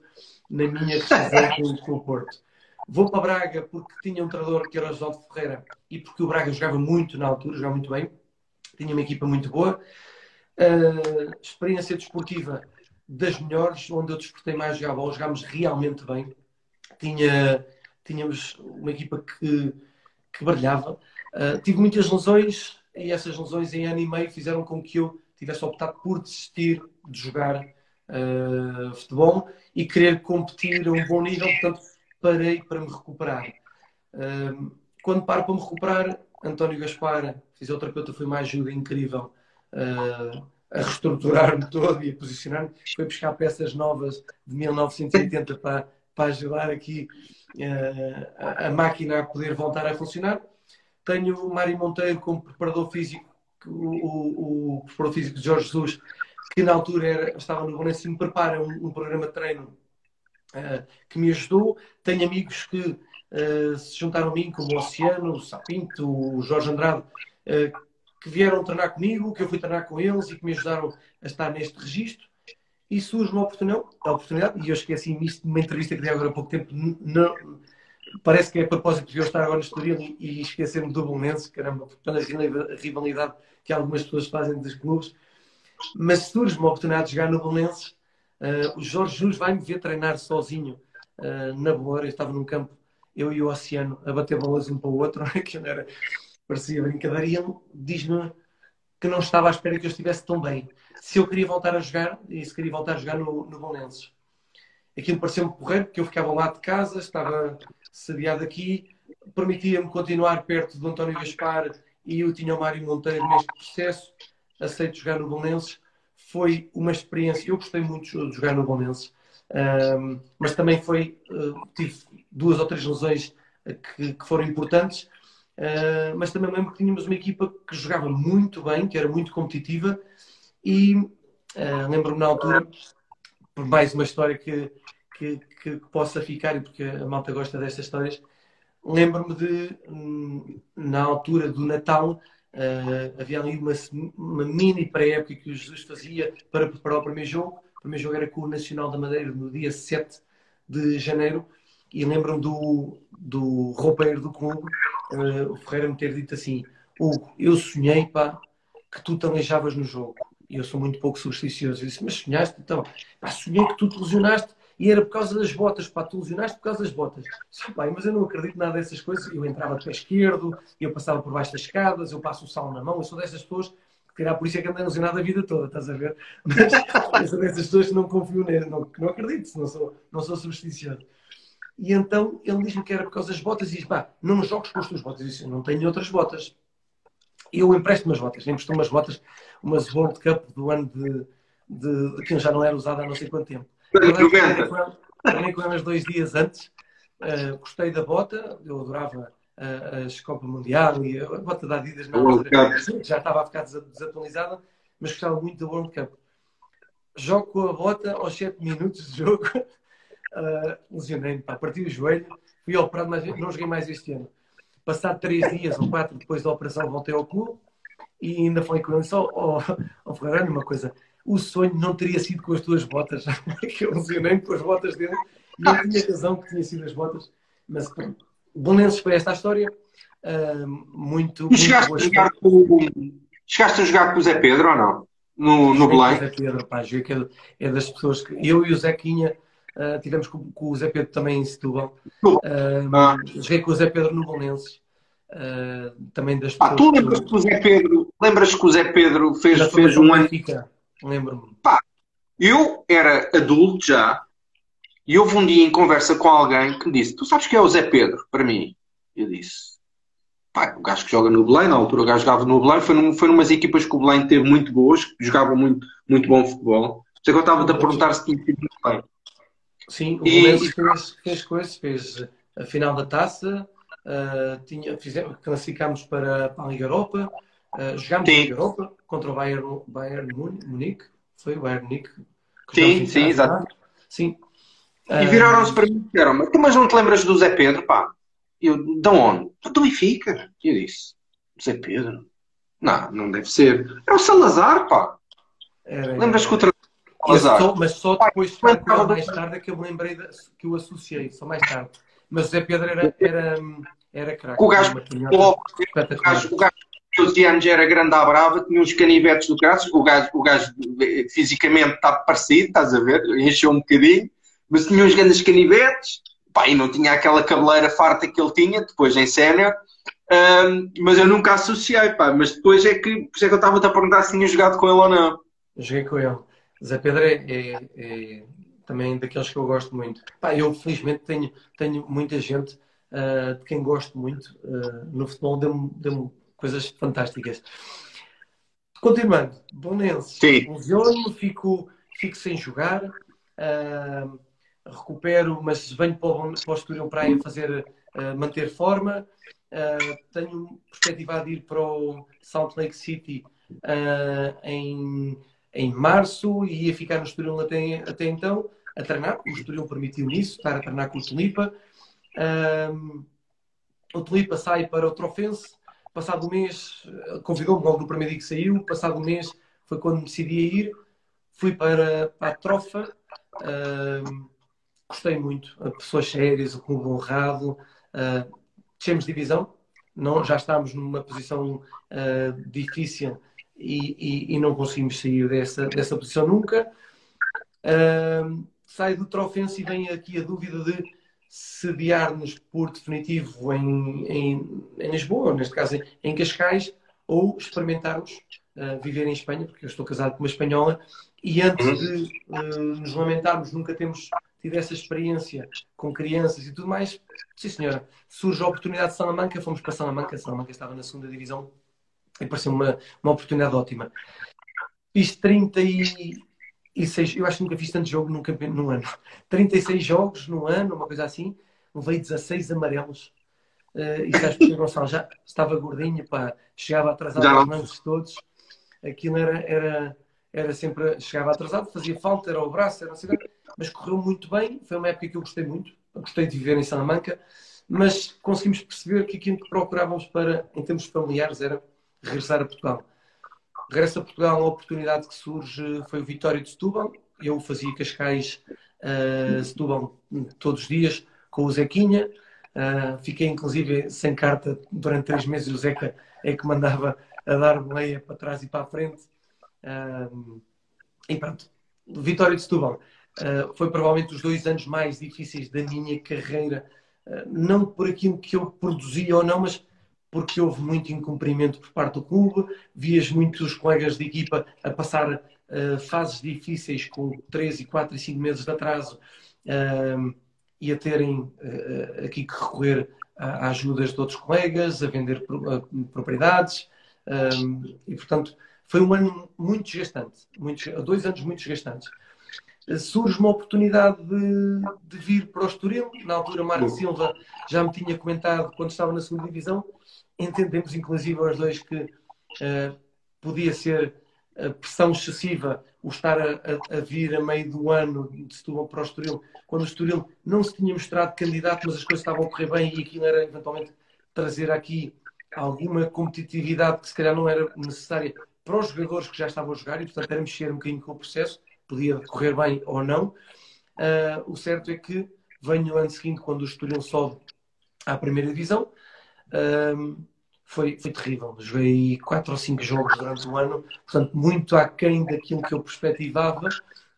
na minha decisão com o Porto. Vou para Braga porque tinha um treinador que era o Oswaldo Ferreira e porque o Braga jogava muito na altura, jogava muito bem, tinha uma equipa muito boa. Uh, experiência desportiva das melhores, onde eu despertei mais jogar bola, jogámos realmente bem. Tinha, tínhamos uma equipa que, que brilhava. Uh, tive muitas lesões e essas lesões em ano e meio fizeram com que eu tivesse optado por desistir de jogar uh, futebol e querer competir a um bom nível. Portanto, parei para me recuperar. quando paro para me recuperar, António Gaspar, fisioterapeuta, foi uma ajuda incrível uh, a reestruturar-me todo e a posicionar-me. Foi buscar peças novas de 1980 para, para ajudar aqui uh, a, a, máquina a poder voltar a funcionar. Tenho o Mário Monteiro como preparador físico, o, o, o preparador físico de Jorge Jesus, que na altura era, estava no Bolonense e me prepara um, um programa de treino uh, que me ajudou. Tenho amigos que uh, se juntaram a mim, como o Oceano, o Sapinto, o Jorge Andrade, que vieram treinar comigo, que eu fui treinar com eles e que me ajudaram a estar neste registro. E surge uma oportunidade, a oportunidade e eu esqueci isto numa entrevista que dei agora há pouco tempo, não, parece que é a propósito de eu estar agora no Estoril e, e esquecer-me do Bolonense, caramba, portanto a rivalidade que algumas pessoas fazem dos clubes. Mas surge uma oportunidade de jogar no Bolonense Uh, o Jorge Jus vai-me ver treinar sozinho uh, na bola. Eu estava num campo, eu e o Oceano, a bater bolas um para o outro, que não era, parecia brincadeira, e ele diz-me que não estava à espera que eu estivesse tão bem. Se eu queria voltar a jogar, e se queria voltar a jogar no, no. Aquilo pareceu-me correr, porque eu ficava lá de casa, estava sediado aqui, permitia-me continuar perto do António Gaspar e eu tinha o Mário Monteiro neste processo. Aceito jogar no Bolonenses foi uma experiência. Eu gostei muito de jogar no Bolonense, um, mas também foi. Uh, tive duas ou três lesões que, que foram importantes, uh, mas também lembro que tínhamos uma equipa que jogava muito bem, que era muito competitiva, e uh, lembro-me na altura, por mais uma história que, que, que, possa ficar, e porque a malta gosta destas histórias, lembro-me de, hum, na altura do Natal, Uh, havia ali uma, uma mini pré-época que o Jesus fazia para preparar o primeiro jogo. O primeiro jogo era com o Nacional da Madeira no dia 7 de janeiro. E lembro-me do, do roupeiro do clube, uh, o Ferreira, me ter dito assim: Hugo, eu sonhei pá, que tu te aleijavas no jogo. E eu sou muito pouco supersticioso. Eu disse: Mas sonhaste? Então, pá, sonhei que tu te lesionaste E era por causa das botas, pá, tu lesionaste por causa das botas. Sim, mas eu não acredito nada dessas coisas. Eu entrava de pé esquerdo, eu passava por baixo das escadas, eu passo o sal na mão, eu sou dessas pessoas que calhar por isso é que andei lesionado a vida toda, estás a ver? Mas eu sou dessas pessoas que não confio nele, não, não acredito, não sou, não sou supersticioso. E então ele diz-me que era por causa das botas e diz: pá, não jogues com as tuas botas. Eu disse: não tenho outras botas. E eu empresto umas botas, empresto umas botas, umas World Cup do ano de, de, de que já não era usada há não sei quanto tempo. Treinei com elas dois dias antes, uh, gostei da bota, eu adorava uh, as Copa Mundial e a bota da Adidas na altura, já estava a ficar desatualizada, mas gostava muito da World Cup. Jogo com a bota aos 7 minutos de jogo, uh, lesionei-me, parti o joelho, fui operado, mas não joguei mais este ano. Passado 3 dias ou 4 depois da operação, voltei ao clube e ainda falei com ele só, oh, oh Ferrari, uma coisa, o sonho não teria sido com as tuas botas, que eu lesionei com as botas dele e eu tinha razão que tinha sido as botas, mas pronto. Belenenses foi esta a história. Uh, muito. E chegaste, muito a jogar com, chegaste a jogar com o Zé Pedro ou não? No, no Belém? Zé Pedro, pá, é, é das pessoas que. Eu e o Zequinha uh, tivemos com, com, o Zé Pedro também em Setúbal. Uh, ah. Joguei com o Zé Pedro no Belenenses. Uh, também das pessoas. Ah, tu lembras que o Zé Pedro, lembras que o Zé Pedro fez, fez um ano. Lembro-me. Pá, eu era adulto já e houve um dia em conversa com alguém que me disse: Tu sabes que é o Zé Pedro, para mim? Eu disse: Pá, o gajo que joga no Belém, na altura o gajo jogava no Belém, foi, num, foi numas equipas que o Belém teve muito boas, que jogavam muito, muito bom futebol. Sei que eu estava-te a perguntar se tinha sido muito bem. Sim, o e... fez, fez coisas, fez a final da taça, uh, tinha, fizemos, classificámos para, para a Liga Europa, uh, jogámos Sim. na Liga Europa contra o Bayern, Bayern Munique, foi o Bayern Munique. Sim, sim, exato. Sim, e viraram-se para mim e disseram: Mas não te lembras do Zé Pedro? Pá, eu, de onde? Do Benfica. Eu disse: Zé Pedro? Não, não deve ser. É o Salazar, pá. Lembras que o? Só, mas só depois, pai, mais tarde, é que eu me lembrei de, que o associei, só mais tarde. Mas o Zé Pedro era, era, era craque. O gajo, o gajo, o gajo 12 anos era grande à brava, tinha uns canivetes do graças, o gajo, o gajo fisicamente está parecido, estás a ver? Encheu um bocadinho mas tinha uns grandes canivetes, pá, e não tinha aquela cabeleira farta que ele tinha, depois em sénior, um, mas eu nunca associei, pá, mas depois é que, por isso é que eu estava-te a perguntar se tinha jogado com ele ou não. Joguei com ele. Zé Pedro é, é, é, também daqueles que eu gosto muito. Pá, eu felizmente tenho, tenho muita gente uh, de quem gosto muito uh, no futebol, deu-me deu coisas fantásticas. Continuando, Bonense, lesiono-me, fico, fico sem jogar. Uh, recupero, mas venho para o, para o Estoril Praia fazer, manter forma. Tenho perspectiva de ir para o Salt Lake City em, em março e ia ficar no Estoril até, até então, a treinar. O Estoril permitiu isso, estar a treinar com o Tulipa. o Tulipa sai para o Trofense. Passado um mês, convidou-me logo no primeiro dia que saiu. Passado um mês foi quando decidi ir. Fui para, para a Trofa. Uh, gostei muito. Pessoas sérias, o clube honrado. Uh, divisão, não, já estávamos numa posição uh, difícil e, e, e, não conseguimos sair dessa, dessa posição nunca. Uh, sai do Trofense e vem aqui a dúvida de sediar-nos por definitivo em, em, em, Lisboa, neste caso em, Cascais, ou experimentarmos uh, viver em Espanha, porque eu estou casado com uma espanhola, e antes de uh, nos lamentarmos, nunca temos tive essa experiência com crianças e tudo mais, sim senhora, surge a oportunidade de Salamanca, fomos para Salamanca, Salamanca estava na segunda divisão e pareceu uma, uma oportunidade ótima. Fiz 36, eu acho que nunca fiz tanto jogo num, num ano. 36 jogos no ano, uma coisa assim, levei 16 amarelos. Uh, e sabes porque Gonçalo já estava gordinho, pá, chegava atrasado aos lances todos. Aquilo era, era, era sempre, chegava atrasado, fazia falta, era o braço, era não sei o mas correu muito bem. Foi uma época que eu gostei muito, gostei de viver em Salamanca, mas conseguimos perceber que aquilo que procurávamos para, em termos familiares, era regressar a Portugal. Regresso a Portugal, a oportunidade que surge foi o Vitória de Setúbal. Eu fazia Cascais, uh, Setúbal todos os dias com o Zequinha. Uh, fiquei inclusive sem carta durante três meses. O Zeca é que mandava a dar boleia para trás e para a frente. Uh, e pronto, Vitória de Setúbal. Uh, foi provavelmente os dois anos mais difíceis da minha carreira, uh, não por aquilo que eu produzia ou não, mas porque houve muito incumprimento por parte do clube, vias muitos colegas de equipa a passar uh, fases difíceis com 3 e 4 e 5 meses de atraso e a terem aqui que recorrer a, ajudas de outros colegas, a vender propriedades, e portanto foi um ano muito desgastante, muito, dois anos muito desgastantes surge uma oportunidade de, de, vir para o Estoril. Na altura, Marco Silva já me tinha comentado quando estava na segunda divisão. Entendemos, inclusive, os dois que uh, podia ser a pressão excessiva o estar a, a, a, vir a meio do ano de Setúbal para o Estoril, quando o Estoril não se tinha mostrado candidato, mas as coisas estavam a correr bem e aquilo era eventualmente trazer aqui alguma competitividade que se calhar não era necessária para os jogadores que já estavam a jogar e, portanto, era mexer um bocadinho com o processo podia correr bem ou não. Uh, o certo é que venho no ano seguinte, quando o Estoril sobe à primeira divisão. Uh, foi, foi terrível. Joguei quatro ou cinco jogos durante o ano, portanto, muito aquém daquilo que eu perspectivava.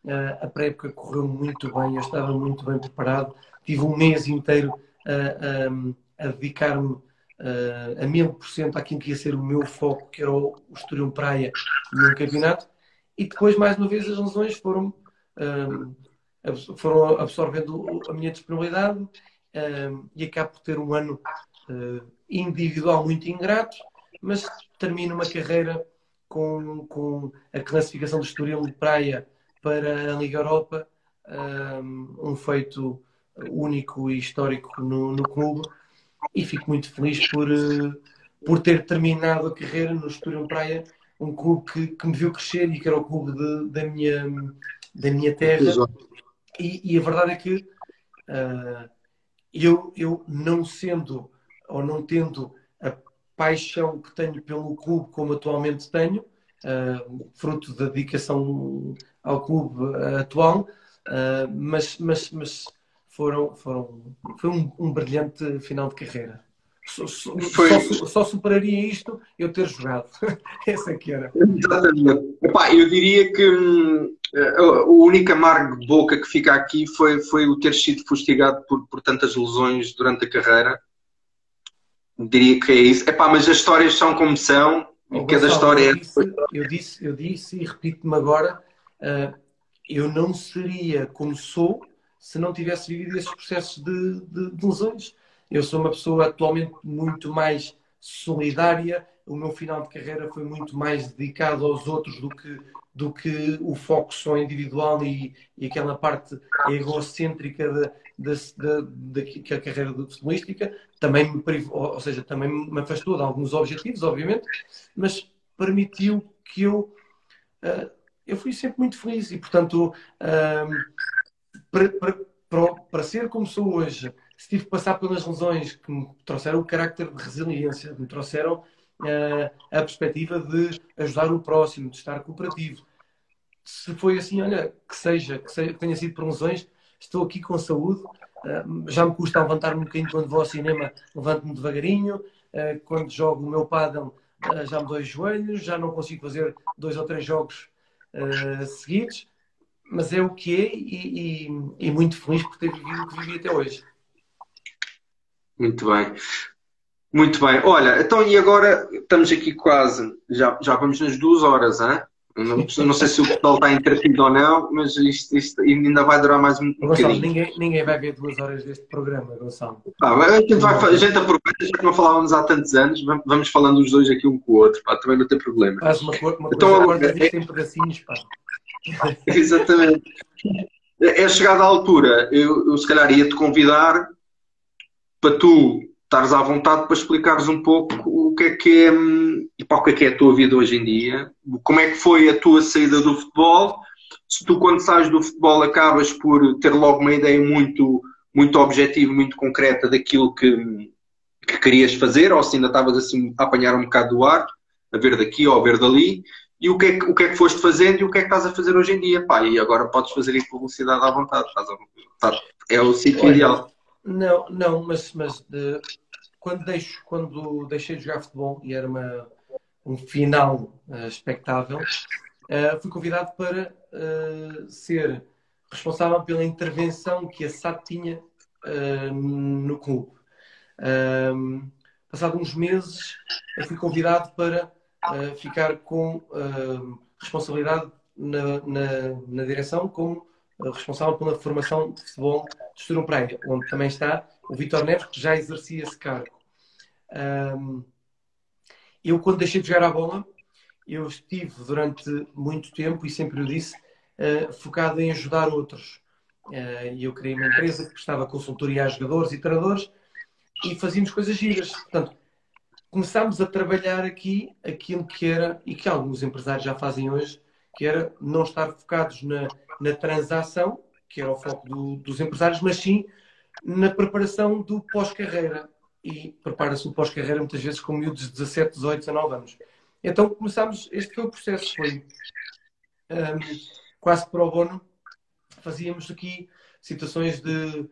Uh, a pré-época correu muito bem, eu estava muito bem preparado. Tive um mês inteiro a, a, a dedicar-me uh, a mil por cento àquilo que ia ser o meu foco, que era o, o Estoril Praia no campeonato. E depois, mais uma vez, as lesões foram, um, foram absorvendo a minha disponibilidade um, e acabo por ter um ano uh, individual muito ingrato, mas termino uma carreira com, com a classificação do Estoril de Praia para a Liga Europa, um, um feito único e histórico no, no clube e fico muito feliz por, uh, por ter terminado a carreira no Estoril Praia um clube que, que me viu crescer e que era o clube de, da, minha, da minha terra. E, e, a verdade é que uh, eu, eu, não sendo ou não tendo a paixão que tenho pelo clube como atualmente tenho, uh, fruto da dedicação ao clube atual, uh, mas, mas, mas foram, foram, foi um, um brilhante final de carreira. Só, só, só, superaria isto eu ter jogado. Essa é que era. Exatamente. Epá, eu diria que hum, o único amargo de boca que fica aqui foi, foi o ter sido fustigado por, por tantas lesões durante a carreira. Diria que é isso. Epá, mas as histórias são como são. Oh, cada história eu é disse, é. Eu disse, eu disse e repito-me agora: uh, eu não seria como sou se não tivesse vivido esses processos de, de, de lesões eu sou uma pessoa atualmente muito mais solidária. O meu final de carreira foi muito mais dedicado aos outros do que, do que o foco só individual e, e aquela parte egocêntrica da, da, da, da carreira futebolística. Também me ou seja, também me afastou de alguns objetivos, obviamente, mas permitiu que eu. Uh, eu fui sempre muito feliz e, portanto, uh, para, para, para, para ser como sou hoje, se tive que passar pelas lesões que me trouxeram o carácter de resiliência, me trouxeram uh, a perspectiva de ajudar o próximo, de estar cooperativo. Se foi assim, olha, que seja, que, seja, que tenha sido por lesões, estou aqui com saúde, uh, já me custa levantar-me um bocadinho quando vou ao cinema, levanto-me devagarinho, uh, quando jogo o meu paddle já me dou os joelhos, já não consigo fazer dois ou três jogos seguidos, mas é o que é e, e, e muito feliz por ter vivido o que vivi até hoje. Muito bem. Muito bem. Olha, então e agora estamos aqui quase, já, já vamos nas duas horas, hein? Não, não sei se o pessoal está entretido ou não, mas isto, isto, ainda vai durar mais um Gonçalo, ninguém, ninguém vai ver duas horas deste programa, Gonçalo. Ah, a, gente vai, a gente aproveita, já que não falávamos há tantos anos, vamos falando os dois aqui um com o outro, pá, também não tem problema. Faz uma, uma então, coisa, então, é, em pedacinhos, pá. Exatamente. É chegada a altura, eu, eu se calhar ia-te convidar para tu estares à vontade para explicares um pouco o que é que é, e para o que é que é a tua vida hoje em dia, como é que foi a tua saída do futebol, se tu quando sais do futebol acabas por ter logo uma ideia muito, muito objetiva, muito concreta daquilo que, que querias fazer, ou se ainda estavas assim a apanhar um bocado do ar, a ver daqui ou a ver dali, e o que, é que, o que é que foste fazendo e o que é que estás a fazer hoje em dia, pá, e agora podes fazer aí publicidade à vontade, estás a, é o sítio ideal. Não, não, mas, mas de, quando, deixo, quando deixei de jogar futebol e era uma, um final uh, expectável, uh, fui convidado para uh, ser responsável pela intervenção que a SAD tinha no clube. Um, passado uns meses, fui convidado para ficar com uh, responsabilidade na, na, na, direção como responsável pela formação de futebol de Estoril Praia, onde também está o Vitor Neves, que já exercia esse cargo. Um, eu, quando deixei de jogar a bola, eu estive durante muito tempo, e sempre o disse, uh, focado em ajudar outros. Uh, e eu criei uma empresa que prestava consultoria a jogadores e treinadores e fazíamos coisas giras. Portanto, começámos a trabalhar aqui aquilo que era, e que alguns empresários já fazem hoje, que era não estar focados na, na transação, que era o foco do, dos empresários, mas sim na preparação do pós-carreira. E prepara-se o pós-carreira muitas vezes com miúdos de 17, 18, 19 anos. Então começámos, este foi o processo, foi um, quase pro bono, fazíamos aqui situações de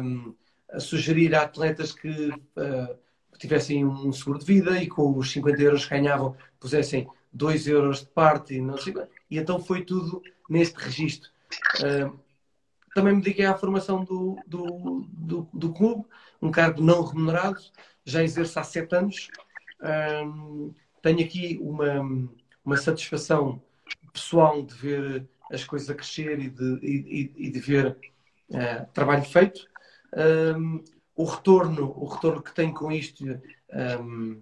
um, sugerir a atletas que uh, tivessem um seguro de vida e com os 50 euros que ganhavam pusessem 2 euros de parte e não sei E então foi tudo neste registro. Uh, também me dediquei à formação do, do, do, do, clube, um cargo não remunerado, já exerço há sete anos. Um, tenho aqui uma, uma satisfação pessoal de ver as coisas a crescer e de, e, e de ver uh, trabalho feito. Um, o retorno, o retorno que tenho com isto um,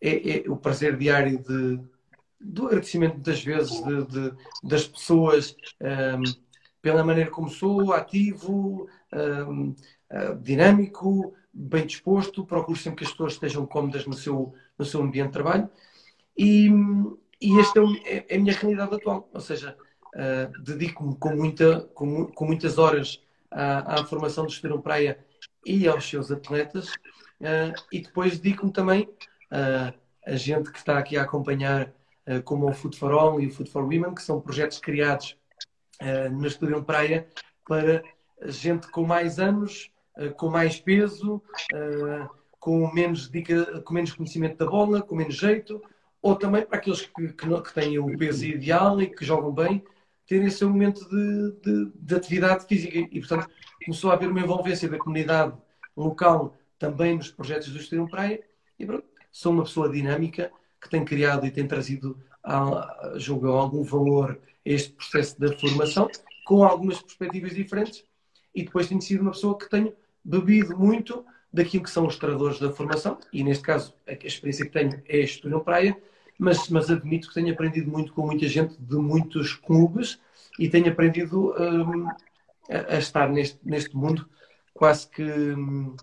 é, é, o prazer diário de, do agradecimento muitas vezes de, de, das pessoas um, pela maneira como sou, ativo, uh, dinâmico, bem disposto, procuro sempre que as pessoas estejam cómodas no seu, no seu ambiente de trabalho. E, e esta é, é, a minha realidade atual, ou seja, uh, dedico-me com, muita, com, com muitas horas à, à formação do Estoril Praia e aos seus atletas. Uh, e depois dedico-me também a gente que está aqui a acompanhar como o Food for All e o Food for Women, que são projetos criados uh, no Estoril Praia para gente com mais anos, com mais peso, com, menos dica, com menos conhecimento da bola, com menos jeito, ou também para aqueles que, que, que têm o peso ideal e que jogam bem, terem esse momento de, de, de, atividade física. E, portanto, começou a haver uma envolvência da comunidade local também nos projetos do Estado Praia. E pronto, sou uma pessoa dinâmica que tem criado e tem trazido, a, julgo, algum valor este processo da formação, com algumas perspectivas diferentes. E depois tenho sido uma pessoa que tenho bebido muito daquilo que são os treinadores da formação, e neste caso a experiência que tenho é Estúdio Praia, mas, mas admito que tenho aprendido muito com muita gente de muitos clubes e tenho aprendido um, a, a, estar neste, neste mundo quase que um,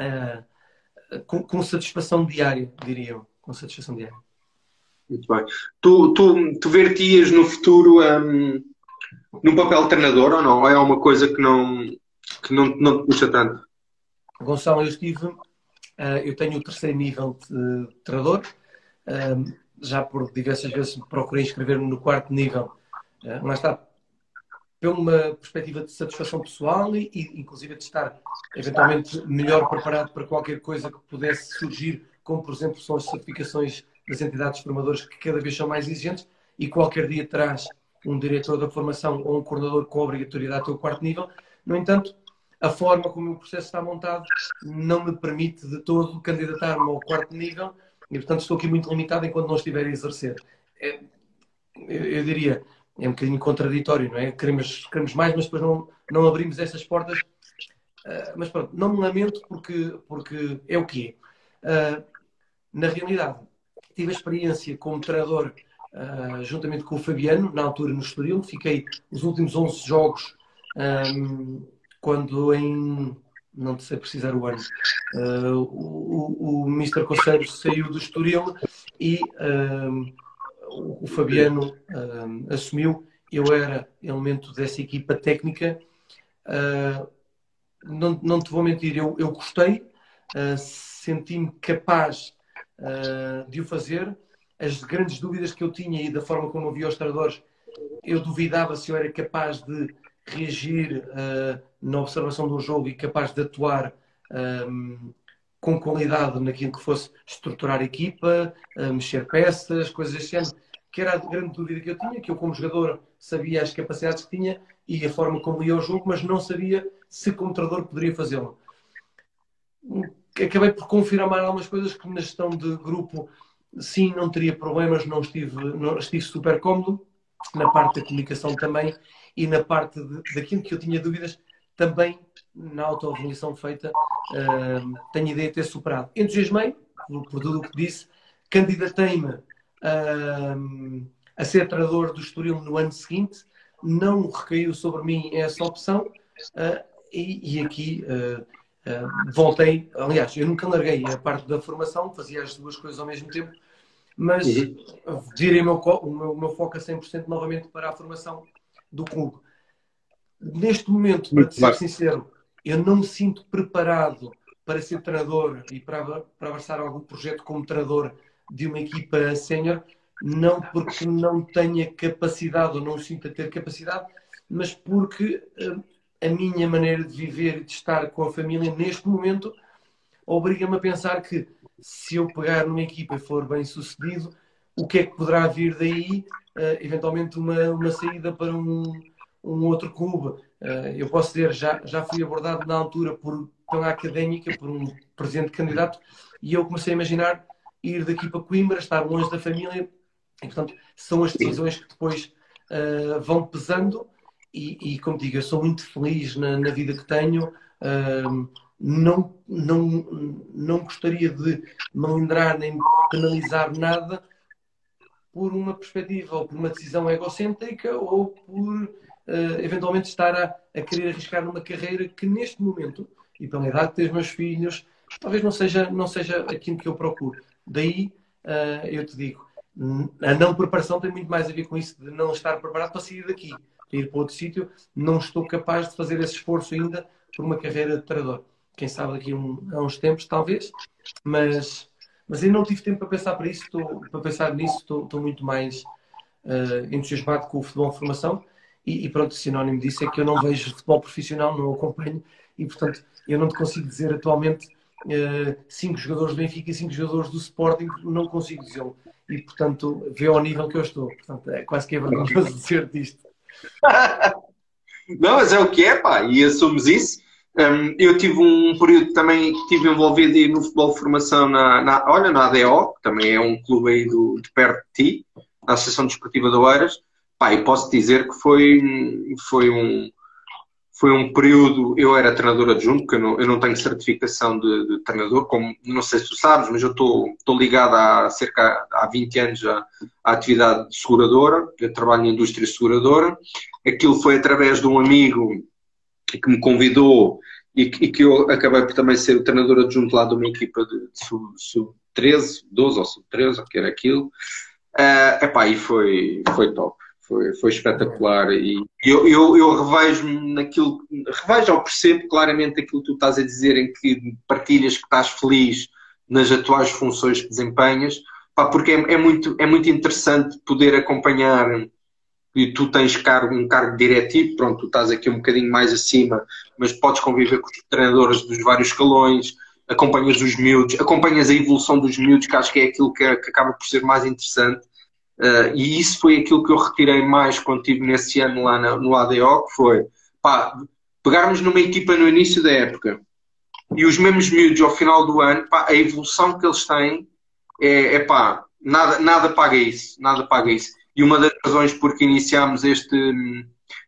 uh, com, com, satisfação diária, diriam, com satisfação diária. Muito bem. Tu, tu, tu vertias no futuro um, num papel treinador ou não? Ou é uma coisa que não, que não, não te puxa tanto? Gonçalo, eu estive, uh, eu tenho o terceiro nível de treinador, já por diversas vezes procurei inscrever-me no quarto nível, uh, lá está, pela uma perspectiva de satisfação pessoal e, e, inclusive de estar eventualmente melhor preparado para qualquer coisa que pudesse surgir, como por exemplo são as certificações das entidades formadoras que cada vez são mais exigentes e qualquer dia traz um diretor da formação ou um coordenador com obrigatoriedade até o quarto nível. No entanto, a forma como o processo está montado não me permite de todo candidatar-me ao quarto nível e, portanto, estou aqui muito limitado enquanto não estiver a exercer. É, eu, diria, é um bocadinho contraditório, não é? Queremos, queremos mais, mas depois não, não abrimos essas portas. Uh, mas pronto, não me lamento porque, porque é o que é. Uh, na realidade, tive a experiência como treinador uh, juntamente com o Fabiano, na altura no Estoril. Fiquei os últimos 11 jogos um, quando em não sei precisar o ano. Uh, o, o, o Mr. Conselho saiu do Estoril e uh, o, Fabiano uh, assumiu. Eu era elemento dessa equipa técnica. não, não te vou mentir, eu, eu gostei, senti-me capaz de o fazer. As grandes dúvidas que eu tinha e da forma como eu via os treinadores, eu duvidava se eu era capaz de reagir uh, na observação do jogo e capaz de atuar um, com qualidade naquilo que fosse estruturar a equipa, uh, mexer peças, coisas desse género. que era a grande dúvida que eu tinha, que eu como jogador sabia as capacidades que tinha e a forma como ia o jogo, mas não sabia se como treinador poderia fazê-lo. Acabei por confirmar algumas coisas que na gestão de grupo sim, não teria problemas, não estive, não, estive super cómodo, na parte da comunicação também e na parte de, daquilo que eu tinha dúvidas também na autoavaliação feita uh, tenho ideia de ter superado. Entusiasmei por, por tudo o que disse, candidatei-me uh, a ser treinador do Estoril no ano seguinte, não recaiu sobre mim essa opção uh, e, e, aqui voltei, aliás, eu nunca larguei a parte da formação, fazia as duas coisas ao mesmo tempo, mas uhum. virei o meu, o meu, o meu foco a 100% novamente para a formação do clube. Neste momento, para ser sincero, eu não me sinto preparado para ser treinador e para, para abraçar algum projeto como treinador de uma equipa sénior, não porque não tenha capacidade ou não sinta ter capacidade, mas porque uh, a minha maneira de viver e de estar com a família neste momento obriga-me a pensar que se eu pegar numa equipa e for bem sucedido, o que é que poderá vir daí? Uh, eventualmente uma, uma saída para um, um outro clube. Uh, eu posso dizer, já, já fui abordado na altura por, pela académica, por um presidente candidato, e eu comecei a imaginar ir daqui para Coimbra, estar longe da família, e portanto são as decisões que depois uh, vão pesando. E, e, como digo, eu sou muito feliz na, na vida que tenho. Uh, não, não, não gostaria de melindrar nem penalizar nada por uma perspectiva ou por uma decisão egocêntrica ou por uh, eventualmente estar a, a, querer arriscar numa carreira que neste momento, e pela idade de ter os meus filhos, talvez não seja, não seja aquilo que eu procuro. Daí uh, eu te digo, a não preparação tem muito mais a ver com isso de não estar preparado para sair daqui, ir para outro sítio. Não estou capaz de fazer esse esforço ainda por uma carreira de treinador quem sabe daqui um, a uns tempos, talvez, mas, mas ainda não tive tempo para pensar para isso, estou, para pensar nisso, estou, estou muito mais uh, entusiasmado com o futebol de formação e, e pronto, sinónimo disso é que eu não vejo futebol profissional, não acompanho e portanto eu não te consigo dizer atualmente uh, cinco jogadores do Benfica e cinco jogadores do Sporting, não consigo dizê-lo e portanto vê ao nível que eu estou, portanto é quase que é vergonhoso dizer disto. Não, mas é o que é, pá, e assumes isso. Um, eu tive um período também que estive envolvido no futebol de formação na, na, olha, na ADO, que também é um clube aí do, de perto de ti, na Associação Desportiva de Oeiras. Pá, e posso dizer que foi, foi, um, foi um período. Eu era treinador adjunto, porque eu não, eu não tenho certificação de, de, treinador, como não sei se tu sabes, mas eu estou ligado há cerca há 20 anos à, à atividade seguradora, eu trabalho na indústria seguradora. Aquilo foi através de um amigo que me convidou e, e, que eu acabei por também ser o treinador adjunto lá de uma equipa de, de sub-13, sub 12 ou sub-13, o que era aquilo. Uh, epá, e foi, foi top. Foi, foi espetacular e eu, eu, eu revejo-me naquilo, revejo ou percebo claramente aquilo que tu estás a dizer em que partilhas que estás feliz nas atuais funções que desempenhas, pá, porque é, é, muito, é muito interessante poder acompanhar e tu tens cargo, um cargo diretivo, pronto, tu estás aqui um bocadinho mais acima, mas podes conviver com os treinadores dos vários escalões, acompanhas os miúdos, acompanhas a evolução dos miúdos, que acho que é aquilo que, que acaba por ser mais interessante. Uh, e isso foi aquilo que eu retirei mais quando estive nesse ano lá no, ADO, que foi pá, pegarmos numa equipa no início da época e os mesmos miúdos ao final do ano, pá, a evolução que eles têm é, é pá, nada, nada paga isso, nada paga isso. E uma das razões por que iniciámos este,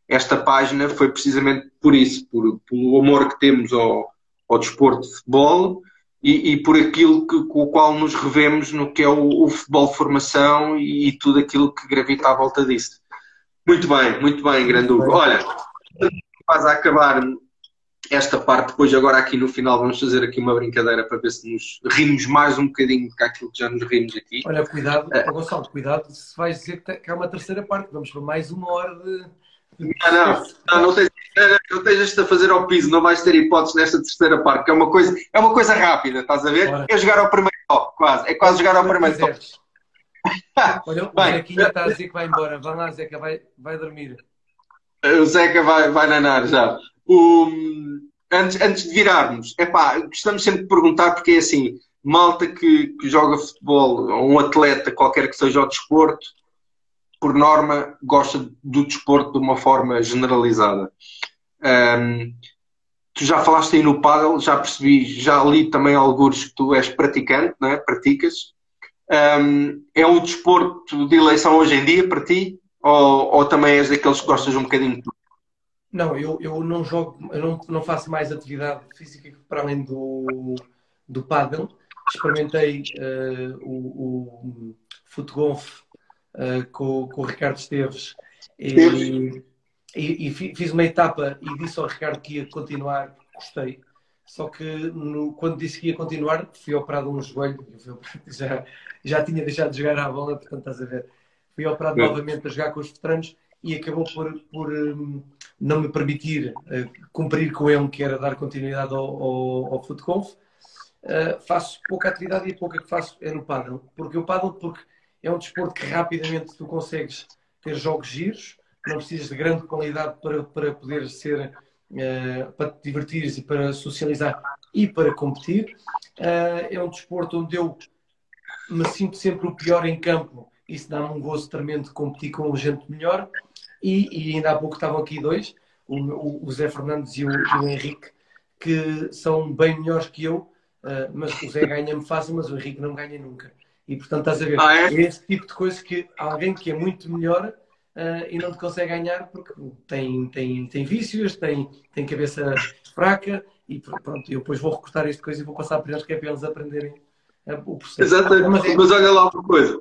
esta página foi precisamente por isso, por, pelo amor que temos ao, ao desporto de futebol e, e por aquilo que, com o qual nos revemos no que é o, o futebol de formação e, e, tudo aquilo que gravita à volta disso. Muito bem, muito bem, grande Hugo. Olha, quase a acabar esta parte, depois agora aqui no final vamos fazer aqui uma brincadeira para ver se nos rimos mais um bocadinho do que aquilo que já nos rimos aqui. Olha, cuidado, uh, Gonçalo, cuidado se vais dizer que há uma terceira parte, vamos para mais uma hora de. Não, não, não, não, tens, não a fazer ao piso, não vais ter hipóteses nesta terceira parte, que é uma coisa, é uma coisa rápida, estás a ver? Ora. É jogar ao primeiro top, quase, é quase jogar ao primeiro top. Olha, o Bem, Zequinha está a dizer que vai embora, vai lá, Zeca, vai, vai dormir. O Zeca vai, vai nanar já. O, antes, antes de virarmos, epá, gostamos sempre de perguntar, porque é assim, malta que, que joga futebol, ou um atleta, qualquer que seja o desporto, por norma, gosta do desporto de uma forma generalizada. Um, tu já falaste aí no paddle, já percebi, já li também alguns que tu és praticante, não é? praticas. Um, é um desporto de eleição hoje em dia para ti? Ou, ou também és daqueles que gostas um bocadinho de tudo? Não, eu, eu não jogo, eu não, não faço mais atividade física para além do, do paddle. Experimentei uh, o, o uh, com, com o Ricardo Esteves e, e, e, fiz uma etapa e disse ao Ricardo que ia continuar, gostei. Só que no, quando disse que ia continuar, fui operado um joelho, já, já tinha deixado de jogar a bola, portanto estás a ver. Fui operado é. novamente a jogar com os veteranos e acabou por, por um, não me permitir uh, cumprir com ele, que era dar continuidade ao, ao, ao FootConf. Uh, faço pouca atividade e a pouca que faço é no paddle. Porque o paddle porque é um desporto que rapidamente tu consegues ter jogos giros, não precisas de grande qualidade para, para poder ser, uh, para te divertires e para socializar e para competir. Uh, é um desporto onde eu me sinto sempre o pior em campo. Isso dá-me um gozo tremendo de competir com gente melhor. E, e ainda há pouco estavam aqui dois, o, o Zé Fernandes e o, o, Henrique, que são bem melhores que eu, uh, mas o Zé ganha-me fácil, mas o Henrique não ganha nunca. E portanto estás a ver, ah, é? é? esse tipo de coisa que alguém que é muito melhor uh, e não te consegue ganhar porque tem, tem, tem vícios, tem, tem cabeça fraca e pronto, eu depois vou recortar esta coisa e vou passar para eles que é para eles aprenderem uh, o processo. Exatamente, mas, mas olha lá outra coisa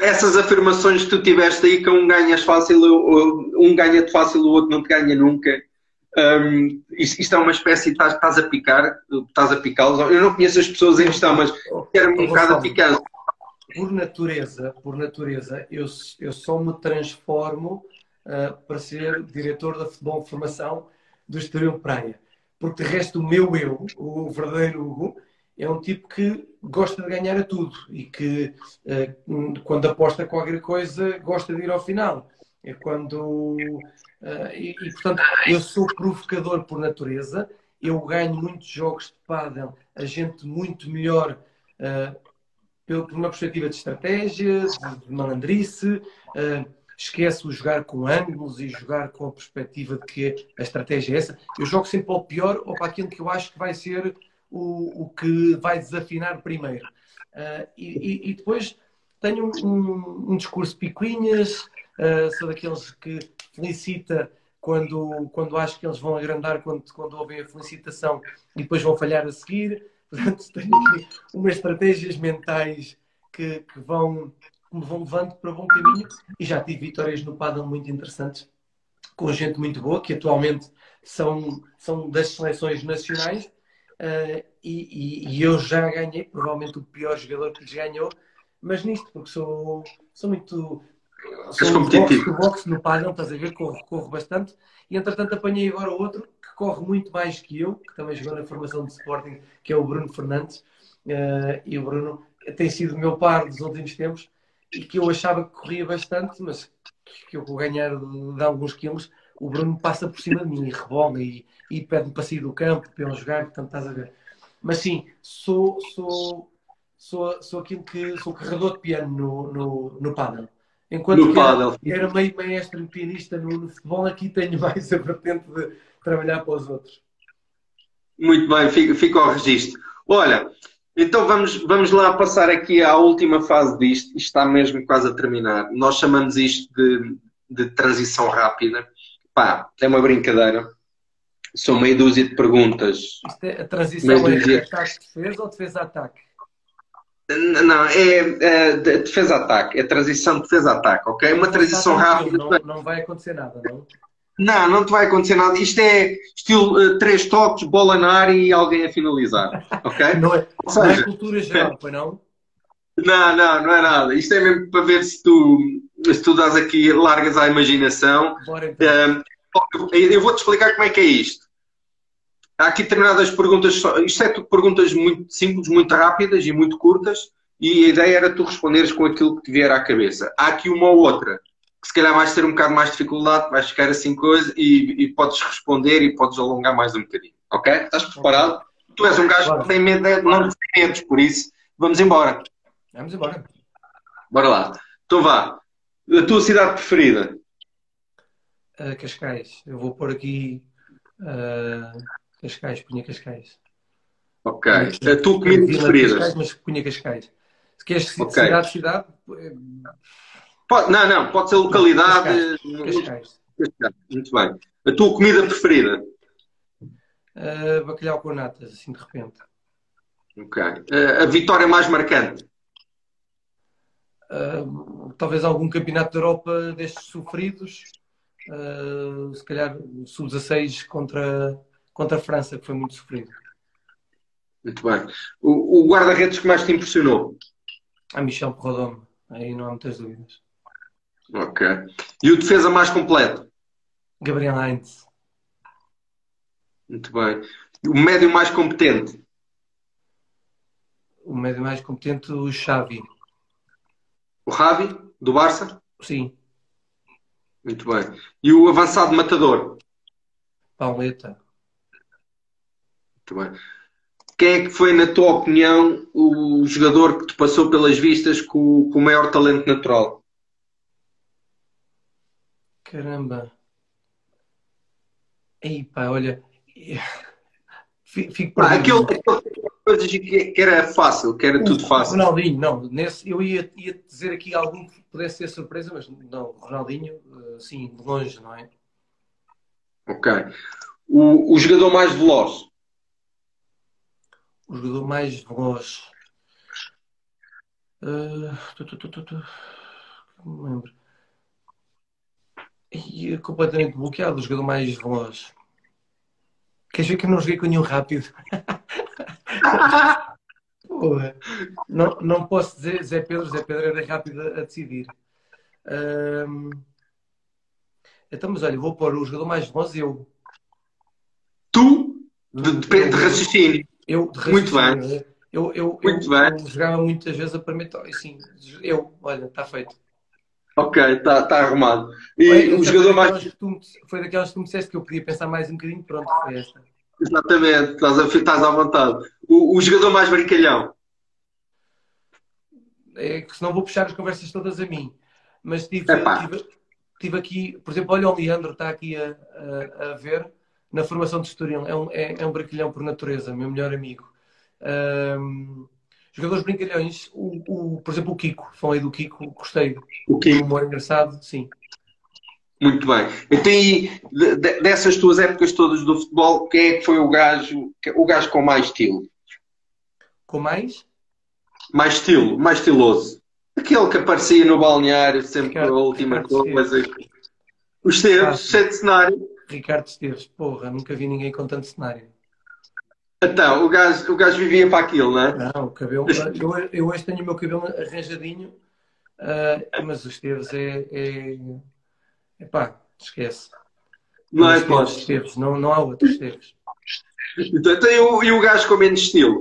essas afirmações que tu tiveste aí que um ganhas fácil, um ganha-te fácil, o outro não te ganha nunca. Um, isto, isto, é uma espécie de estás, estás a picar, estás a picá-los. Eu não conheço as pessoas em questão, mas quero um bocado a. Por natureza, por natureza, eu, eu só me transformo uh, para ser diretor da futebol formação do Estoril Praia. Porque de resto o meu eu, o verdadeiro Hugo, é um tipo que gosta de ganhar a tudo e que eh, quando aposta qualquer coisa gosta de ir ao final. É quando eh, e, e, portanto eu sou provocador por natureza. Eu ganho muitos jogos de pádel a gente muito melhor uh, por uma perspectiva de estratégia, de, malandrice. Uh, esquece o jogar com ângulos e jogar com a perspectiva de que a estratégia é essa. Eu jogo sempre para o pior ou para aquilo que eu acho que vai ser o, o que vai desafinar primeiro. Uh, e, e, depois tenho um, um discurso picuinhas, uh, sou daqueles que felicita quando, quando acho que eles vão agrandar quando, quando ouvem a felicitação e depois vão falhar a seguir. Portanto, tenho aqui umas estratégias mentais que, que vão, que me vão levando para bom caminho e já tive vitórias no paddle muito interessantes com gente muito boa, que atualmente são, são das seleções nacionais Uh, e, e, e, eu já ganhei, provavelmente o pior jogador que lhes ganhou, mas nisto, porque sou, sou muito. Sou um boxe, boxe no paddle, estás a ver? Corro, corro bastante. E entretanto apanhei agora outro que corre muito mais que eu, que também jogou na formação de Sporting, que é o Bruno Fernandes. Uh, e o Bruno tem sido o meu par dos últimos tempos e que eu achava que corria bastante, mas que eu vou ganhar de, de alguns quilos o Bruno passa por cima de mim e rebola e, e pede-me para sair do campo para ele jogar, portanto estás a ver. Mas sim, sou, sou, sou, sou aquilo que sou carregador de piano no, no, no paddle. Enquanto no paddle. Era, era meio maestro pianista no, no, futebol, aqui tenho mais a vertente de trabalhar para os outros. Muito bem, fico, fico ao registro. Olha, então vamos, vamos lá passar aqui à última fase disto. Isto está mesmo quase a terminar. Nós chamamos isto de, de transição rápida. Pá, é uma brincadeira. São meia dúzia de perguntas. Isto é, a transição é de ataque-defesa ou defesa-ataque? Não, é, é defesa-ataque. É transição defesa-ataque, ok? Uma transição rápida. Não, não vai acontecer nada, não? Não, não te vai acontecer nada. Isto é estilo uh, três toques, bola na área e alguém a finalizar. Ok? não, é, seja, não é cultura geral, não? Não, não, não é nada. Isto é mesmo para ver se tu se tu dás aqui largas à imaginação. Então. eu vou-te explicar como é que é isto. Há aqui determinadas perguntas, isto é tudo perguntas muito simples, muito rápidas e muito curtas, e a ideia era tu responderes com aquilo que te vier à cabeça. Há aqui uma ou outra que se calhar vais ter um bocado mais de dificuldade, vais ficar assim coisa e, e podes responder e podes alongar mais um bocadinho. Ok? Estás preparado? Tu és um gajo que tem medo, não tem medos, por isso vamos embora. Vamos embora. Bora lá. Então vá. A tua cidade preferida? Uh, Cascais. Eu vou pôr aqui uh, Cascais, punha Cascais. Ok. A tua comida preferida? Cascais, mas punha Cascais. Se queres okay. cidade, cidade. Pode, não, não, pode ser localidade. Cascais. Cascais. Muito bem. A tua comida preferida? Uh, bacalhau com natas, assim de repente. Ok. Uh, a vitória mais marcante? Uh, talvez algum campeonato da Europa destes sofridos. se calhar o Sub-16 contra, contra a França, que foi muito sofrido. Muito bem. O, o guarda-redes que mais te impressionou? A Michel Perrodome. Aí não há muitas dúvidas. Ok. E o defesa mais completo? Gabriel Heinz. Muito bem. E o médio mais competente? O médio mais competente, o Xavi. O Ravi, do Barça? Sim. Muito bem. E o avançado matador? Pauleta. Muito bem. Quem é que foi, na tua opinião, o jogador que te passou pelas vistas com, com o maior talento natural? Caramba. Ei, pá, olha. Fico ah, aquele, aquele coisas que, que, era fácil, que era o, tudo fácil. Ronaldinho, não. Nesse, eu ia, ia dizer aqui algum que pudesse ser surpresa, mas não. Ronaldinho, eh, sim, de longe, não é? Ok. O, o jogador mais veloz? O jogador mais veloz. Uh, tu, tu, tu, não me lembro. E é completamente bloqueado, o jogador mais veloz. Queres ver que eu não joguei com nenhum rápido? Porra. Não, não posso dizer Zé Pedro, Zé Pedro era rápido a, decidir. Um... Então, mas olha, vou pôr o jogador mais veloz eu. Tu? Depende de raciocínio. Eu, de raciocínio. Muito bem. Eu, eu, Muito eu, bem. eu jogava muitas vezes a permitir. Sim, eu, olha, está feito. Ok, está tá arrumado. E Oi, o jogador mais. Tu, foi daquelas que tu me disseste que eu podia pensar mais um bocadinho, pronto, foi esta. Exatamente, estás, a, estás à vontade. O, o jogador mais brincalhão. É que senão vou puxar as conversas todas a mim. Mas tive, tive, tive, aqui, por exemplo, olha o Leandro, está aqui a, a, a ver na formação de Estoril. É um, é, é um brincalhão por natureza, meu melhor amigo. Um, Jogadores brincalhões, o, o, por exemplo, o Kiko, falei do Kiko, gostei. O Kiko. humor engraçado, sim. Muito bem. Então, e dessas tuas épocas todas do futebol, quem é que foi o gajo, o gajo com mais estilo? Com mais? Mais estilo, mais estiloso. Aquele que aparecia no balneário, sempre Ricardo, a última Ricardo coisa. Os Esteves, de cenário. Ricardo Esteves, porra, nunca vi ninguém com tanto cenário. Então, o gajo, o gajo vivia para aquilo, não é? Não, o cabelo. Eu, eu hoje tenho o meu cabelo arranjadinho, uh, mas os Esteves é, é. Epá, esquece. Não é. Esteves, não, não há outros Esteves. Então, então, e, o, e o gajo com menos estilo?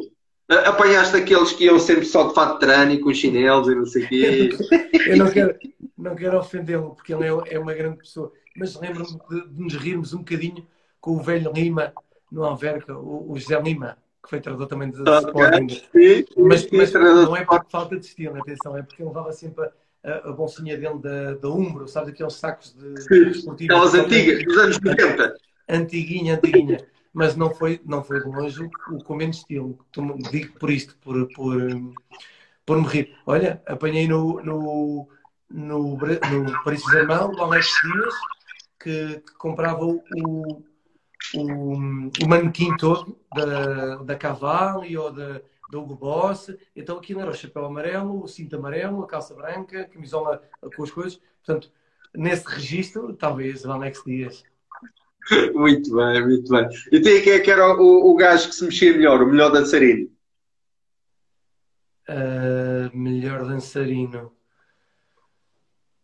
Apanhaste aqueles que iam sempre só de fato de trânico, com chinelos e não sei o quê. eu não quero, não quero ofendê-lo, porque ele é, é uma grande pessoa. Mas lembro-me de, de, nos rirmos um bocadinho com o velho Lima no Alverca, o, o José Lima, que foi treinador também de okay. Sporting. Sim, mas, mas não é por falta de estilo, atenção, é porque ele levava sempre a, a bolsinha dele da, da Umbro, sabes, aqueles sacos de, Sim, Aquelas antigas, dos anos 90. Antiguinha, antiguinha. Mas não foi, não foi de longe o, o com menos estilo. Digo por isto, por, por, por me rir. Olha, apanhei no, no, no, no Paris Saint-Germain o Alex Dias, que, que comprava o, o, o manequim todo da, da Cavalli ou da, da Hugo Boss. Então aquilo era o chapéu amarelo, o cinto amarelo, a calça branca, a camisola com as coisas. Portanto, nesse registro, talvez o Alex Dias. Muito bem, muito bem. E tem quem é que era o, o gajo que se mexia melhor, o melhor dançarino? Uh, melhor dançarino.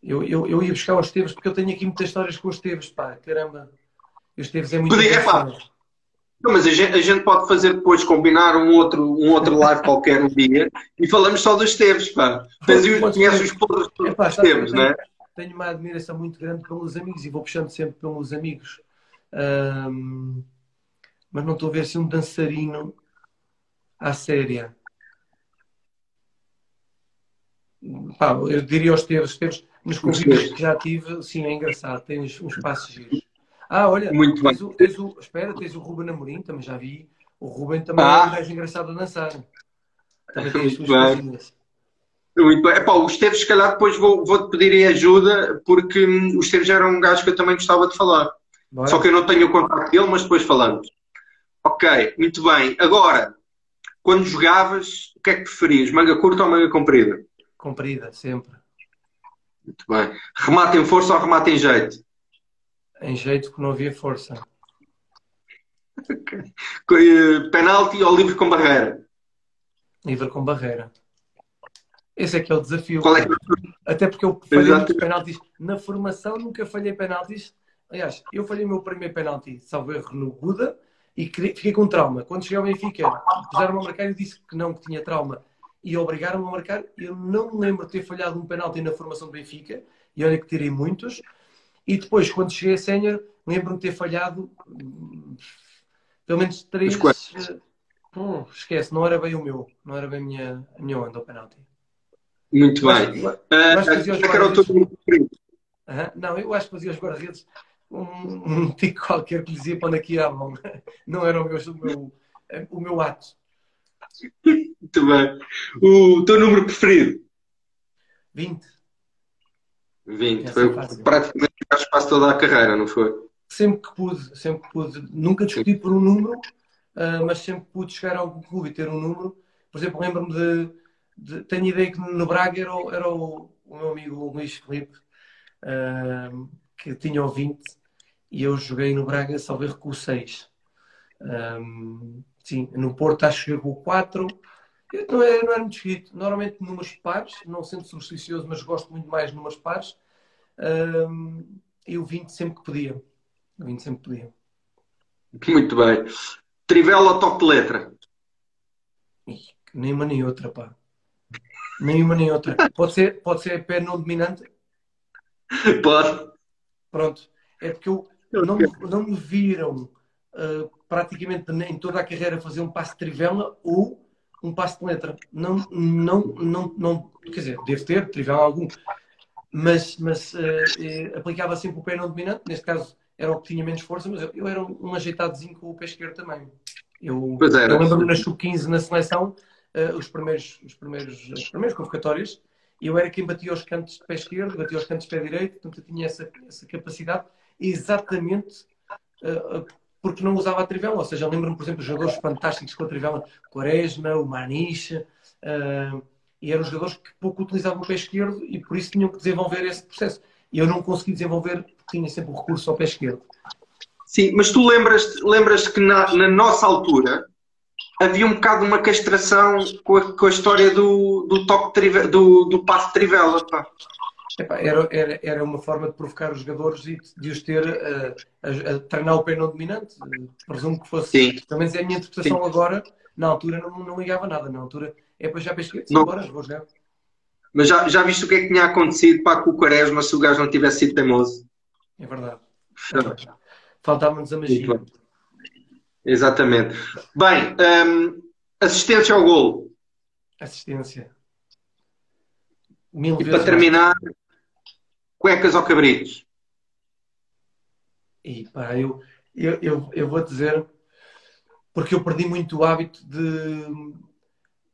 Eu, eu, eu ia buscar os Esteves porque eu tenho aqui muitas histórias com os Esteves, pá, caramba. E Esteves é muito Podia, é pá. Não, mas a gente, a gente, pode fazer depois, combinar um outro, um outro live qualquer um dia e falamos só dos Esteves, pá. Tens, conheces os podres dos Esteves, não é? Tenho uma admiração muito grande pelos amigos e vou puxando sempre pelos amigos. Um, mas não estou a ver se um dançarino à séria. Pá, eu diria aos Esteves, Esteves nos convívios que já tive, sim, é engraçado, tem uns, uns passos giros. Ah, olha, Muito tens, bem. o, tens o, espera, tens o Ruben Amorim, também já vi. O Ruben também Ah. é um gajo engraçado a dançar. Também tem as Muito suas bem. coisinhas. Muito bem. Epá, o Esteves, se calhar, depois vou- vou-te pedir ajuda, porque hum, o Esteves era um gajo que eu também gostava de falar. Bora? Só que eu não tenho o contacto dele, mas depois falamos. Ok, muito bem. Agora, quando jogavas, o que é que preferias? Manga curta ou manga comprida? Comprida, sempre. Muito bem. Remate em força ou remate em jeito? Em jeito que não havia força. Co- eh, Penalti ou livre com barreira? Livre com barreira. Esse é que é o desafio. Qual é que Até porque eu falhei Exato. muitos penaltis. Na formação nunca falhei penaltis. Aliás, eu falhei o meu primeiro penalti, salvo erro, no Buda e fiquei com trauma. Quando cheguei ao Benfica, puseram-me a marcar e eu disse que não, que tinha trauma. E obrigaram-me a marcar. Eu não me lembro de ter falhado um penalti na formação do Benfica. E olha que tirei muitos. E depois, quando cheguei a sénior, lembro-me de ter falhado hum, pelo menos três. Mas hum, esquece, não era bem o meu. Não era bem a minha, a minha onda o penalti. Muito Eu bem. Ah, é teu guarda-redes. número preferido? Aham. Não, eu acho que fazia os guarda-redes um, um tico qualquer que lhe dizia para onde aqui ia a mão. Não era o meu, o meu, o meu ato. Muito bem. O teu número preferido? 20. 20. Essa Foi fácil. praticamente o espaço toda a carreira, não foi? Sempre que pude, sempre que pude. Nunca discuti por um número, ah, mas sempre pude chegar a algum clube e ter um número. Por exemplo, lembro-me de, de- Tenho ideia que no Braga era, o- era o, o meu amigo Luís Felipe, ah, que tinha o 20 e eu joguei no Braga, salvo erro, com o 6. Um, sim, no Porto acho que com o 4. Eu Não era, não era muito escrito. Normalmente números pares, não sendo supersticioso, mas gosto muito mais de números pares. Um, e o 20 sempre que podia. O 20 sempre que podia. Muito bem. Trivela ou toque de letra? Nem uma nem outra, pá. Nem uma nem outra. Pode ser, pode ser pé não dominante? Pode. Pronto. É porque eu não, não me viram uh, praticamente em toda a carreira fazer um passo de trivela ou um passo de letra. Não, não, não, não quer dizer, devo ter trivela algum, mas, mas uh, aplicava sempre o pé não dominante. Neste caso era o que tinha menos força, mas eu, eu era um, um ajeitadozinho com o pé esquerdo também. Eu, eu lembro-me na sub-15 na seleção, uh, os primeiros, os primeiros, as primeiras convocatórias, eu era quem batia os cantos de pé esquerdo, batia os cantos de pé direito, portanto eu tinha essa, essa capacidade exatamente uh, porque não usava a trivela. Ou seja, lembro-me, por exemplo, de jogadores fantásticos com a trivela, Quaresma, o Maniche, uh, e eram jogadores que pouco utilizavam o pé esquerdo e por isso tinham que desenvolver esse processo. E eu não consegui desenvolver porque tinha sempre o recurso ao pé esquerdo. Sim, mas tu lembras-te lembras que na, na nossa altura havia um bocado uma castração com a, com a história do, do toque do, do passo trivela. Pá. Epá, era, era, era uma forma de provocar os jogadores e de, os ter uh, a, a, treinar o pé não dominante. Presumo que fosse. Sim. Pelo menos é a minha interpretação Sim. agora. Na altura não, não ligava nada. Na altura é para já para a esquerda. Sim, Não. bora, vou jogar. Mas já, já viste o que é que tinha acontecido para com o Quaresma se o gajo não tivesse sido teimoso? É verdade. É. Faltava-nos a magia. Exatamente. Bem, hum, assistência ao golo. Assistência. Mil E para terminar, cuecas ou cabritos? E pá, eu, eu, eu, eu vou dizer, porque eu perdi muito o hábito de.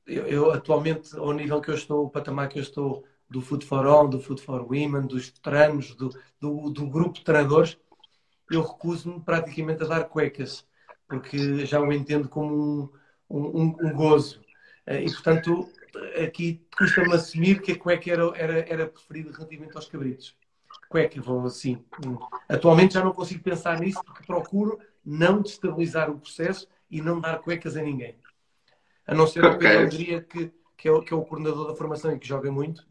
Eu, eu, atualmente, ao nível que eu estou, o patamar que eu estou, do Food for All, do Food for Women, dos treinos, do, do, do grupo de treinadores, eu recuso-me praticamente a dar cuecas, porque já o entendo como um, um, um gozo. E, portanto, aqui custa-me assumir que a cueca era, era, era preferida relativamente aos cabritos. Cueca, vou assim. Atualmente já não consigo pensar nisso porque procuro não destabilizar o processo e não dar cuecas a ninguém. A não ser o Ok. Pedro Andria, que, que, é o, que é o coordenador da formação e que joga muito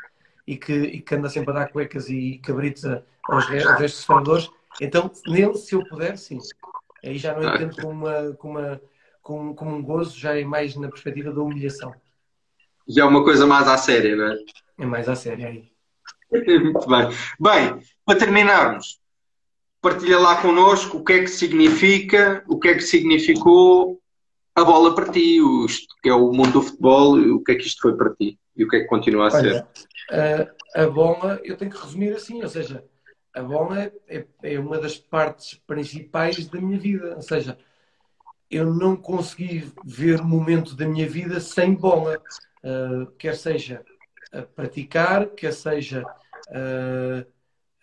e que, e que anda sempre a dar cuecas e cabritos aos, aos restos dos treinadores. Então, nele, se eu puder, sim. Aí já não Ah. entendo como, uma, como, uma, como, como um gozo, já é mais na perspectiva da humilhação. Já é uma coisa mais à séria, não é? É mais à séria aí. Muito bem. Bem, para terminarmos, partilha lá connosco o que é que significa, o que é que significou a bola para ti, o, que é o mundo do futebol, o que é que isto foi para ti e o que é que continua a ser? a, a bola, eu tenho que resumir assim, ou seja, a bola é, é uma das partes principais da minha vida, ou seja, eu não consegui ver um momento da minha vida sem bola, uh, quer seja a praticar, quer seja uh,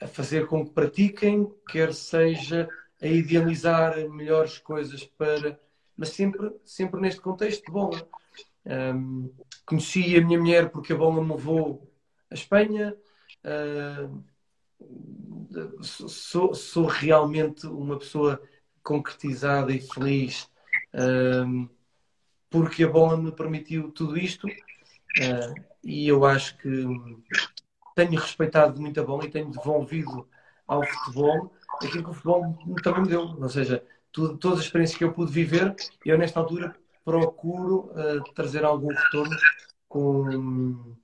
a fazer com que pratiquem, quer seja a idealizar melhores coisas para. Mas sempre, sempre neste contexto de bola. Um, conheci a minha mulher porque a bola me levou à Espanha. Uh, sou, sou realmente uma pessoa concretizada e feliz um, porque a bola me permitiu tudo isto uh, e eu acho que tenho respeitado muito a bola e tenho devolvido ao futebol aquilo que o futebol também me deu. Ou seja, tudo, todas as experiências que eu pude viver, eu nesta altura procuro uh, trazer algum retorno com,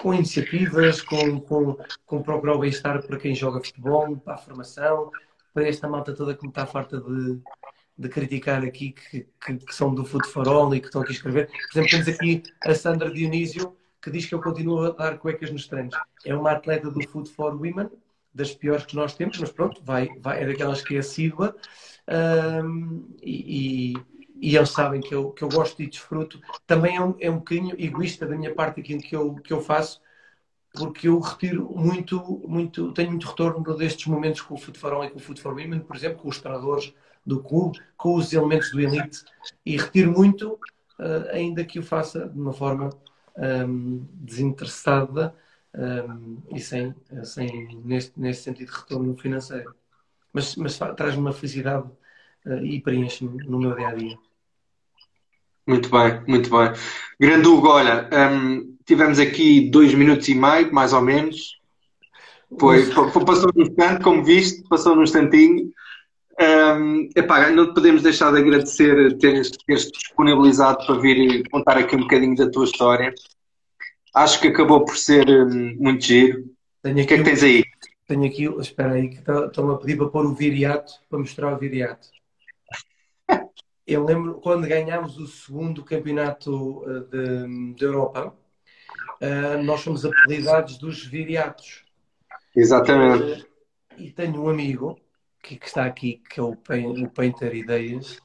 com iniciativas, com, com, com procurar o bem-estar para quem joga futebol, para a formação, para esta malta toda que me está farta de, de criticar aqui, que, que, que são do futebol e que estão aqui a escrever. Por exemplo, temos aqui a Sandra Dionísio, que diz que eu continuo a dar cuecas nos treinos. É uma atleta do Food for Women, das piores que nós temos, mas pronto, vai, vai, é daquelas que é assídua. Um, e, e, eles sabem que eu, que eu gosto e desfruto. Também é um, é um bocadinho egoísta da minha parte aquilo que eu, que eu faço, porque eu retiro muito, muito, tenho muito retorno destes momentos com o Food for All e com o Food for Women, por exemplo, com os treinadores do clube, com os elementos do Elite, e retiro muito, uh, ainda que o faça de uma forma um, desinteressada um, e sem, sem neste, neste sentido, retorno financeiro. Mas, mas traz-me uma felicidade uh, e preenche-me no meu dia a dia. Muito bem, muito bem. Grande Hugo, olha, um, tivemos aqui dois minutos e meio, mais ou menos. Foi, passou num instante, como viste, passou num instantinho. Um, epá, não podemos deixar de agradecer teres, teres disponibilizado para vir contar aqui um bocadinho da tua história. Acho que acabou por ser um, muito giro. Tenho o que é que tens aí? Tenho aqui, espera aí, que estão tá, a pedir para pôr o viriato, para mostrar o viriato. Eu lembro quando ganhámos o segundo campeonato uh, de, de Europa, uh, nós fomos apelidados dos viriatos. Exatamente. Uh, e tenho um amigo que, que, está aqui, que é o, o Painter Ideias,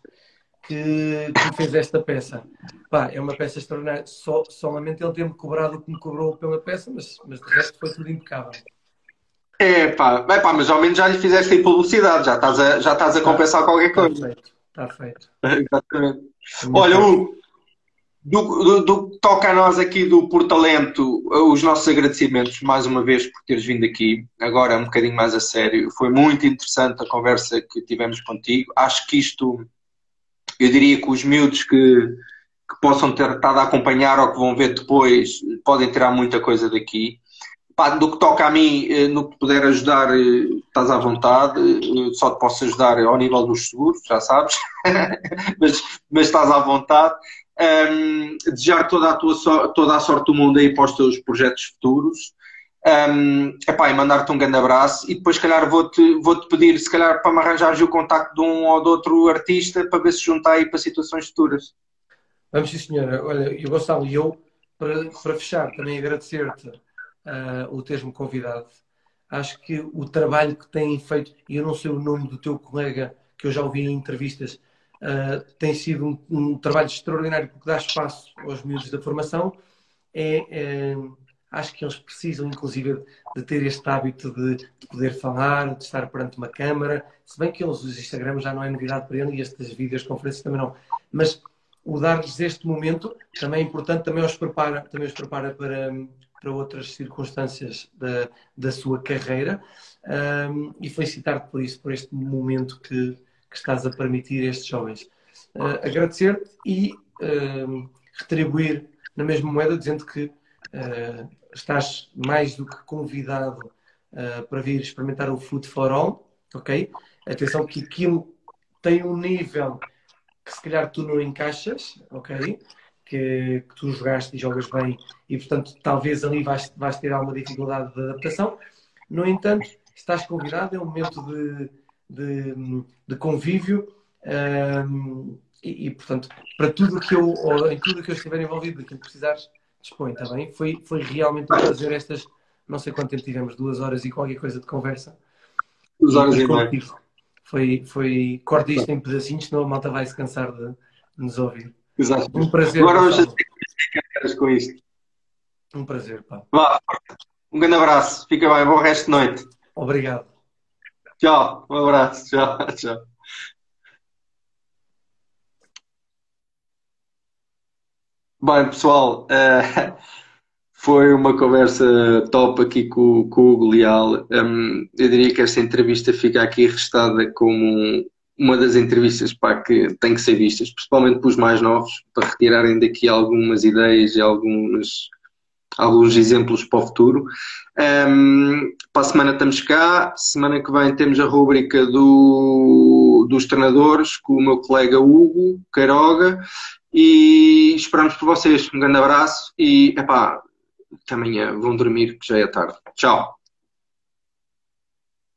que, que fez esta peça. Pá, é uma peça extraordinária. Só, solamente ele ter-me cobrado o que me cobrou pela peça, mas, mas de resto foi tudo impecável. É pá, é pá, mas ao menos já lhe fizeste aí publicidade, já estás a, já estás a compensar qualquer coisa. Está feito, está feito. Exatamente. Olha, o, do, do, do, que toca a nós aqui do Portalento, os nossos agradecimentos mais uma vez por teres vindo aqui, agora um bocadinho mais a sério. Foi muito interessante a conversa que tivemos contigo. Acho que isto, eu diria que os miúdos que, que possam ter estado a acompanhar ou que vão ver depois, podem tirar muita coisa daqui. Do que toca a mim, eh, no que puder ajudar, eh, estás à vontade. Eh, só te posso ajudar ao nível dos seguros, já sabes. mas, mas estás à vontade um, desejar toda a, tua so toda a sorte do mundo aí para os teus projetos futuros. Um, epá, e mandar-te um grande abraço e depois se calhar vou-te vou -te pedir se calhar para me arranjar o contacto de um ou de outro artista para ver se juntar aí para situações futuras. Vamos sim senhora. Olha, e Gonçalo, e eu para, para fechar também agradecer-te uh, o teres-me convidado. Acho que o trabalho que têm feito, e eu não sei o nome do teu colega que eu já ouvi em entrevistas, uh, tem sido um, um, trabalho extraordinário porque dá espaço aos miúdos da formação. É, é, acho que eles precisam, inclusive, de ter este hábito de, de, poder falar, de estar perante uma câmara. Se bem que eles, os Instagram já não é novidade para eles e estas videoconferências também não. Mas o dar-lhes este momento também é importante, também os prepara, também os prepara para, para outras circunstâncias da, da sua carreira. Um, e felicitar-te por isso, por este momento que, que estás a permitir a estes jovens. Uh, Agradecer-te e uh, retribuir na mesma moeda, dizendo que uh, estás mais do que convidado para vir experimentar o Food for All, ok? Atenção que aquilo tem um nível que se calhar tu não encaixas, ok? Que, que, tu jogaste e jogas bem e, portanto, talvez ali vais, vais ter alguma dificuldade de adaptação. No entanto, estás convidado, é um momento de, de, de convívio. Um, e, e, portanto, para tudo que eu, ou em tudo que eu estiver envolvido, daquilo que precisares, dispõe, está bem? Foi, foi realmente um prazer estas, não sei quanto tempo tivemos, duas horas e qualquer coisa de conversa. Duas horas e, meia. Foi, foi, corta isto em pedacinhos, senão a malta vai se cansar de, de nos ouvir. Exato. Um prazer. Agora hoje com isto. Um prazer, pá. Vá, um grande abraço. Fica bem. Bom resto de noite. Obrigado. Tchau. Um abraço. Tchau. Tchau. Bem, pessoal, uh, foi uma conversa top aqui com, com o Hugo Leal. Um, eu diria que esta entrevista fica aqui restada como uma das entrevistas pá, que tem que ser vistas, principalmente para os mais novos, para retirarem daqui algumas ideias e algumas, alguns exemplos para o futuro. Um, para a semana estamos cá, semana que vem temos a rubrica do, dos treinadores com o meu colega Hugo Queiroga e esperamos por vocês. Um grande abraço e epá, até amanhã. Vão dormir que já é tarde. Tchau.